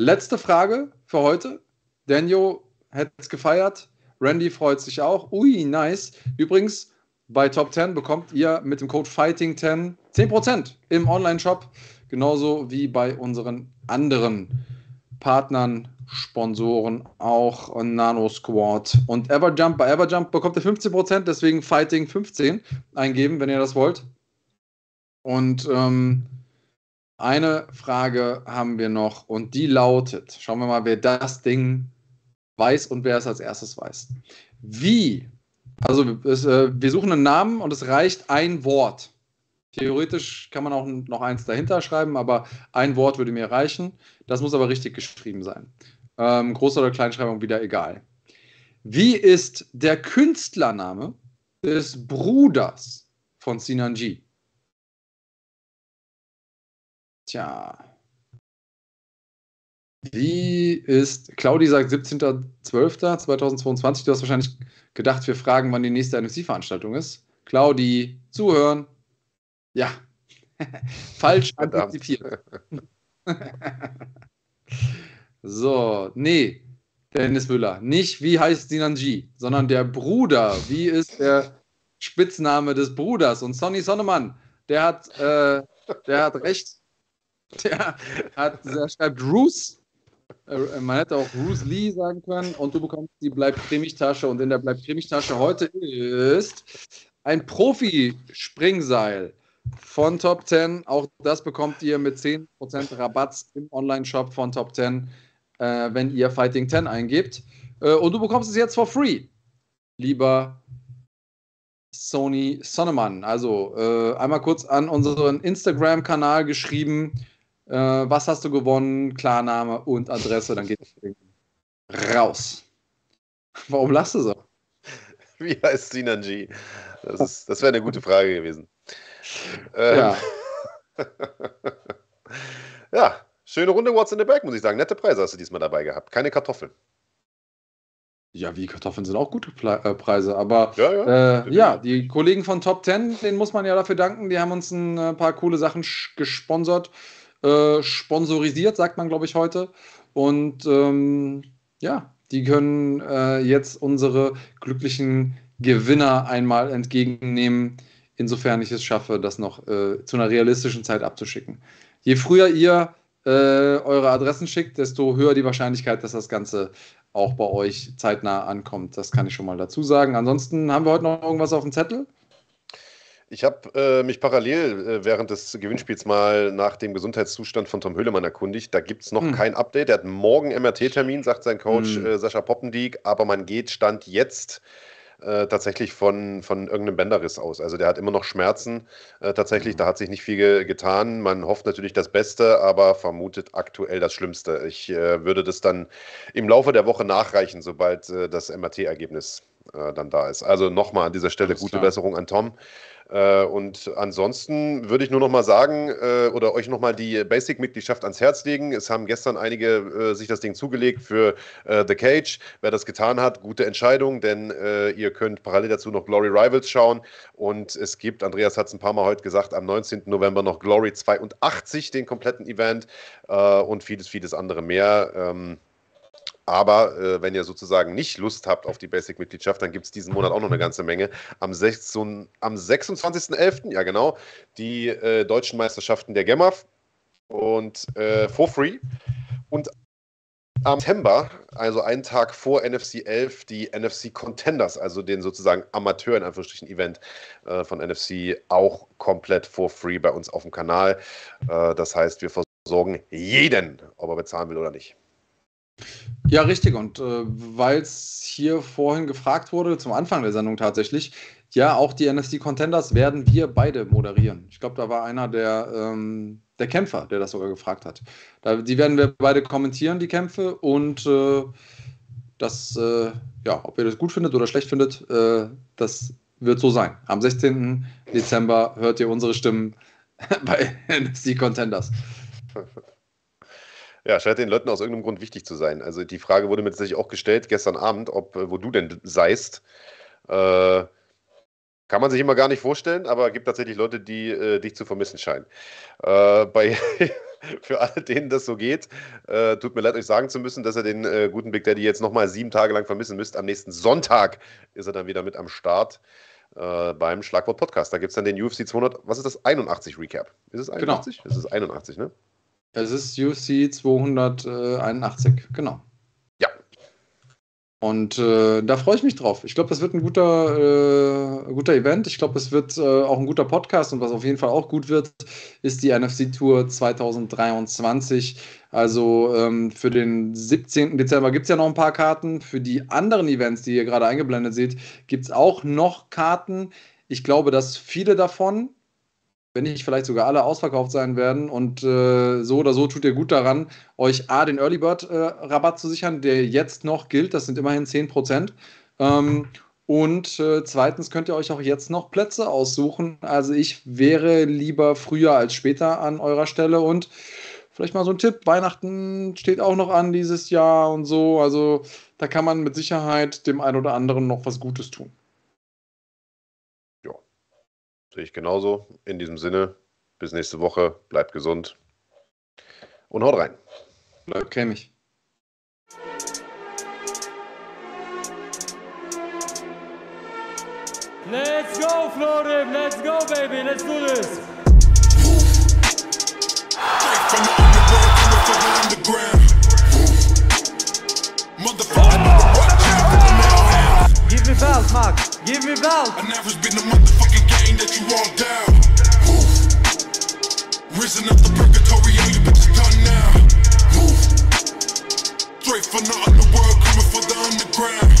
letzte Frage für heute. Daniel hätte es gefeiert. Randy freut sich auch. Ui, nice. Übrigens, bei Top 10 bekommt ihr mit dem Code Fighting10 10% im Online-Shop, genauso wie bei unseren anderen Partnern, Sponsoren, auch Nano Squad und Everjump. Bei Everjump bekommt ihr 15%, deswegen Fighting 15 eingeben, wenn ihr das wollt. Und ähm, eine Frage haben wir noch und die lautet: Schauen wir mal, wer das Ding weiß und wer es als erstes weiß. Wie also es, äh, wir suchen einen Namen und es reicht ein Wort. Theoretisch kann man auch noch eins dahinter schreiben, aber ein Wort würde mir reichen. Das muss aber richtig geschrieben sein. Ähm, Groß- oder Kleinschreibung wieder egal. Wie ist der Künstlername des Bruders von Sinanji? Tja. Wie ist, Claudi sagt 17.12.2022, du hast wahrscheinlich gedacht, wir fragen, wann die nächste NFC-Veranstaltung ist. Claudi, zuhören. Ja, [laughs] falsch antizipiert. [laughs] so, nee, Dennis Müller. Nicht, wie heißt Sinanji, sondern der Bruder. Wie ist der Spitzname des Bruders? Und Sonny Sonnemann, der hat, äh, der hat recht. Der, hat, der schreibt äh, man hätte auch Bruce Lee sagen können und du bekommst die Bleib cremig Tasche und in der Bleib cremig Tasche heute ist ein Profi-Springseil von Top 10. Auch das bekommt ihr mit 10% Rabatt im Online-Shop von Top 10, äh, wenn ihr Fighting 10 eingebt. Äh, und du bekommst es jetzt for free, lieber Sony Sonnemann. Also äh, einmal kurz an unseren Instagram-Kanal geschrieben äh, was hast du gewonnen, Klarname und Adresse, dann geht es raus. [laughs] Warum lachst du so? [laughs] Wie heißt Sinanji? Das, das wäre eine gute Frage gewesen. Ähm, Ja. [laughs] ja, schöne Runde What's in the Bag, muss ich sagen. Nette Preise hast du diesmal dabei gehabt. Keine Kartoffeln. Ja, wie Kartoffeln sind auch gute äh, Preise, aber Ja, ja. äh, ja, die Kollegen von Top 10, denen muss man ja dafür danken, die haben uns ein äh, paar coole Sachen gesponsert, äh, sponsorisiert, sagt man, glaube ich, heute. Und ähm, ja, die können äh, jetzt unsere glücklichen Gewinner einmal entgegennehmen, insofern ich es schaffe, das noch äh, zu einer realistischen Zeit abzuschicken. Je früher ihr äh, eure Adressen schickt, desto höher die Wahrscheinlichkeit, dass das Ganze auch bei euch zeitnah ankommt. Das kann ich schon mal dazu sagen. Ansonsten haben wir heute noch irgendwas auf dem Zettel. Ich habe äh, mich parallel äh, während des Gewinnspiels mal nach dem Gesundheitszustand von Tom Hüllemann erkundigt. Da gibt es noch Hm. kein Update. Er hat morgen MRT-Termin, sagt sein Coach Hm. äh, Sascha Poppendiek, aber man geht Stand jetzt äh, tatsächlich von, von irgendeinem Bänderriss aus. Also der hat immer noch Schmerzen. Äh, tatsächlich, da hat sich nicht viel ge getan. Man hofft natürlich das Beste, aber vermutet aktuell das Schlimmste. Ich äh, würde das dann im Laufe der Woche nachreichen, sobald das MRT-Ergebnis dann da ist. Also nochmal an dieser Stelle Alles gute klar. Besserung an Tom. Äh, und ansonsten würde ich nur noch mal sagen äh, oder euch noch mal die Basic-Mitgliedschaft ans Herz legen. Es haben gestern einige äh, sich das Ding zugelegt für The Cage. Wer das getan hat, gute Entscheidung, denn ihr könnt parallel dazu noch Glory Rivals schauen. Und es gibt, Andreas hat es ein paar Mal heute gesagt, am 19. November noch Glory 82, den kompletten Event und vieles, vieles andere mehr. Aber äh, wenn ihr sozusagen nicht Lust habt auf die Basic-Mitgliedschaft, dann gibt es diesen Monat auch noch eine ganze Menge. Am, am 26.11., ja genau, die äh, deutschen Meisterschaften der GEMAF und äh, for free. Und am September, also einen Tag vor NFC 11, die NFC Contenders, also den sozusagen Amateur in Anführungsstrichen Event äh, von NFC, auch komplett for free bei uns auf dem Kanal. Äh, das heißt, wir versorgen jeden, ob er bezahlen will oder nicht. Ja, richtig. Und äh, weil es hier vorhin gefragt wurde, zum Anfang der Sendung tatsächlich, ja, auch die NFC Contenders werden wir beide moderieren. Ich glaube, da war einer der, ähm, der Kämpfer, der das sogar gefragt hat. Da, die werden wir beide kommentieren, die Kämpfe. Und äh, das, äh, ja, ob ihr das gut findet oder schlecht findet, äh, das wird so sein. Am 16. Dezember hört ihr unsere Stimmen [laughs] bei NFC Contenders. Ja, scheint den Leuten aus irgendeinem Grund wichtig zu sein. Also die Frage wurde mir tatsächlich auch gestellt gestern Abend, ob äh, wo du denn seist. Äh, kann man sich immer gar nicht vorstellen, aber es gibt tatsächlich Leute, die äh, dich zu vermissen scheinen. Äh, bei, [laughs] für alle, denen das so geht, äh, tut mir leid, euch sagen zu müssen, dass ihr den äh, guten Big Daddy jetzt nochmal sieben Tage lang vermissen müsst. Am nächsten Sonntag ist er dann wieder mit am Start beim Schlagwort Podcast. Da gibt es dann den UFC 200, was ist das? 81 Recap. Ist es 81? Genau. Es ist 81, ne? Es ist UC 281, genau. Ja. Und äh, da freue ich mich drauf. Ich glaube, das wird ein guter, äh, guter Event. Ich glaube, es wird äh, auch ein guter Podcast. Und was auf jeden Fall auch gut wird, ist die NFC Tour 2023. Also ähm, für den 17. Dezember gibt es ja noch ein paar Karten. Für die anderen Events, die ihr gerade eingeblendet seht, gibt es auch noch Karten. Ich glaube, dass viele davon wenn nicht vielleicht sogar alle ausverkauft sein werden. Und äh, so oder so tut ihr gut daran, euch A, den Early Bird äh, Rabatt zu sichern, der jetzt noch gilt. Das sind immerhin 10%. Ähm, und äh, zweitens könnt ihr euch auch jetzt noch Plätze aussuchen. Also ich wäre lieber früher als später an eurer Stelle. Und vielleicht mal so ein Tipp, Weihnachten steht auch noch an dieses Jahr und so. Also da kann man mit Sicherheit dem einen oder anderen noch was Gutes tun. Sehe ich genauso. In diesem Sinne, bis nächste Woche. Bleibt gesund und haut rein. Bleibt cremig. Let's go, Florim! Let's go, baby! Let's do this! Give me belt, Max! Give me belt! I never been the motherfucking game that you all down. Risen up the purgatory, all you bitches done now. Straight from the underworld, coming for the underground.